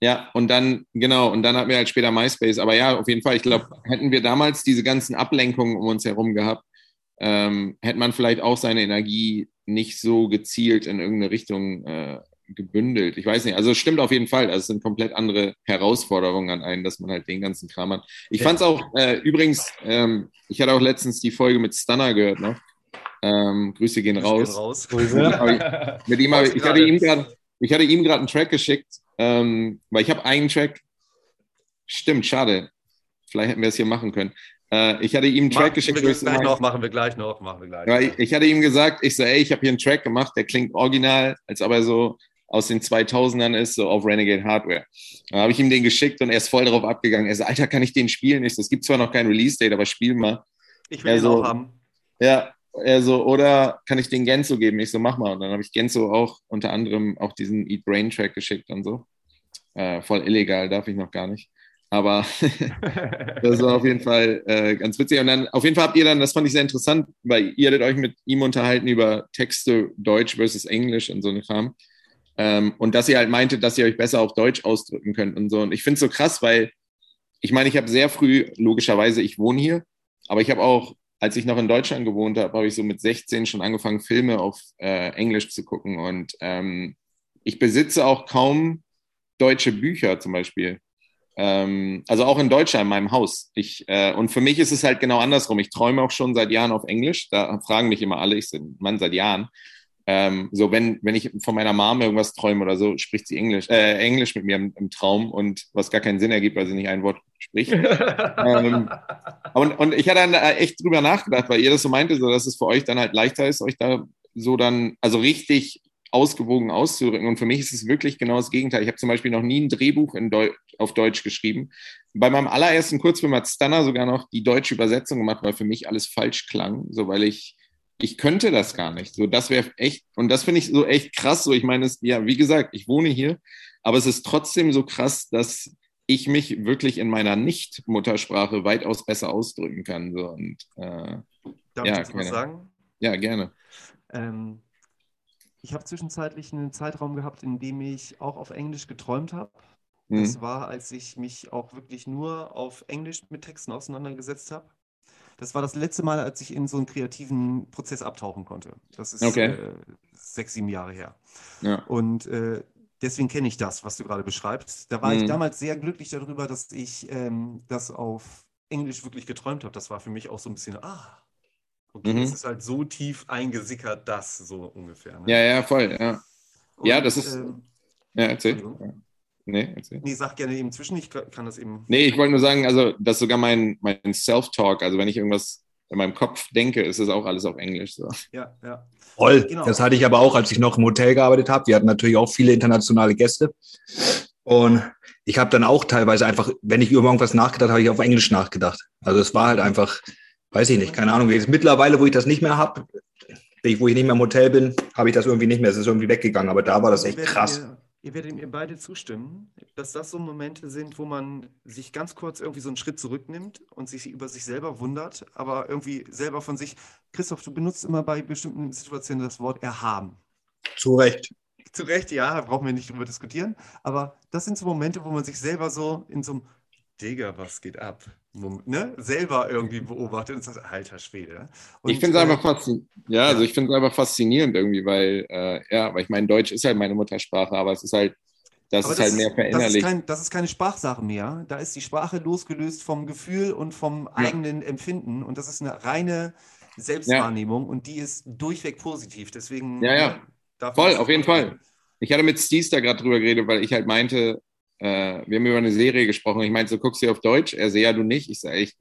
Ja, und dann, genau, und dann hatten wir halt später MySpace. Aber ja, auf jeden Fall, ich glaube, hätten wir damals diese ganzen Ablenkungen um uns herum gehabt, ähm, hätte man vielleicht auch seine Energie nicht so gezielt in irgendeine Richtung äh, gebündelt. Ich weiß nicht, also es stimmt auf jeden Fall. Also es sind komplett andere Herausforderungen an einen, dass man halt den ganzen Kram hat. Ich fand es auch, äh, übrigens, ähm, ich hatte auch letztens die Folge mit Stunner gehört noch. Ähm, Grüße gehen raus. Gehen raus. ich, mit ihm, ich, hatte ihm grad, ich hatte ihm gerade einen Track geschickt, ähm, weil ich habe einen Track. Stimmt, schade. Vielleicht hätten wir es hier machen können. Äh, ich hatte ihm einen Track machen geschickt. Wir gleich noch, machen wir gleich noch, machen wir gleich. Ja, ich, ich, hatte ihm gesagt, ich so, ey, ich habe hier einen Track gemacht, der klingt original, als ob er so aus den 2000ern ist, so auf Renegade Hardware. Da habe ich ihm den geschickt und er ist voll darauf abgegangen. Er sagt, Alter, kann ich den spielen? Ich so, es gibt zwar noch kein Release-Date, aber spiel mal. Ich will er so, auch haben. Ja, er so, oder kann ich den Genso geben? Ich so, mach mal. Und dann habe ich Genso auch unter anderem auch diesen Eat Brain Track geschickt und so. Äh, voll illegal, darf ich noch gar nicht. Aber das war auf jeden Fall äh, ganz witzig. Und dann, auf jeden Fall habt ihr dann, das fand ich sehr interessant, weil ihr hattet euch mit ihm unterhalten über Texte Deutsch versus Englisch und so eine Kram. Ähm, und dass ihr halt meintet, dass ihr euch besser auf Deutsch ausdrücken könnt und so. Und ich finde es so krass, weil ich meine, ich habe sehr früh, logischerweise, ich wohne hier, aber ich habe auch, als ich noch in Deutschland gewohnt habe, habe ich so mit 16 schon angefangen, Filme auf äh, Englisch zu gucken. Und ähm, ich besitze auch kaum deutsche Bücher zum Beispiel. Ähm, also auch in Deutschland, in meinem Haus. Ich, äh, und für mich ist es halt genau andersrum. Ich träume auch schon seit Jahren auf Englisch. Da fragen mich immer alle, ich bin Mann seit Jahren. Ähm, so, wenn, wenn ich von meiner Mom irgendwas träume oder so, spricht sie Englisch, äh, Englisch mit mir im, im, Traum und was gar keinen Sinn ergibt, weil sie nicht ein Wort spricht. ähm, und, und ich hatte dann echt drüber nachgedacht, weil ihr das so meinte, so dass es für euch dann halt leichter ist, euch da so dann, also richtig ausgewogen auszudrücken. Und für mich ist es wirklich genau das Gegenteil. Ich habe zum Beispiel noch nie ein Drehbuch Deu auf Deutsch geschrieben. Bei meinem allerersten Kurzfilm hat Stunner sogar noch die deutsche Übersetzung gemacht, weil für mich alles falsch klang, so weil ich ich könnte das gar nicht. So, das wäre echt, und das finde ich so echt krass. So, ich meine, es, ja, wie gesagt, ich wohne hier, aber es ist trotzdem so krass, dass ich mich wirklich in meiner Nicht-Muttersprache weitaus besser ausdrücken kann. So, und, äh, Darf ja, ich was sagen? Ja, gerne. Ähm, ich habe zwischenzeitlich einen Zeitraum gehabt, in dem ich auch auf Englisch geträumt habe. Das mhm. war, als ich mich auch wirklich nur auf Englisch mit Texten auseinandergesetzt habe. Das war das letzte Mal, als ich in so einen kreativen Prozess abtauchen konnte. Das ist okay. äh, sechs, sieben Jahre her. Ja. Und äh, deswegen kenne ich das, was du gerade beschreibst. Da war mhm. ich damals sehr glücklich darüber, dass ich ähm, das auf Englisch wirklich geträumt habe. Das war für mich auch so ein bisschen, ah, okay, mhm. das ist halt so tief eingesickert, das so ungefähr. Ne? Ja, ja, voll, ja. Und, ja, das ist. Ähm, ja, erzähl. Nee, erzähl. Nee, sag gerne eben zwischen, ich kann das eben. Nee, ich wollte nur sagen, also, dass sogar mein, mein Self-Talk, also wenn ich irgendwas in meinem Kopf denke, ist es auch alles auf Englisch. So. Ja, ja. Voll. Genau. Das hatte ich aber auch, als ich noch im Hotel gearbeitet habe. Wir hatten natürlich auch viele internationale Gäste. Und ich habe dann auch teilweise einfach, wenn ich über irgendwas nachgedacht habe, ich auf Englisch nachgedacht. Also es war halt einfach, weiß ich nicht, keine Ahnung. Jetzt mittlerweile, wo ich das nicht mehr habe, wo ich nicht mehr im Hotel bin, habe ich das irgendwie nicht mehr. Es ist irgendwie weggegangen. Aber da war das echt krass ihr werdet mir beide zustimmen, dass das so Momente sind, wo man sich ganz kurz irgendwie so einen Schritt zurücknimmt und sich über sich selber wundert, aber irgendwie selber von sich. Christoph, du benutzt immer bei bestimmten Situationen das Wort erhaben. Zu Recht. Zu Recht, ja, brauchen wir nicht drüber diskutieren. Aber das sind so Momente, wo man sich selber so in so einem Digga, was geht ab? Ne? Selber irgendwie beobachtet und sagt, alter Schwede. Und, ich finde es äh, einfach faszinierend. Ja, also ich finde es einfach faszinierend irgendwie, weil, äh, ja, weil ich meine, Deutsch ist halt meine Muttersprache, aber es ist halt, das aber ist das halt mehr verinnerlicht. Das das ist keine Sprachsache mehr. Da ist die Sprache losgelöst vom Gefühl und vom ja. eigenen Empfinden. Und das ist eine reine Selbstwahrnehmung ja. und die ist durchweg positiv. Deswegen. Ja, ja. Ne, Voll, auf jeden Fall. Ich hatte mit Steez da gerade drüber geredet, weil ich halt meinte, äh, wir haben über eine Serie gesprochen. Ich meinte, so guckst du auf Deutsch? Er so, ja, du nicht. Ich sage, ich,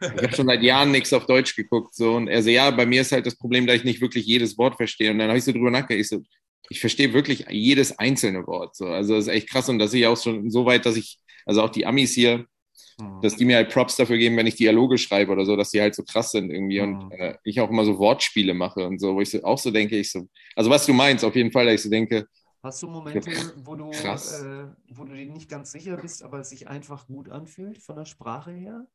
ich habe schon seit Jahren nichts auf Deutsch geguckt. So. Und er so, ja, bei mir ist halt das Problem, dass ich nicht wirklich jedes Wort verstehe. Und dann habe ich so drüber nachgedacht. Ich so, ich verstehe wirklich jedes einzelne Wort. So. Also das ist echt krass. Und das ich auch schon so weit, dass ich, also auch die Amis hier, mhm. dass die mir halt Props dafür geben, wenn ich Dialoge schreibe oder so, dass die halt so krass sind irgendwie. Mhm. Und äh, ich auch immer so Wortspiele mache und so, wo ich so, auch so denke, ich so, also was du meinst, auf jeden Fall, dass ich so denke, Hast du Momente, wo du, äh, wo du dir nicht ganz sicher bist, aber es sich einfach gut anfühlt von der Sprache her?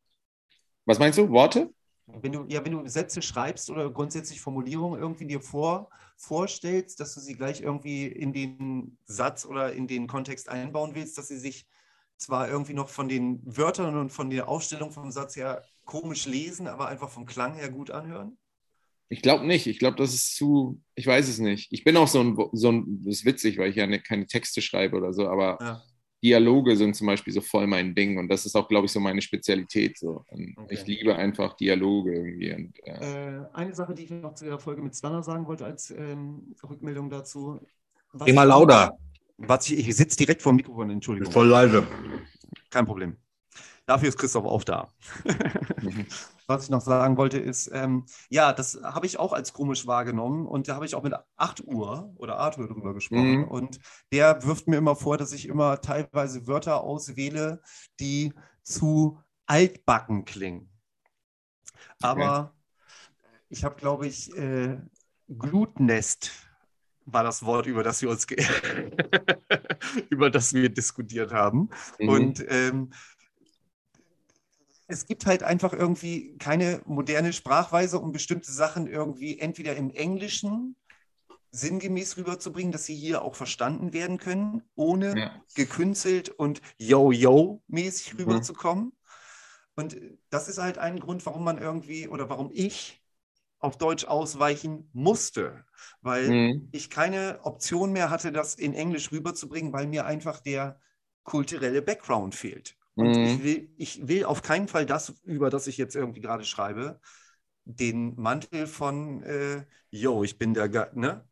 Was meinst du? Worte? Wenn du, ja, wenn du Sätze schreibst oder grundsätzlich Formulierungen irgendwie dir vor, vorstellst, dass du sie gleich irgendwie in den Satz oder in den Kontext einbauen willst, dass sie sich zwar irgendwie noch von den Wörtern und von der Aufstellung vom Satz her komisch lesen, aber einfach vom Klang her gut anhören? Ich glaube nicht. Ich glaube, das ist zu, ich weiß es nicht. Ich bin auch so ein, so ein das ist witzig, weil ich ja ne, keine Texte schreibe oder so, aber ja. Dialoge sind zum Beispiel so voll mein Ding und das ist auch, glaube ich, so meine Spezialität. So. Okay. Ich liebe einfach Dialoge irgendwie. Und, ja. äh, eine Sache, die ich noch zu der Folge mit Stunner sagen wollte als ähm, Rückmeldung dazu. Immer lauter. Was ich, ich sitze direkt vor dem Mikrofon, Entschuldigung. Voll leise. Kein Problem. Dafür ist Christoph auch da. Was ich noch sagen wollte, ist, ähm, ja, das habe ich auch als komisch wahrgenommen und da habe ich auch mit 8 Uhr oder Arthur drüber gesprochen. Mhm. Und der wirft mir immer vor, dass ich immer teilweise Wörter auswähle, die zu altbacken klingen. Aber okay. ich habe, glaube ich, äh, Glutnest war das Wort, über das wir uns über das wir diskutiert haben. Mhm. Und ähm, es gibt halt einfach irgendwie keine moderne Sprachweise, um bestimmte Sachen irgendwie entweder im Englischen sinngemäß rüberzubringen, dass sie hier auch verstanden werden können, ohne ja. gekünstelt und yo-yo-mäßig mhm. rüberzukommen. Mhm. Und das ist halt ein Grund, warum man irgendwie oder warum ich auf Deutsch ausweichen musste, weil mhm. ich keine Option mehr hatte, das in Englisch rüberzubringen, weil mir einfach der kulturelle Background fehlt. Und mhm. ich, will, ich will auf keinen Fall das, über das ich jetzt irgendwie gerade schreibe, den Mantel von, äh, yo, ich bin der, ne?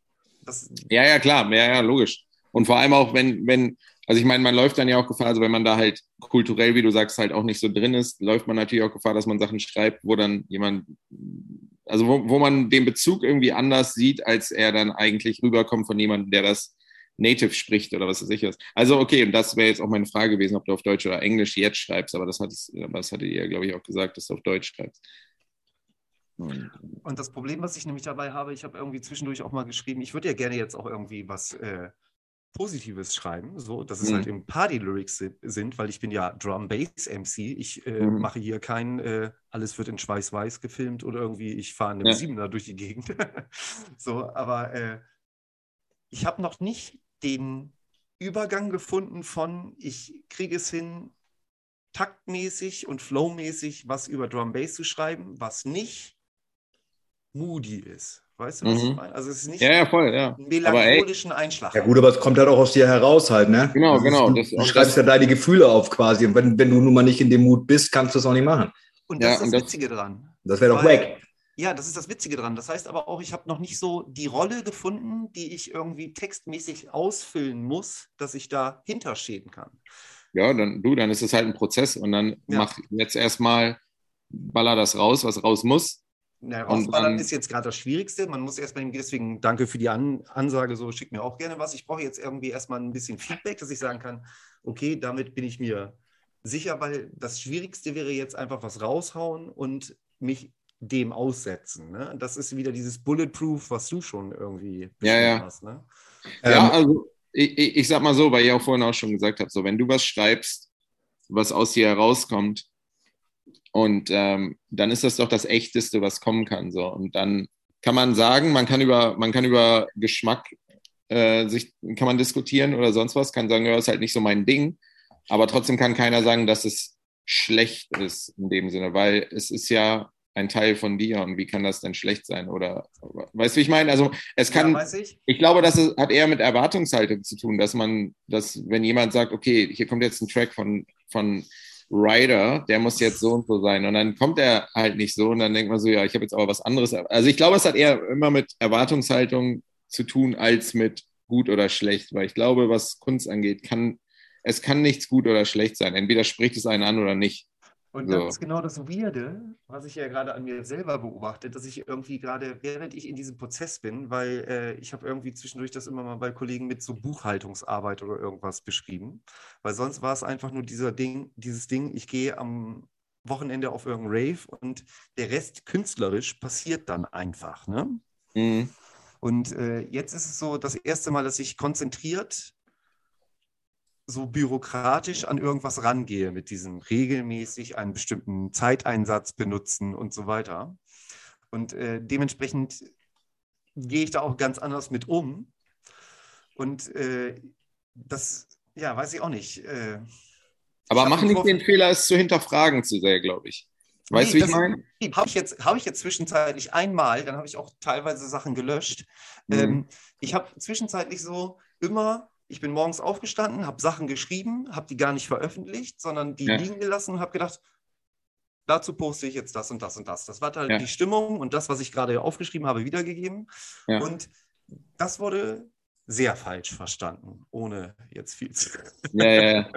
Das ja, ja, klar, ja, ja, logisch. Und vor allem auch, wenn, wenn, also ich meine, man läuft dann ja auch Gefahr, also wenn man da halt kulturell, wie du sagst, halt auch nicht so drin ist, läuft man natürlich auch Gefahr, dass man Sachen schreibt, wo dann jemand, also wo, wo man den Bezug irgendwie anders sieht, als er dann eigentlich rüberkommt von jemandem, der das Native spricht oder was weiß ich was. Also okay, und das wäre jetzt auch meine Frage gewesen, ob du auf Deutsch oder Englisch jetzt schreibst, aber das, hattest, das hattet ihr, glaube ich, auch gesagt, dass du auf Deutsch schreibst. Und, das Problem, was ich nämlich dabei habe, ich habe irgendwie zwischendurch auch mal geschrieben, ich würde ja gerne jetzt auch irgendwie was äh, Positives schreiben, so, dass es mhm. halt eben Party-Lyrics sind, weil ich bin ja Drum-Bass-MC. Ich äh, mhm. mache hier kein, äh, alles wird in Schweiß-Weiß gefilmt oder irgendwie, ich fahre in einem ja. Siebener durch die Gegend. so, aber äh, ich habe noch nicht den Übergang gefunden von, ich kriege es hin, taktmäßig und flowmäßig was über Drum Bass zu schreiben, was nicht moody ist. Weißt du, was mhm. ich meine? Also es ist nicht ja, ja, voll, ja. einen melancholischen Einschlag. Ja gut, aber es kommt halt auch aus dir heraus halt, ne? Genau, das genau. Ist, du, du schreibst ja deine Gefühle auf quasi und wenn, wenn du nun mal nicht in dem Mut bist, kannst du es auch nicht machen. Und das ja, ist das, das Witzige dran. Das wäre doch wack. Ja, das ist das Witzige dran. Das heißt aber auch, ich habe noch nicht so die Rolle gefunden, die ich irgendwie textmäßig ausfüllen muss, dass ich da hinterstehen kann. Ja, dann du, dann ist es halt ein Prozess und dann ja. mach jetzt erstmal, baller das raus, was raus muss. Ja, rausballern ist jetzt gerade das Schwierigste. Man muss erstmal, deswegen danke für die An Ansage, so schick mir auch gerne was. Ich brauche jetzt irgendwie erstmal ein bisschen Feedback, dass ich sagen kann, okay, damit bin ich mir sicher, weil das Schwierigste wäre jetzt einfach was raushauen und mich dem aussetzen. Ne? Das ist wieder dieses Bulletproof, was du schon irgendwie ja, ja. hast. Ne? Ja, ähm, also ich, ich, sag mal so, weil ich auch vorhin auch schon gesagt habe, so wenn du was schreibst, was aus dir herauskommt, und ähm, dann ist das doch das Echteste, was kommen kann. So. Und dann kann man sagen, man kann über, man kann über Geschmack äh, sich, kann man diskutieren oder sonst was, kann sagen, ja, ist halt nicht so mein Ding. Aber trotzdem kann keiner sagen, dass es schlecht ist in dem Sinne, weil es ist ja ein Teil von dir und wie kann das denn schlecht sein? Oder weißt du, wie ich meine? Also es kann, ja, ich. ich. glaube, das ist, hat eher mit Erwartungshaltung zu tun, dass man, dass wenn jemand sagt, okay, hier kommt jetzt ein Track von, von Rider, der muss jetzt so und so sein und dann kommt er halt nicht so und dann denkt man so, ja, ich habe jetzt aber was anderes. Also ich glaube, es hat eher immer mit Erwartungshaltung zu tun als mit gut oder schlecht, weil ich glaube, was Kunst angeht, kann es kann nichts gut oder schlecht sein. Entweder spricht es einen an oder nicht. Und das ist genau das Weirde, was ich ja gerade an mir selber beobachte, dass ich irgendwie gerade, während ich in diesem Prozess bin, weil äh, ich habe irgendwie zwischendurch das immer mal bei Kollegen mit so Buchhaltungsarbeit oder irgendwas beschrieben, weil sonst war es einfach nur dieser Ding, dieses Ding, ich gehe am Wochenende auf irgendeinen Rave und der Rest künstlerisch passiert dann einfach. Ne? Mhm. Und äh, jetzt ist es so das erste Mal, dass ich konzentriert so bürokratisch an irgendwas rangehe mit diesem regelmäßig einen bestimmten Zeiteinsatz benutzen und so weiter. Und äh, dementsprechend gehe ich da auch ganz anders mit um. Und äh, das, ja, weiß ich auch nicht. Äh, Aber machen nicht den Fehler, es zu hinterfragen zu sehr, glaube ich. Weißt du, nee, wie ich meine? Habe ich, jetzt, hab ich jetzt zwischenzeitlich einmal, dann habe ich auch teilweise Sachen gelöscht. Mhm. Ähm, ich habe zwischenzeitlich so immer ich bin morgens aufgestanden, habe Sachen geschrieben, habe die gar nicht veröffentlicht, sondern die ja. liegen gelassen und habe gedacht, dazu poste ich jetzt das und das und das. Das war halt ja. die Stimmung und das, was ich gerade aufgeschrieben habe, wiedergegeben. Ja. Und das wurde sehr falsch verstanden, ohne jetzt viel zu. Ja, ja, ja.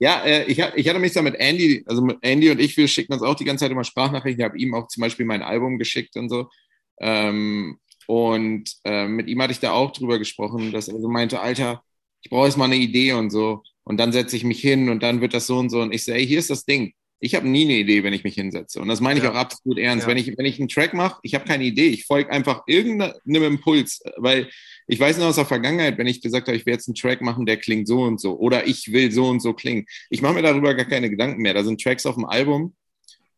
ja äh, ich, ich hatte mich da mit Andy, also mit Andy und ich, wir schicken uns auch die ganze Zeit immer Sprachnachrichten. Ich habe ihm auch zum Beispiel mein Album geschickt und so. Ähm, und äh, mit ihm hatte ich da auch drüber gesprochen, dass er so meinte, Alter, ich brauche jetzt mal eine Idee und so. Und dann setze ich mich hin und dann wird das so und so. Und ich sage, ey, hier ist das Ding. Ich habe nie eine Idee, wenn ich mich hinsetze. Und das meine ich ja. auch absolut ernst. Ja. Wenn, ich, wenn ich einen Track mache, ich habe keine Idee. Ich folge einfach irgendeinem Impuls. Weil ich weiß noch aus der Vergangenheit, wenn ich gesagt habe, ich will jetzt einen Track machen, der klingt so und so. Oder ich will so und so klingen. Ich mache mir darüber gar keine Gedanken mehr. Da sind Tracks auf dem Album.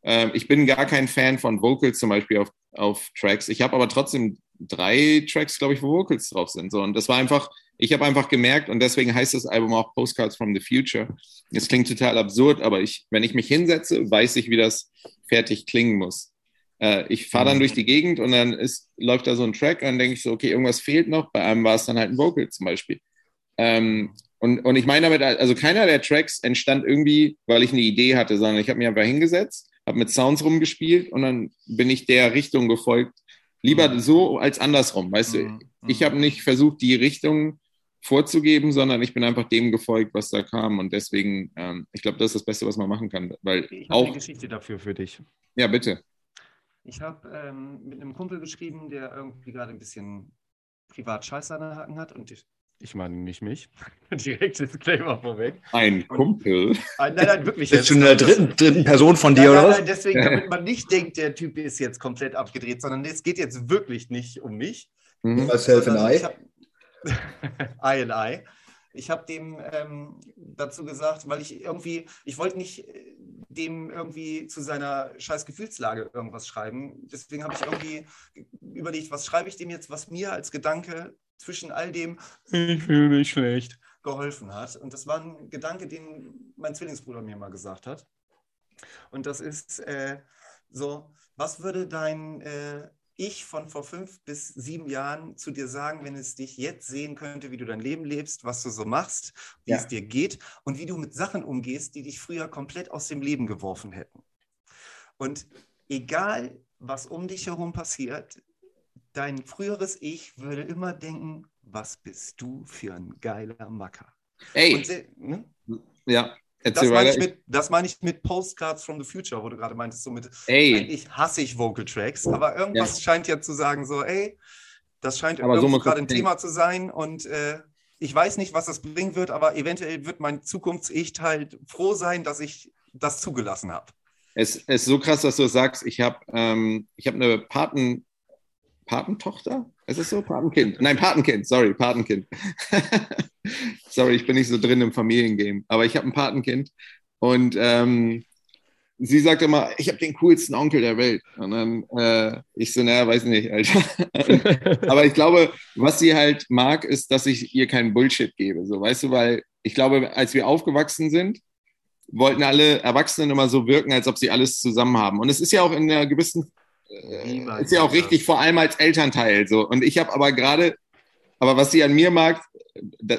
Ähm, ich bin gar kein Fan von Vocals zum Beispiel auf, auf Tracks. Ich habe aber trotzdem drei Tracks, glaube ich, wo Vocals drauf sind. So, und das war einfach, ich habe einfach gemerkt, und deswegen heißt das Album auch Postcards from the Future. Es klingt total absurd, aber ich, wenn ich mich hinsetze, weiß ich, wie das fertig klingen muss. Äh, ich fahre dann mhm. durch die Gegend und dann ist, läuft da so ein Track, und dann denke ich so, okay, irgendwas fehlt noch. Bei einem war es dann halt ein Vocal zum Beispiel. Ähm, und, und ich meine damit, also keiner der Tracks entstand irgendwie, weil ich eine Idee hatte, sondern ich habe mich einfach hingesetzt, habe mit Sounds rumgespielt und dann bin ich der Richtung gefolgt, Lieber mhm. so als andersrum, weißt mhm. du? ich habe nicht versucht, die Richtung vorzugeben, sondern ich bin einfach dem gefolgt, was da kam. Und deswegen, ähm, ich glaube, das ist das Beste, was man machen kann. Weil ich habe eine Geschichte dafür für dich. Ja, bitte. Ich habe ähm, mit einem Kumpel geschrieben, der irgendwie gerade ein bisschen privat Scheiße an den Haken hat und ich, meine nicht mich. Direkt Disclaimer vorweg. Ein Kumpel. Nein, nein, wirklich. Bist du in der dritten, dritten Person von dir, nein, oder? Nein, deswegen, damit man nicht denkt, der Typ ist jetzt komplett abgedreht, sondern es geht jetzt wirklich nicht um mich. Mhm. Myself and I. I and I. Ich habe dem ähm, dazu gesagt, weil ich irgendwie, ich wollte nicht äh, dem irgendwie zu seiner scheiß Gefühlslage irgendwas schreiben. Deswegen habe ich irgendwie überlegt, was schreibe ich dem jetzt, was mir als Gedanke zwischen all dem, ich fühle mich schlecht, geholfen hat. Und das war ein Gedanke, den mein Zwillingsbruder mir mal gesagt hat. Und das ist äh, so, was würde dein äh, ich von vor fünf bis sieben Jahren zu dir sagen, wenn es dich jetzt sehen könnte, wie du dein Leben lebst, was du so machst, wie ja. es dir geht und wie du mit Sachen umgehst, die dich früher komplett aus dem Leben geworfen hätten. Und egal, was um dich herum passiert, dein früheres Ich würde immer denken, was bist du für ein geiler Macker. Ey. Und, ne? Ja, das meine, ich mit, das meine ich mit Postcards from the Future, wo du gerade meintest, so mit, ey. eigentlich hasse ich Vocal Tracks, aber irgendwas ja. scheint ja zu sagen, so, ey, das scheint aber so gerade ein Thema zu sein und äh, ich weiß nicht, was das bringen wird, aber eventuell wird mein Zukunfts-Ich halt froh sein, dass ich das zugelassen habe. Es, ist so krass, dass du sagst. Ich habe ähm, hab eine Paten, Patentochter? Ist es so? Patenkind? Nein, Patenkind, sorry, Patenkind. sorry, ich bin nicht so drin im Familiengame. Aber ich habe ein Patenkind und ähm, sie sagt immer, ich habe den coolsten Onkel der Welt. Und dann äh, ich so, naja, weiß nicht, Alter. Aber ich glaube, was sie halt mag, ist, dass ich ihr keinen Bullshit gebe. So, weißt du, weil ich glaube, als wir aufgewachsen sind, wollten alle Erwachsenen immer so wirken, als ob sie alles zusammen haben. Und es ist ja auch in einer gewissen äh, ist ja auch richtig, vor allem als Elternteil. So. Und ich habe aber gerade, aber was sie an mir mag,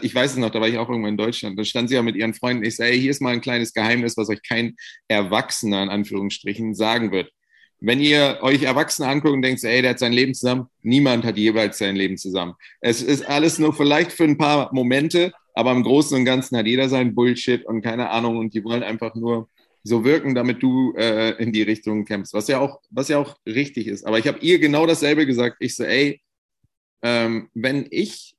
ich weiß es noch, da war ich auch irgendwann in Deutschland, da stand sie ja mit ihren Freunden, ich sage, hey, hier ist mal ein kleines Geheimnis, was euch kein Erwachsener in Anführungsstrichen sagen wird. Wenn ihr euch Erwachsene anguckt und denkt, ey, der hat sein Leben zusammen, niemand hat jeweils sein Leben zusammen. Es ist alles nur vielleicht für ein paar Momente, aber im Großen und Ganzen hat jeder sein Bullshit und keine Ahnung und die wollen einfach nur so wirken, damit du äh, in die Richtung kämpfst, was ja auch, was ja auch richtig ist. Aber ich habe ihr genau dasselbe gesagt. Ich so, ey, ähm, wenn ich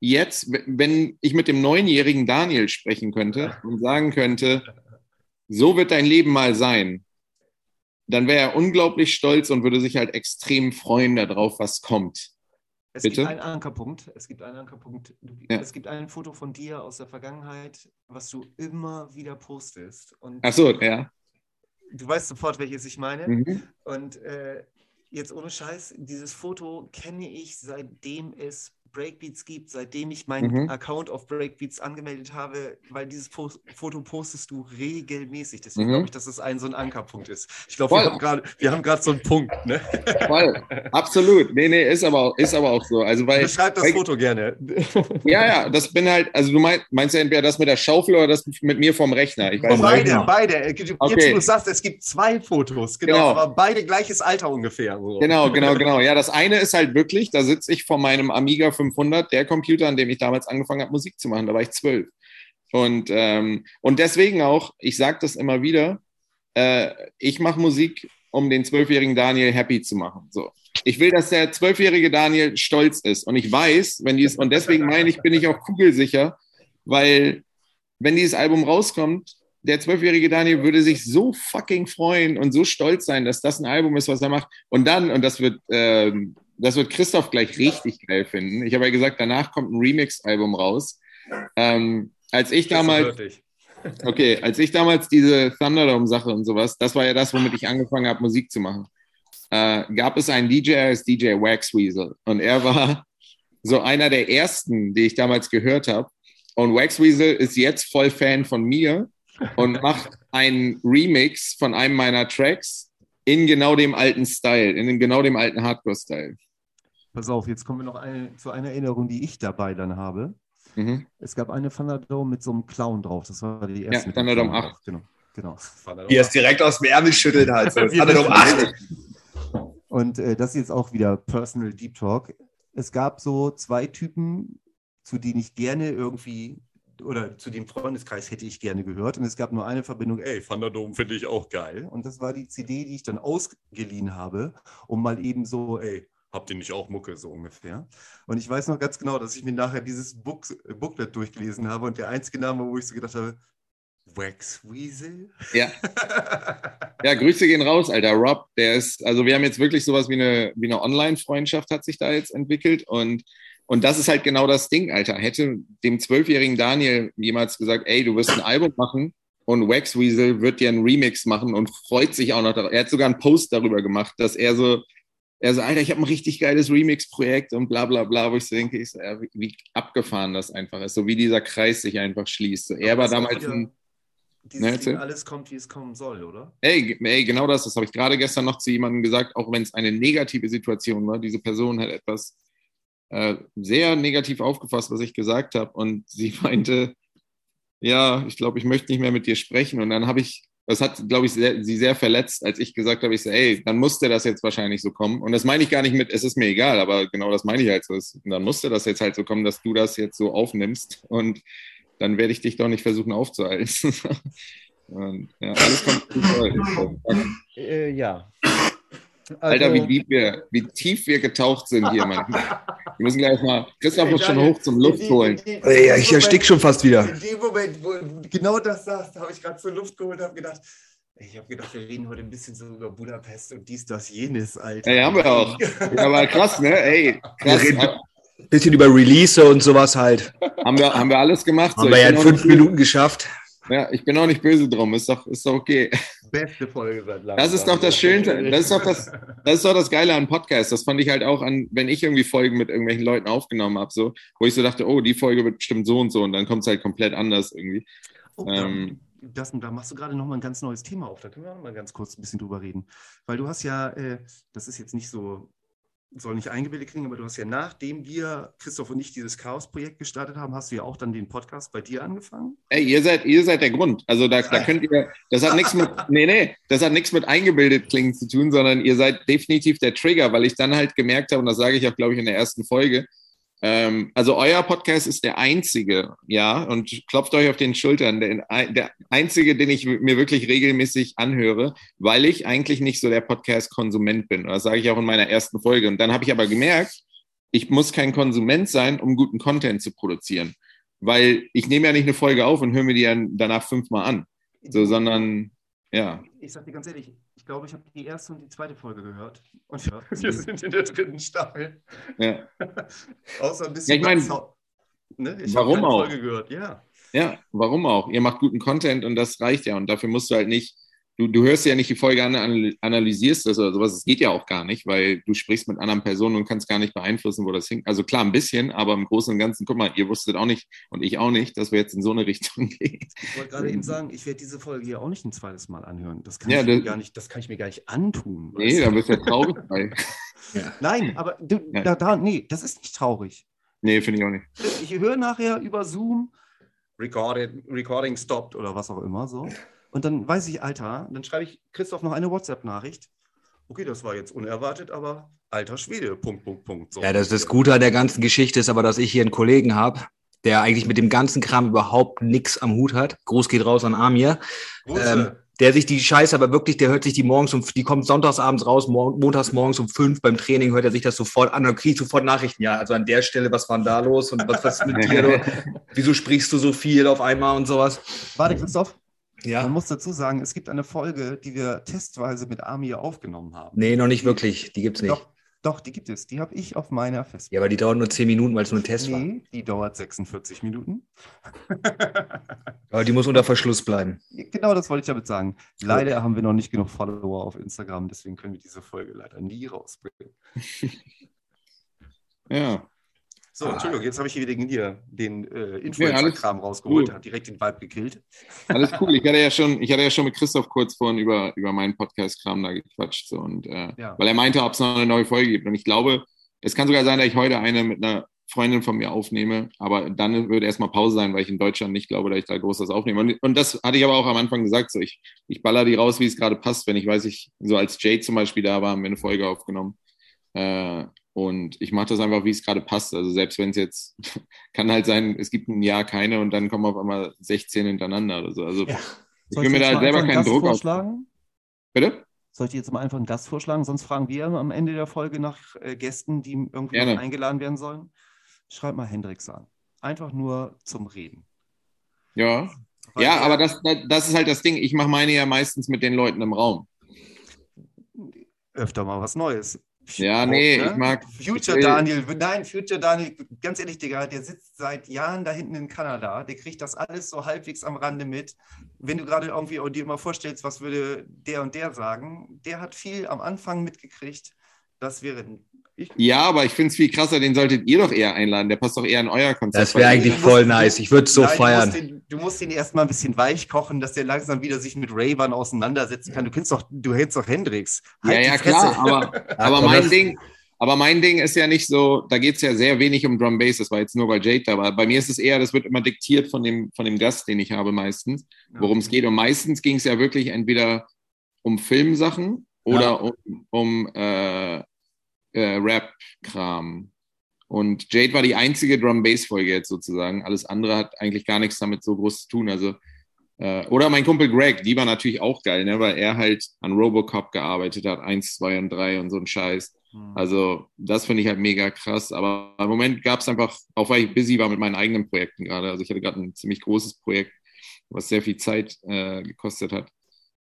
jetzt, wenn ich mit dem neunjährigen Daniel sprechen könnte und sagen könnte, so wird dein Leben mal sein, dann wäre er unglaublich stolz und würde sich halt extrem freuen darauf, was kommt. Es Bitte? gibt einen Ankerpunkt. Es gibt einen Ankerpunkt. Ja. Es gibt ein Foto von dir aus der Vergangenheit, was du immer wieder postest. Und Ach so, ja. Du weißt sofort, welches ich meine. Mhm. Und äh, jetzt ohne Scheiß, dieses Foto kenne ich, seitdem es Breakbeats gibt, seitdem ich meinen mhm. Account auf Breakbeats angemeldet habe, weil dieses Post Foto postest du regelmäßig. Deswegen mhm. glaube ich, dass es ein so ein Ankerpunkt ist. Ich glaube, wir haben gerade so einen Punkt. Ne? Voll, absolut. Nee, nee, ist aber, ist aber auch so. Also, weil, Beschreib das weil, Foto gerne. Ja, ja, das bin halt, also du meinst, meinst ja entweder das mit der Schaufel oder das mit mir vom Rechner. Ich weiß beide, genau. beide. Jetzt, okay. du sagst, es gibt zwei Fotos, genau, genau. aber beide gleiches Alter ungefähr. So. Genau, genau, genau. Ja, das eine ist halt wirklich, da sitze ich vor meinem Amiga 5 500, der Computer, an dem ich damals angefangen habe, Musik zu machen. Da war ich zwölf. Und, ähm, und deswegen auch, ich sage das immer wieder, äh, ich mache Musik, um den zwölfjährigen Daniel happy zu machen. So. Ich will, dass der zwölfjährige Daniel stolz ist. Und ich weiß, wenn dies, und deswegen meine ich, bin ich auch kugelsicher, weil wenn dieses Album rauskommt, der zwölfjährige Daniel würde sich so fucking freuen und so stolz sein, dass das ein Album ist, was er macht. Und dann, und das wird ähm, das wird Christoph gleich richtig geil finden. Ich habe ja gesagt, danach kommt ein Remix-Album raus. Ähm, als ich damals. Okay, als ich damals diese Thunderdome-Sache und sowas, das war ja das, womit ich angefangen habe, Musik zu machen, äh, gab es einen DJ als DJ Wax Weasel. Und er war so einer der ersten, die ich damals gehört habe. Und Wax Weasel ist jetzt voll Fan von mir und macht einen Remix von einem meiner Tracks in genau dem alten Style, in genau dem alten Hardcore-Style. Pass auf, jetzt kommen wir noch eine, zu einer Erinnerung, die ich dabei dann habe. Mhm. Es gab eine Thunderdome mit so einem Clown drauf. Das war die erste. Ja, Thunderdome 8. Genau. genau. Hier ist direkt aus dem Ärmel schüttelt halt. So. Thunderdome 8. Und äh, das ist jetzt auch wieder Personal Deep Talk. es gab so zwei Typen, zu denen ich gerne irgendwie oder zu dem Freundeskreis hätte ich gerne gehört. Und es gab nur eine Verbindung, ey, Thunderdome finde ich auch geil. Und das war die CD, die ich dann ausgeliehen habe, um mal eben so, ey, habt ihr nicht auch Mucke, so ungefähr. Und ich weiß noch ganz genau, dass ich mir nachher dieses Book, Booklet durchgelesen habe und der einzige Name, wo ich so gedacht habe, Wax Weasel? Ja. ja, Grüße gehen raus, Alter. Rob, der ist, also wir haben jetzt wirklich sowas wie eine, wie eine Online-Freundschaft hat sich da jetzt entwickelt und und das ist halt genau das Ding, Alter. Hätte dem zwölfjährigen Daniel jemals gesagt, ey, du wirst ein Album machen und Wax Weasel wird dir einen Remix machen und freut sich auch noch darauf. Er hat sogar einen Post darüber gemacht, dass er so, er so, Alter, ich habe ein richtig geiles Remix-Projekt und bla bla bla, wo ich so denke, ich so, ja, wie abgefahren das einfach ist, so wie dieser Kreis sich einfach schließt. So, er war damals ein. Dieses ne, alles kommt, wie es kommen soll, oder? Ey, ey genau das, das habe ich gerade gestern noch zu jemandem gesagt, auch wenn es eine negative Situation war, diese Person hat etwas äh, sehr negativ aufgefasst, was ich gesagt habe. Und sie meinte, ja, ich glaube, ich möchte nicht mehr mit dir sprechen. Und dann habe ich, das hat, glaube ich, sehr, sie sehr verletzt, als ich gesagt habe, ich so, ey, dann musste das jetzt wahrscheinlich so kommen. Und das meine ich gar nicht mit, es ist mir egal, aber genau das meine ich halt so. Dann musste das jetzt halt so kommen, dass du das jetzt so aufnimmst. Und dann werde ich dich doch nicht versuchen aufzuhalten. Und, ja, alles kommt. Äh, ja, Alter, wie, tief also- wir, wie tief wir getaucht sind hier, Mann. Wir müssen gleich mal. Christoph muss schon hoch zum Luft holen. Ja, ich erstick schon fast wieder. In dem Moment, wo genau das sagst, habe ich gerade zur Luft geholt und habe gedacht, ich habe gedacht, wir reden heute ein bisschen so über Budapest und dies, das, jenes, Alter. Ja, haben wir auch. Ja, aber krass, ne? Ey, krass. Wir reden ein bisschen über Release und sowas halt. Haben wir, haben wir alles gemacht. Haben so, wir ja in fünf Minuten geschafft. Ja, ich bin auch nicht böse drum, ist doch, ist doch okay. Beste Folge seit langem. Das ist doch das Schöne, das ist doch das, das ist doch das Geile an Podcasts. Das fand ich halt auch an, wenn ich irgendwie Folgen mit irgendwelchen Leuten aufgenommen habe, so, wo ich so dachte, oh, die Folge wird bestimmt so und so und dann kommt es halt komplett anders irgendwie. Oh, ähm, das, da machst du gerade nochmal ein ganz neues Thema auf. Da können wir auch mal ganz kurz ein bisschen drüber reden. Weil du hast ja, äh, das ist jetzt nicht so soll nicht eingebildet klingen, aber du hast ja nachdem wir, Christoph und ich, dieses Chaos-Projekt gestartet haben, hast du ja auch dann den Podcast bei dir angefangen. Ey, ihr seid, ihr seid der Grund. Also da, da könnt ihr, das hat nichts mit, nee, nee, das hat nichts mit eingebildet klingen zu tun, sondern ihr seid definitiv der Trigger, weil ich dann halt gemerkt habe, und das sage ich auch, glaube ich, in der ersten Folge, ähm, also euer Podcast ist der einzige, ja, und klopft euch auf den Schultern, der, der einzige, den ich mir wirklich regelmäßig anhöre, weil ich eigentlich nicht so der Podcast-Konsument bin. Das sage ich auch in meiner ersten Folge. Und dann habe ich aber gemerkt, ich muss kein Konsument sein, um guten Content zu produzieren. Weil ich nehme ja nicht eine Folge auf und höre mir die dann danach fünfmal an. So, sondern ja. Ich sag dir ganz ehrlich, ich glaube, ich habe die erste und die zweite Folge gehört. Und wir sind in der dritten Staffel. Ja. Außer ein bisschen. Ja, ich meine, ne? ich warum auch? Folge gehört, ja. Ja, warum auch? Ihr macht guten Content und das reicht ja. Und dafür musst du halt nicht du, du hörst ja nicht die Folge an, analysierst das oder sowas. Das geht ja auch gar nicht, weil du sprichst mit anderen Personen und kannst gar nicht beeinflussen, wo das hinkt. Also klar, ein bisschen, aber im Großen und Ganzen, guck mal, ihr wusstet auch nicht und ich auch nicht, dass wir jetzt in so eine Richtung gehen. Ich wollte gerade eben sagen, ich werde diese Folge hier auch nicht ein zweites Mal anhören. Das kann, ja, ich, das, mir gar nicht, das kann ich mir gar nicht antun. Nee, da bist du ja traurig bei. ja. Nein, aber du, ja. da, da, nee, das ist nicht traurig. Nee, finde ich auch nicht. Ich höre nachher über Zoom, recorded, recording stopped oder was auch immer so. Und dann weiß ich, Alter, dann schreibe ich Christoph noch eine WhatsApp-Nachricht. Okay, das war jetzt unerwartet, aber alter Schwede, Punkt, Punkt, Punkt. So. Ja, das, das Gute an der ganzen Geschichte ist aber, dass ich hier einen Kollegen habe, der eigentlich mit dem ganzen Kram überhaupt nichts am Hut hat. Gruß geht raus an Amir. Ähm, der sich die Scheiße aber wirklich, der hört sich die morgens um, die kommt sonntagsabends raus, montags morgens um fünf beim Training hört er sich das sofort an und kriegt sofort Nachrichten. Ja, also an der Stelle, was war denn da los und was, was mit dir? Wieso sprichst du so viel auf einmal und sowas? Warte, Christoph. Ja. Man muss dazu sagen, es gibt eine Folge, die wir testweise mit Amir aufgenommen haben. Nee, noch nicht wirklich. Die gibt es nicht. Doch, doch, die gibt es. Die habe ich auf meiner Festplatte. Ja, aber die dauert nur 10 Minuten, weil es nur ein Test nee, war. Nee, die dauert 46 Minuten. aber die muss unter Verschluss bleiben. Genau, das wollte ich damit sagen. Leider haben wir noch nicht genug Follower auf Instagram, deswegen können wir diese Folge leider nie rausbringen. ja. So, ah. Entschuldigung, jetzt habe ich hier wieder hier den äh, Influencer-Kram rausgeholt, cool. hat direkt den Vibe gekillt. Alles cool. Ich hatte ja schon, ich hatte ja schon mit Christoph kurz vorhin über, über meinen Podcast-Kram da gequatscht. So, und, äh, ja. Weil er meinte, ob es noch eine neue Folge gibt. Und ich glaube, es kann sogar sein, dass ich heute eine mit einer Freundin von mir aufnehme, aber dann würde erstmal Pause sein, weil ich in Deutschland nicht glaube, dass ich da groß was aufnehme. Und, und das hatte ich aber auch am Anfang gesagt, so ich, ich baller die raus, wie es gerade passt. Wenn ich weiß, ich, so als Jade zum Beispiel da war, haben wir eine Folge aufgenommen. Äh, und ich mache das einfach, wie es gerade passt. Also selbst wenn es jetzt, kann halt sein, es gibt ein Jahr keine und dann kommen auf einmal 16 hintereinander oder so. Also ja. ich will mir da selber keinen Druck vorschlagen? Bitte? Soll ich jetzt mal einfach einen Gast vorschlagen? Sonst fragen wir am Ende der Folge nach äh, Gästen, die irgendwie eingeladen werden sollen. Schreib mal Hendrix an. Einfach nur zum Reden. Ja. Weil ja, aber das, das ist halt das Ding. Ich mache meine ja meistens mit den Leuten im Raum. Öfter mal was Neues. Ja, nee, ne? ich mag. Future ich Daniel, nein, Future Daniel, ganz ehrlich, Digga, der sitzt seit Jahren da hinten in Kanada, der kriegt das alles so halbwegs am Rande mit. Wenn du gerade irgendwie dir mal vorstellst, was würde der und der sagen, der hat viel am Anfang mitgekriegt. Das wäre ich, ja, aber ich finde es viel krasser, den solltet ihr doch eher einladen. Der passt doch eher in euer Konzept. Das wäre eigentlich voll nice. Ich würde es so nein, feiern. Du musst, den, du musst ihn erstmal ein bisschen weich kochen, dass der langsam wieder sich mit Ray-Ban auseinandersetzen kann. Du kennst doch, du hältst doch Hendrix. Halt ja, ja, klar, aber, aber mein Ding, aber mein Ding ist ja nicht so, da geht es ja sehr wenig um Drum Bass, das war jetzt nur bei Jade da war. Bei mir ist es eher, das wird immer diktiert von dem, von dem Gast, den ich habe meistens, worum es geht. Und meistens ging es ja wirklich entweder um Filmsachen oder ja. um, um äh, äh, Rap-Kram. Und Jade war die einzige Drum-Bass-Folge jetzt sozusagen. Alles andere hat eigentlich gar nichts damit so groß zu tun. Also, äh, oder mein Kumpel Greg, die war natürlich auch geil, ne, weil er halt an Robocop gearbeitet hat, eins, zwei und drei und so ein Scheiß. Mhm. Also, das finde ich halt mega krass. Aber im Moment gab es einfach, auch weil ich busy war mit meinen eigenen Projekten gerade. Also, ich hatte gerade ein ziemlich großes Projekt, was sehr viel Zeit äh, gekostet hat.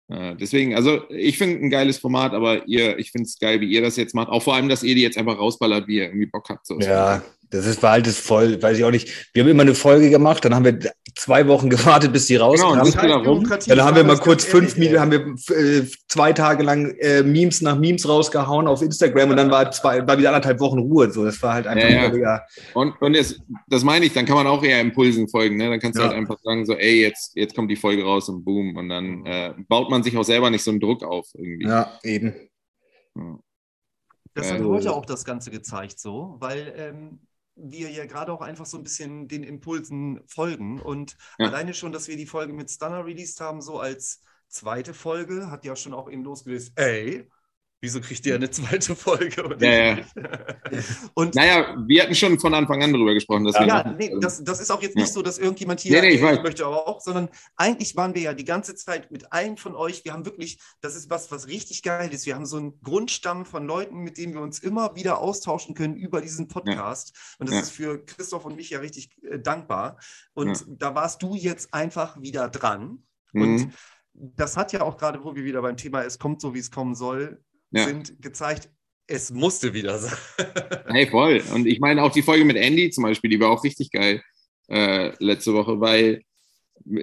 Äh, deswegen, also ich finde ein geiles Format, aber ihr, ich finde es geil, wie ihr das jetzt macht. Auch vor allem, dass ihr die jetzt einfach rausballert, wie ihr irgendwie Bock habt. So. Ja, das ist verhaltes voll, weiß ich auch nicht. Wir haben immer eine Folge gemacht, dann haben wir zwei Wochen gewartet, bis die rauskam. Genau, halt dann haben wir mal kurz fünf Minuten, haben wir äh, zwei Tage lang äh, Memes nach Memes rausgehauen auf Instagram und dann war zwei, war wieder anderthalb Wochen Ruhe. So, das war halt einfach ja, ja. Und, und das, das meine ich, dann kann man auch eher Impulsen folgen. Ne? Dann kannst du ja. halt einfach sagen, so, ey, jetzt, jetzt kommt die Folge raus und boom. Und dann äh, baut man sich auch selber nicht so einen Druck auf irgendwie. Ja, eben. Ja. Das hat heute auch das Ganze gezeigt, so, weil ähm, wir ja gerade auch einfach so ein bisschen den Impulsen folgen. Und ja. alleine schon, dass wir die Folge mit Stunner released haben, so als zweite Folge, hat ja schon auch eben losgelöst, ey, Wieso kriegt ihr eine zweite Folge? Und ja, ja. und, naja, wir hatten schon von Anfang an darüber gesprochen. Dass ja, ja nee, das, das ist auch jetzt nicht so, dass irgendjemand hier nee, nee, ich weiß. möchte, aber auch, sondern eigentlich waren wir ja die ganze Zeit mit allen von euch. Wir haben wirklich, das ist was, was richtig geil ist. Wir haben so einen Grundstamm von Leuten, mit denen wir uns immer wieder austauschen können über diesen Podcast. Ja. Und das ist für Christoph und mich ja richtig äh, dankbar. Und da warst du jetzt einfach wieder dran. Mhm. Und das hat ja auch gerade, wo wir wieder beim Thema Es kommt so, wie es kommen soll, ja. sind gezeigt, es musste wieder sein. hey, voll. Und ich meine auch die Folge mit Andy zum Beispiel, die war auch richtig geil äh, letzte Woche, weil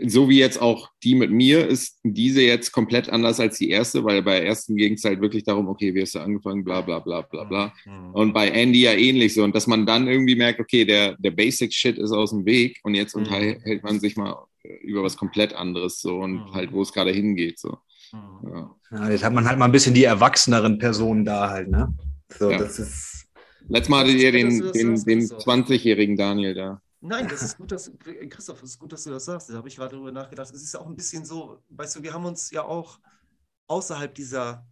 so wie jetzt auch die mit mir, ist diese jetzt komplett anders als die erste, weil bei der ersten ging es halt wirklich darum, okay, wie hast du angefangen, bla bla bla bla bla. Mhm. Und bei Andy ja ähnlich so. Und dass man dann irgendwie merkt, okay, der, der Basic-Shit ist aus dem Weg und jetzt mhm. unterhält man sich mal über was komplett anderes so und mhm. halt, wo es gerade hingeht. So. Ja. ja. jetzt hat man halt mal ein bisschen die erwachseneren Personen da halt, ne? So, ja. das ist. Letztes Mal hattet ihr den, den, den 20-jährigen Daniel da. Nein, das ist gut, dass, Christoph, es ist gut, dass du das sagst. Da habe ich gerade darüber nachgedacht. Es ist ja auch ein bisschen so, weißt du, wir haben uns ja auch außerhalb dieser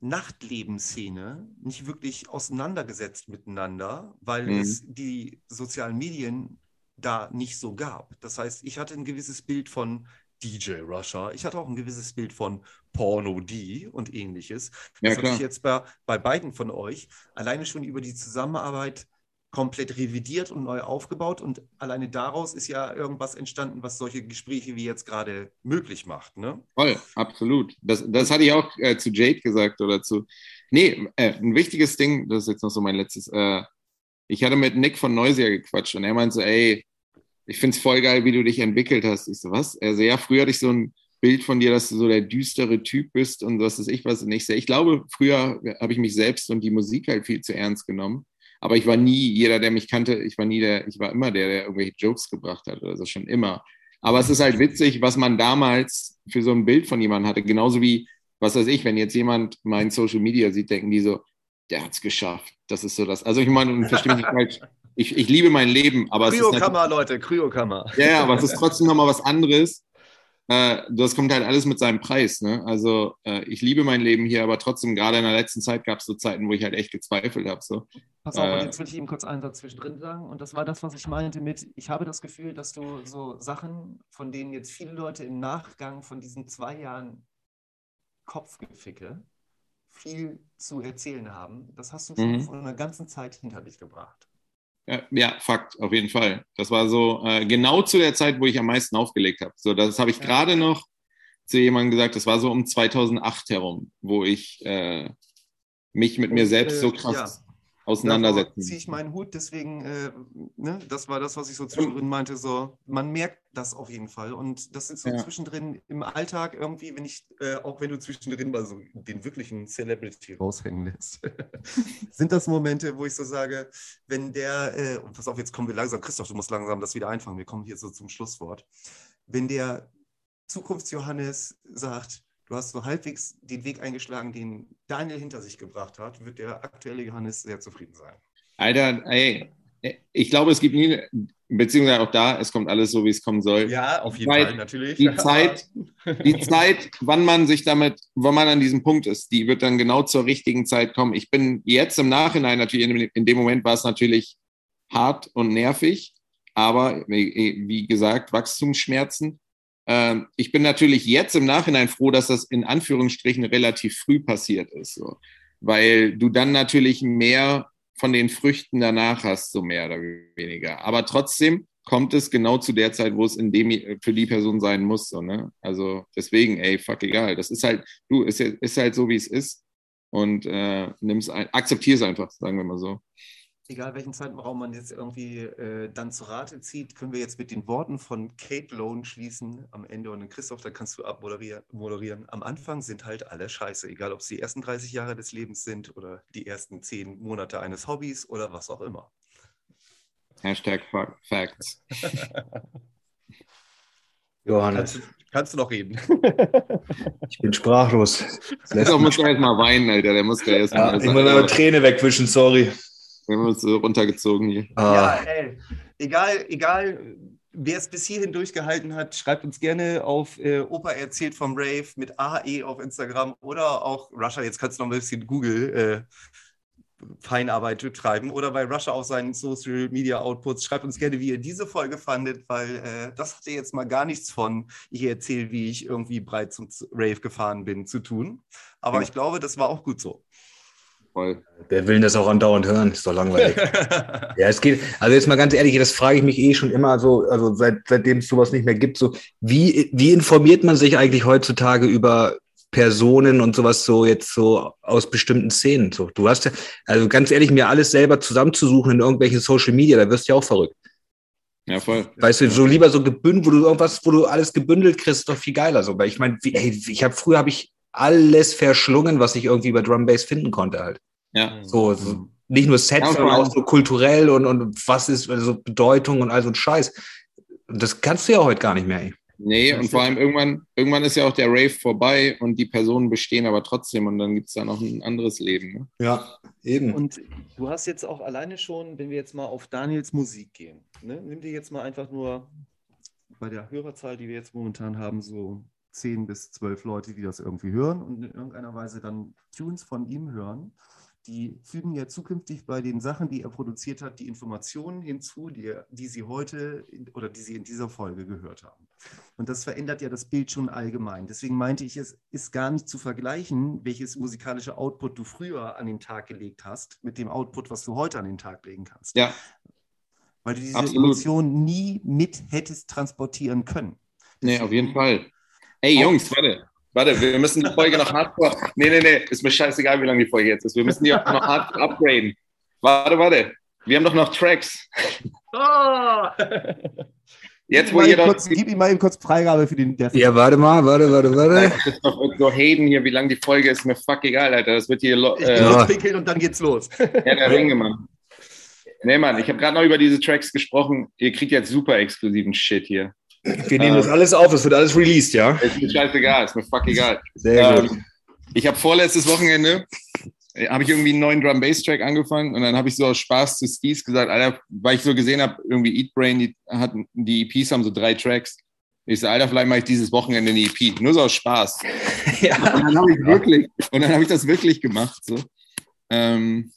Nachtlebensszene nicht wirklich auseinandergesetzt miteinander, weil mhm. es die sozialen Medien da nicht so gab. Das heißt, ich hatte ein gewisses Bild von DJ Russia. Ich hatte auch ein gewisses Bild von Porno D und ähnliches. Das ja, habe ich jetzt bei, bei beiden von euch alleine schon über die Zusammenarbeit komplett revidiert und neu aufgebaut. Und alleine daraus ist ja irgendwas entstanden, was solche Gespräche wie jetzt gerade möglich macht. Ne? Voll, absolut. Das, das hatte ich auch äh, zu Jade gesagt oder zu. Nee, äh, ein wichtiges Ding, das ist jetzt noch so mein letztes. Äh, ich hatte mit Nick von Neusier gequatscht und er meinte so, ey, ich finde es voll geil, wie du dich entwickelt hast. Ich so, was? Also ja, früher hatte ich so ein Bild von dir, dass du so der düstere Typ bist und was ist ich was nicht. Ich glaube, früher habe ich mich selbst und die Musik halt viel zu ernst genommen. Aber ich war nie, jeder, der mich kannte, ich war nie der, ich war immer der, der irgendwelche Jokes gebracht hat oder so schon immer. Aber es ist halt witzig, was man damals für so ein Bild von jemandem hatte. Genauso wie, was weiß ich, wenn jetzt jemand mein Social Media sieht, denken die so, der hat es geschafft. Das ist so das. Also ich meine, verstehe mich nicht falsch ich, ich liebe mein Leben, aber Kryokammer, Leute, Kryokammer. Ja, ja, aber es ist trotzdem nochmal was anderes, äh, das kommt halt alles mit seinem Preis. Ne? Also äh, ich liebe mein Leben hier, aber trotzdem, gerade in der letzten Zeit gab es so Zeiten, wo ich halt echt gezweifelt habe. So. Pass auf, äh, jetzt will ich eben kurz einen Satz zwischendrin sagen. Und das war das, was ich meinte mit, ich habe das Gefühl, dass du so Sachen, von denen jetzt viele Leute im Nachgang von diesen zwei Jahren Kopfgeficke viel zu erzählen haben, das hast du schon mhm. von einer ganzen Zeit hinter dich gebracht. Ja, ja, Fakt, auf jeden Fall. Das war so äh, genau zu der Zeit, wo ich am meisten aufgelegt habe. So, das habe ich ja. gerade noch zu jemandem gesagt, das war so um 2008 herum, wo ich äh, mich mit Und, mir selbst äh, so krass auseinandersetzen. ziehe ich meinen Hut, deswegen, äh, ne, das war das, was ich so zwischendrin meinte, so, man merkt das auf jeden Fall. Und das ist so ja. zwischendrin im Alltag irgendwie, wenn ich, äh, auch wenn du zwischendrin mal so den wirklichen Celebrity raushängen lässt, sind das Momente, wo ich so sage, wenn der, äh, und pass auf, jetzt kommen wir langsam, Christoph, du musst langsam das wieder einfangen, wir kommen hier so zum Schlusswort. Wenn der Zukunftsjohannes sagt, du hast so halbwegs den Weg eingeschlagen, den Daniel hinter sich gebracht hat, wird der aktuelle Johannes sehr zufrieden sein. Alter, ey, ich glaube, es gibt nie, beziehungsweise auch da, es kommt alles so, wie es kommen soll. Ja, auf jeden Zeit, Fall, natürlich. Die Zeit, die Zeit, wann man sich damit, wann man an diesem Punkt ist, die wird dann genau zur richtigen Zeit kommen. Ich bin jetzt im Nachhinein natürlich, in, dem Moment war es natürlich hart und nervig, aber wie gesagt, Wachstumsschmerzen. Ähm, ich bin natürlich jetzt im Nachhinein froh, dass das in Anführungsstrichen relativ früh passiert ist, so. weil du dann natürlich mehr von den Früchten danach hast, so mehr oder weniger. Aber trotzdem kommt es genau zu der Zeit, wo es in dem für die Person sein muss. So, ne? Also deswegen, ey, fuck egal. Das ist halt, du, ist, ist halt so, wie es ist. Und äh, nimm's ein, akzeptier's einfach, sagen wir mal so egal welchen Zeitraum man jetzt irgendwie äh, dann zu Rate zieht, können wir jetzt mit den Worten von Kate Lone schließen am Ende. Und Christoph, da kannst du abmoderieren. Moderieren. Am Anfang sind halt alle scheiße, egal ob es die ersten 30 Jahre des Lebens sind oder die ersten 10 Monate eines Hobbys oder was auch immer. Hashtag Facts. Johannes. Kannst du, kannst du, noch reden? ich bin sprachlos. Christoph muss erst mal weinen, Alter. Der muss ja erst mal. Ja, ich muss eine Träne wegwischen, sorry. Wir haben uns so runtergezogen hier. Ah. Ja, ey. Egal, egal, wer es bis hierhin durchgehalten hat, schreibt uns gerne auf äh, Opa erzählt vom Rave mit AE auf Instagram oder auch Russia, jetzt kannst du noch ein bisschen Google äh, Feinarbeit betreiben oder bei Russia auf seinen Social Media Outputs. Schreibt uns gerne, wie ihr diese Folge fandet, weil äh, das hatte jetzt mal gar nichts von, ich erzähle, wie ich irgendwie breit zum Rave gefahren bin, zu tun. Aber ja. ich glaube, das war auch gut so. Voll. Wer will das auch andauernd hören? Ist doch langweilig. ja, es geht, also jetzt mal ganz ehrlich, das frage ich mich eh schon immer so, also seit, seitdem es sowas nicht mehr gibt, so, wie, wie informiert man sich eigentlich heutzutage über Personen und sowas so jetzt so aus bestimmten Szenen? So, du hast ja, also ganz ehrlich, mir alles selber zusammenzusuchen in irgendwelchen Social Media, da wirst du ja auch verrückt. Ja, voll. Weißt du, so lieber so gebündelt, wo du irgendwas, wo du alles gebündelt kriegst, ist doch viel geiler so. Weil ich meine, ich habe früher habe ich alles verschlungen, was ich irgendwie über Drum Bass finden konnte halt. Ja. So, so nicht nur Sets, ja, sondern auch so kulturell und, und was ist also Bedeutung und all so ein Scheiß. Das kannst du ja heute gar nicht mehr. Ey. Nee, und vor allem irgendwann, irgendwann ist ja auch der Rave vorbei und die Personen bestehen aber trotzdem und dann gibt es da noch ein anderes Leben. Ne? Ja, eben. Und du hast jetzt auch alleine schon, wenn wir jetzt mal auf Daniels Musik gehen, ne? nimm dir jetzt mal einfach nur bei der Hörerzahl, die wir jetzt momentan haben, so zehn bis zwölf Leute, die das irgendwie hören und in irgendeiner Weise dann Tunes von ihm hören. Die fügen ja zukünftig bei den Sachen, die er produziert hat, die Informationen hinzu, die, die sie heute oder die sie in dieser Folge gehört haben. Und das verändert ja das Bild schon allgemein. Deswegen meinte ich, es ist gar nicht zu vergleichen, welches musikalische Output du früher an den Tag gelegt hast, mit dem Output, was du heute an den Tag legen kannst. Ja. Weil du diese Absolut. Emotionen nie mit hättest transportieren können. Nee, auf jeden Fall. Ey, Jungs, warte. Warte, wir müssen die Folge noch hardcore. Nee, nee, nee, ist mir scheißegal, wie lange die Folge jetzt ist. Wir müssen die auch noch hardcore upgraden. Warte, warte. Wir haben doch noch Tracks. Oh. Jetzt, wo ihr kurz, Gib ihm mal eben kurz Freigabe für den Death. Ja, warte mal, warte, warte, warte. Das ist doch so Hayden hier, wie lang die Folge ist, mir fuck egal, Alter. Das wird hier. Ich äh, lospinkeln und dann geht's los. Ja, der Ringe, Mann. Nee, Mann, ich habe gerade noch über diese Tracks gesprochen. Ihr kriegt jetzt super exklusiven Shit hier. Wir nehmen das alles auf, es wird alles released, ja? Ist mir scheißegal, ist mir fuck egal. Sehr ähm, gut. Ich habe vorletztes Wochenende, äh, habe ich irgendwie einen neuen Drum Bass Track angefangen und dann habe ich so aus Spaß zu Steez gesagt, Alter, weil ich so gesehen habe, irgendwie Eat Brain, die, hat, die EPs haben so drei Tracks. Ich so, Alter, vielleicht mache ich dieses Wochenende eine EP. Nur so aus Spaß. ja. Und dann habe ich wirklich, und dann habe ich das wirklich gemacht. So. Ähm,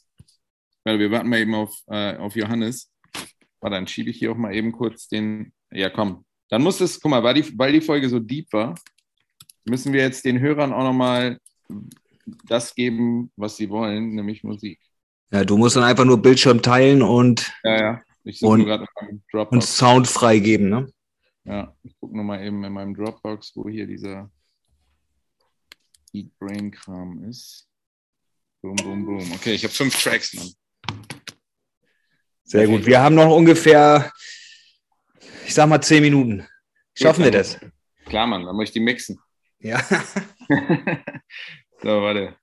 weil wir warten mal eben auf, äh, auf Johannes. Warte, dann schiebe ich hier auch mal eben kurz den. Ja, komm. Dann muss es, guck mal, weil die, weil die Folge so deep war, müssen wir jetzt den Hörern auch nochmal das geben, was sie wollen, nämlich Musik. Ja, du musst dann einfach nur Bildschirm teilen und, ja, ja. Ich und, und Sound freigeben, ne? Ja, ich gucke nochmal eben in meinem Dropbox, wo hier dieser Eat Brain Kram ist. Boom, boom, boom. Okay, ich habe fünf Tracks, Mann. Sehr gut. Wir haben noch ungefähr, ich sag mal, zehn Minuten. Schaffen wir das? Klar, Mann, dann möchte ich die mixen. Ja. so, warte.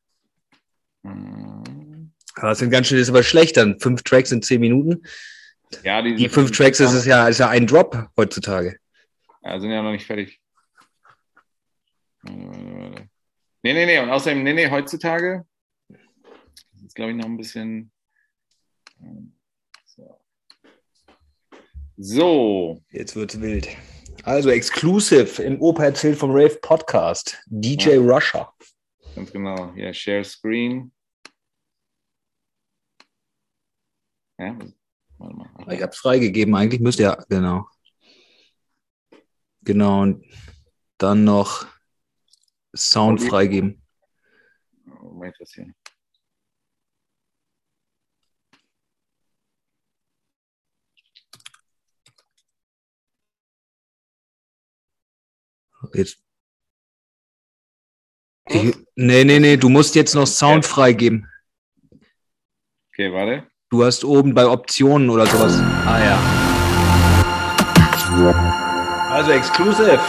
Das sind ganz schön, das ist aber schlecht dann. Fünf Tracks in zehn Minuten. Ja, die, die fünf Tracks ist es ja, ist ja ein Drop heutzutage. Ja, sind ja noch nicht fertig. Nee, nee, nee. Und außerdem, nee, nee, heutzutage ist, glaube ich, noch ein bisschen. So. Jetzt wird's wild. Also exclusive im Opa erzählt vom Rave Podcast. DJ ja. Russia. Ganz genau. Ja, Share Screen. Ja, warte mal. Ich habe es freigegeben. Eigentlich müsste ja, genau. Genau. Und dann noch Sound freigeben. Moment, was Jetzt. Ich, nee, nee, nee, du musst jetzt noch Sound freigeben. Okay, warte. Du hast oben bei Optionen oder sowas. Ah ja. Also exclusive.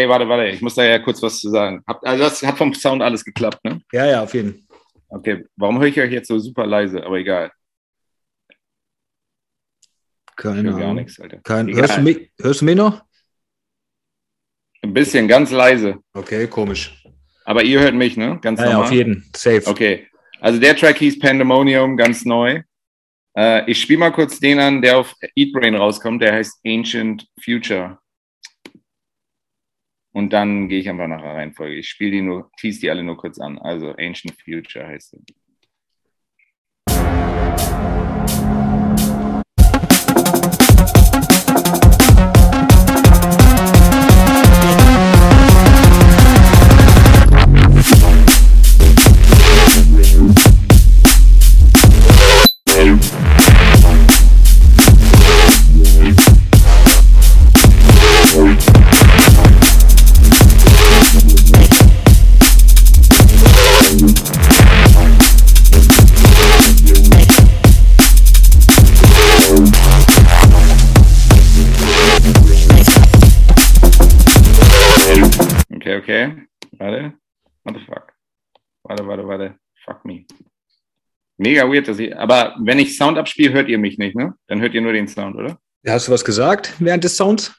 Okay, warte, warte, ich muss da ja kurz was zu sagen. also das hat vom Sound alles geklappt, ne? Ja, ja, auf jeden Fall. Okay, warum höre ich euch jetzt so super leise? Aber egal. Keine Ahnung. Gar nichts, Alter. Kein, hörst, du mich, hörst du mich noch? Ein bisschen, ganz leise. Okay, komisch. Aber ihr hört mich, ne? Ganz ja, normal. Ja, auf jeden. Safe. Okay. Also der Track hieß Pandemonium, ganz neu. Äh, ich spiele mal kurz den an, der auf Eat Brain rauskommt. Der heißt Ancient Future. Und dann gehe ich einfach nach der Reihenfolge. Ich spiele die nur, tease die alle nur kurz an. Also Ancient Future heißt sie. Mega weird, dass ich, aber wenn ich Sound abspiele, hört ihr mich nicht, ne? Dann hört ihr nur den Sound, oder? Hast du was gesagt während des Sounds?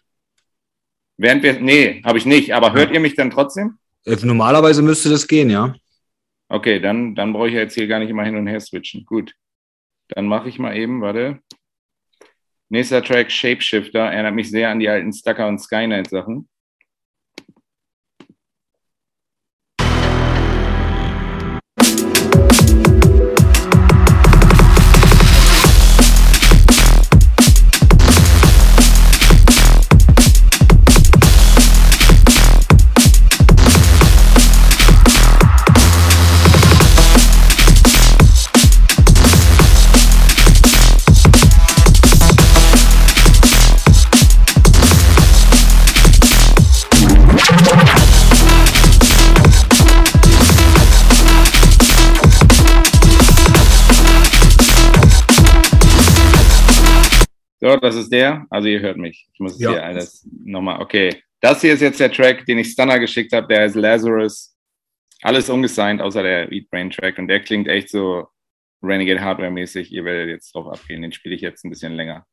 Während wir, nee, habe ich nicht, aber hört ihr mich dann trotzdem? Äh, normalerweise müsste das gehen, ja. Okay, dann, dann brauche ich jetzt hier gar nicht immer hin und her switchen. Gut. Dann mache ich mal eben, warte. Nächster Track, Shapeshifter, erinnert mich sehr an die alten Stucker und Skynet das ist der. Also ihr hört mich. Ich muss ja. hier alles nochmal. Okay. Das hier ist jetzt der Track, den ich Stunner geschickt habe. Der heißt Lazarus. Alles ungesigned, außer der Eat Brain Track. Und der klingt echt so Renegade Hardware mäßig. Ihr werdet jetzt drauf abgehen. Den spiele ich jetzt ein bisschen länger.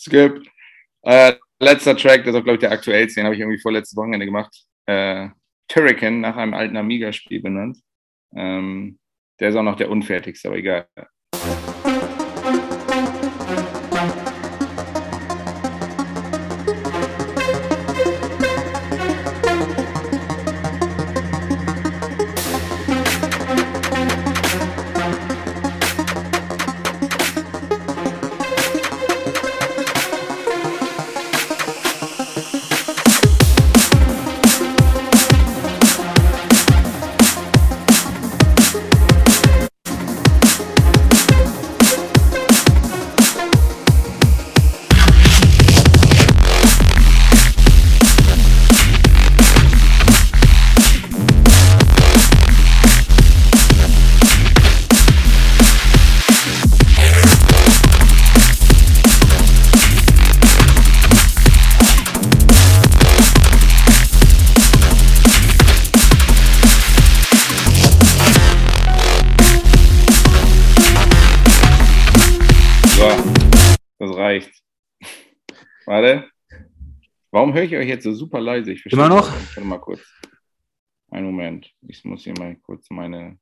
Skip. Äh, letzter Track, das ist auch, glaube ich, der aktuellste, den habe ich irgendwie vorletztes Wochenende gemacht. Äh, Turrican, nach einem alten Amiga-Spiel benannt. Ähm, der ist auch noch der unfertigste, aber egal. Warum höre ich euch jetzt so super leise? Ich Immer noch? Warte mal kurz. Einen Moment. Ich muss hier mal kurz meine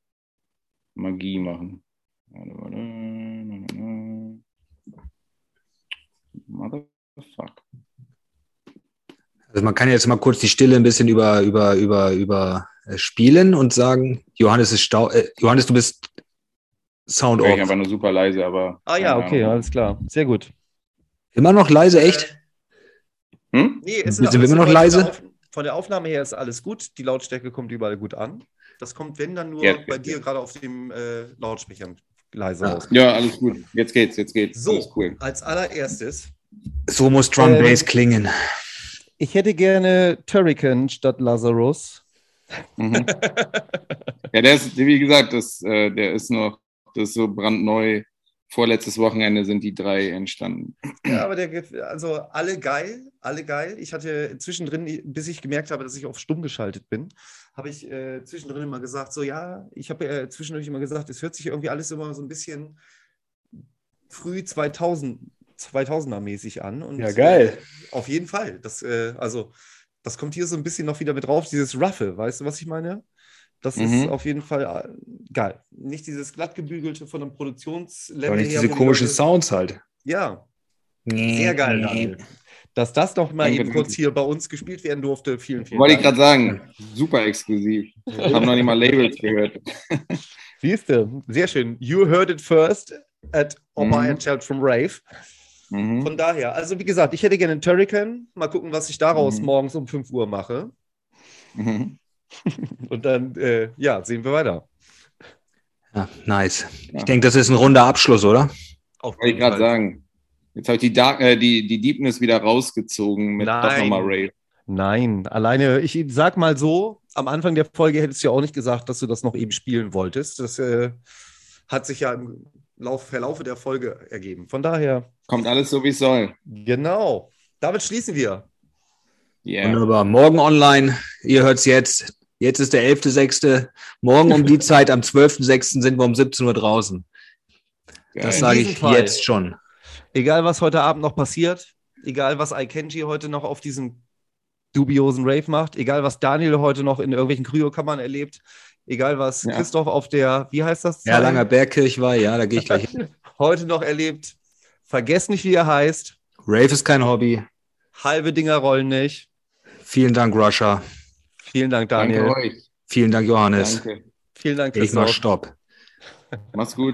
Magie machen. Motherfuck. Also man kann jetzt mal kurz die Stille ein bisschen über, über, über, über äh, spielen und sagen, Johannes ist Stau äh, Johannes, du bist Sound off. Ich einfach nur super leise, aber. Ah ja, okay, alles klar. Sehr gut. Immer noch leise, echt? Hm? Nee, ist Sind wir immer noch leise? Von der Aufnahme her ist alles gut. Die Lautstärke kommt überall gut an. Das kommt, wenn dann nur ja, bei dir gerade auf dem äh, Lautsprecher leise ah. Ja, alles gut. Jetzt geht's, jetzt geht's. So, cool. als allererstes. So muss Drum ähm, Bass klingen. Ich hätte gerne Turrican statt Lazarus. Mhm. ja, der ist, wie gesagt, das, äh, der ist noch, das ist so brandneu vorletztes Wochenende sind die drei entstanden. Ja, aber der, also alle geil, alle geil. Ich hatte zwischendrin, bis ich gemerkt habe, dass ich auf stumm geschaltet bin, habe ich äh, zwischendrin immer gesagt, so ja, ich habe äh, zwischendurch immer gesagt, es hört sich irgendwie alles immer so ein bisschen früh 2000, 2000er mäßig an. Und, ja, geil. Äh, auf jeden Fall. Das, äh, also, das kommt hier so ein bisschen noch wieder mit drauf, dieses Ruffe, weißt du, was ich meine? Das mhm. ist auf jeden Fall äh, geil. Nicht dieses glattgebügelte von einem Produktionslevel. Aber nicht diese komischen Leute... Sounds halt. Ja. Sehr geil, Daniel. Dass das doch mal eben kurz hier bei uns gespielt werden durfte. Vielen, vielen Wollte Dank. Wollte ich gerade sagen. Super exklusiv. Ich habe noch nicht mal Labels gehört. Siehst du, sehr schön. You heard it first at Oma mhm. and Child from Rave. Mhm. Von daher, also wie gesagt, ich hätte gerne einen Turrican. Mal gucken, was ich daraus mhm. morgens um 5 Uhr mache. Mhm. Und dann, äh, ja, sehen wir weiter. Ja, nice. Ja. Ich denke, das ist ein runder Abschluss, oder? Auf Wollte ich gerade sagen. Jetzt habe ich die, Dark, äh, die, die Deepness wieder rausgezogen mit Nein. doch nochmal Ray. Nein, alleine, ich sag mal so, am Anfang der Folge hättest du ja auch nicht gesagt, dass du das noch eben spielen wolltest. Das äh, hat sich ja im Lauf, Verlaufe der Folge ergeben. Von daher. Kommt alles so, wie es soll. Genau. Damit schließen wir. Yeah. Wunderbar. Morgen online. Ihr hört es jetzt. Jetzt ist der 11.6. Morgen um die Zeit, am 12.6. sind wir um 17 Uhr draußen. Das sage ich Fall. jetzt schon. Egal, was heute Abend noch passiert, egal, was Ikenji heute noch auf diesem dubiosen Rave macht, egal, was Daniel heute noch in irgendwelchen Kryokammern erlebt, egal, was ja. Christoph auf der, wie heißt das? Ja, Langer Bergkirch war, ja, da gehe ich gleich hin. heute noch erlebt. Vergesst nicht, wie er heißt. Rave ist kein Hobby. Halbe Dinger rollen nicht. Vielen Dank, Russia. Vielen Dank, Daniel. Vielen Dank, Johannes. Danke. Vielen Dank, Christoph. Ich mach Stopp. Mach's gut.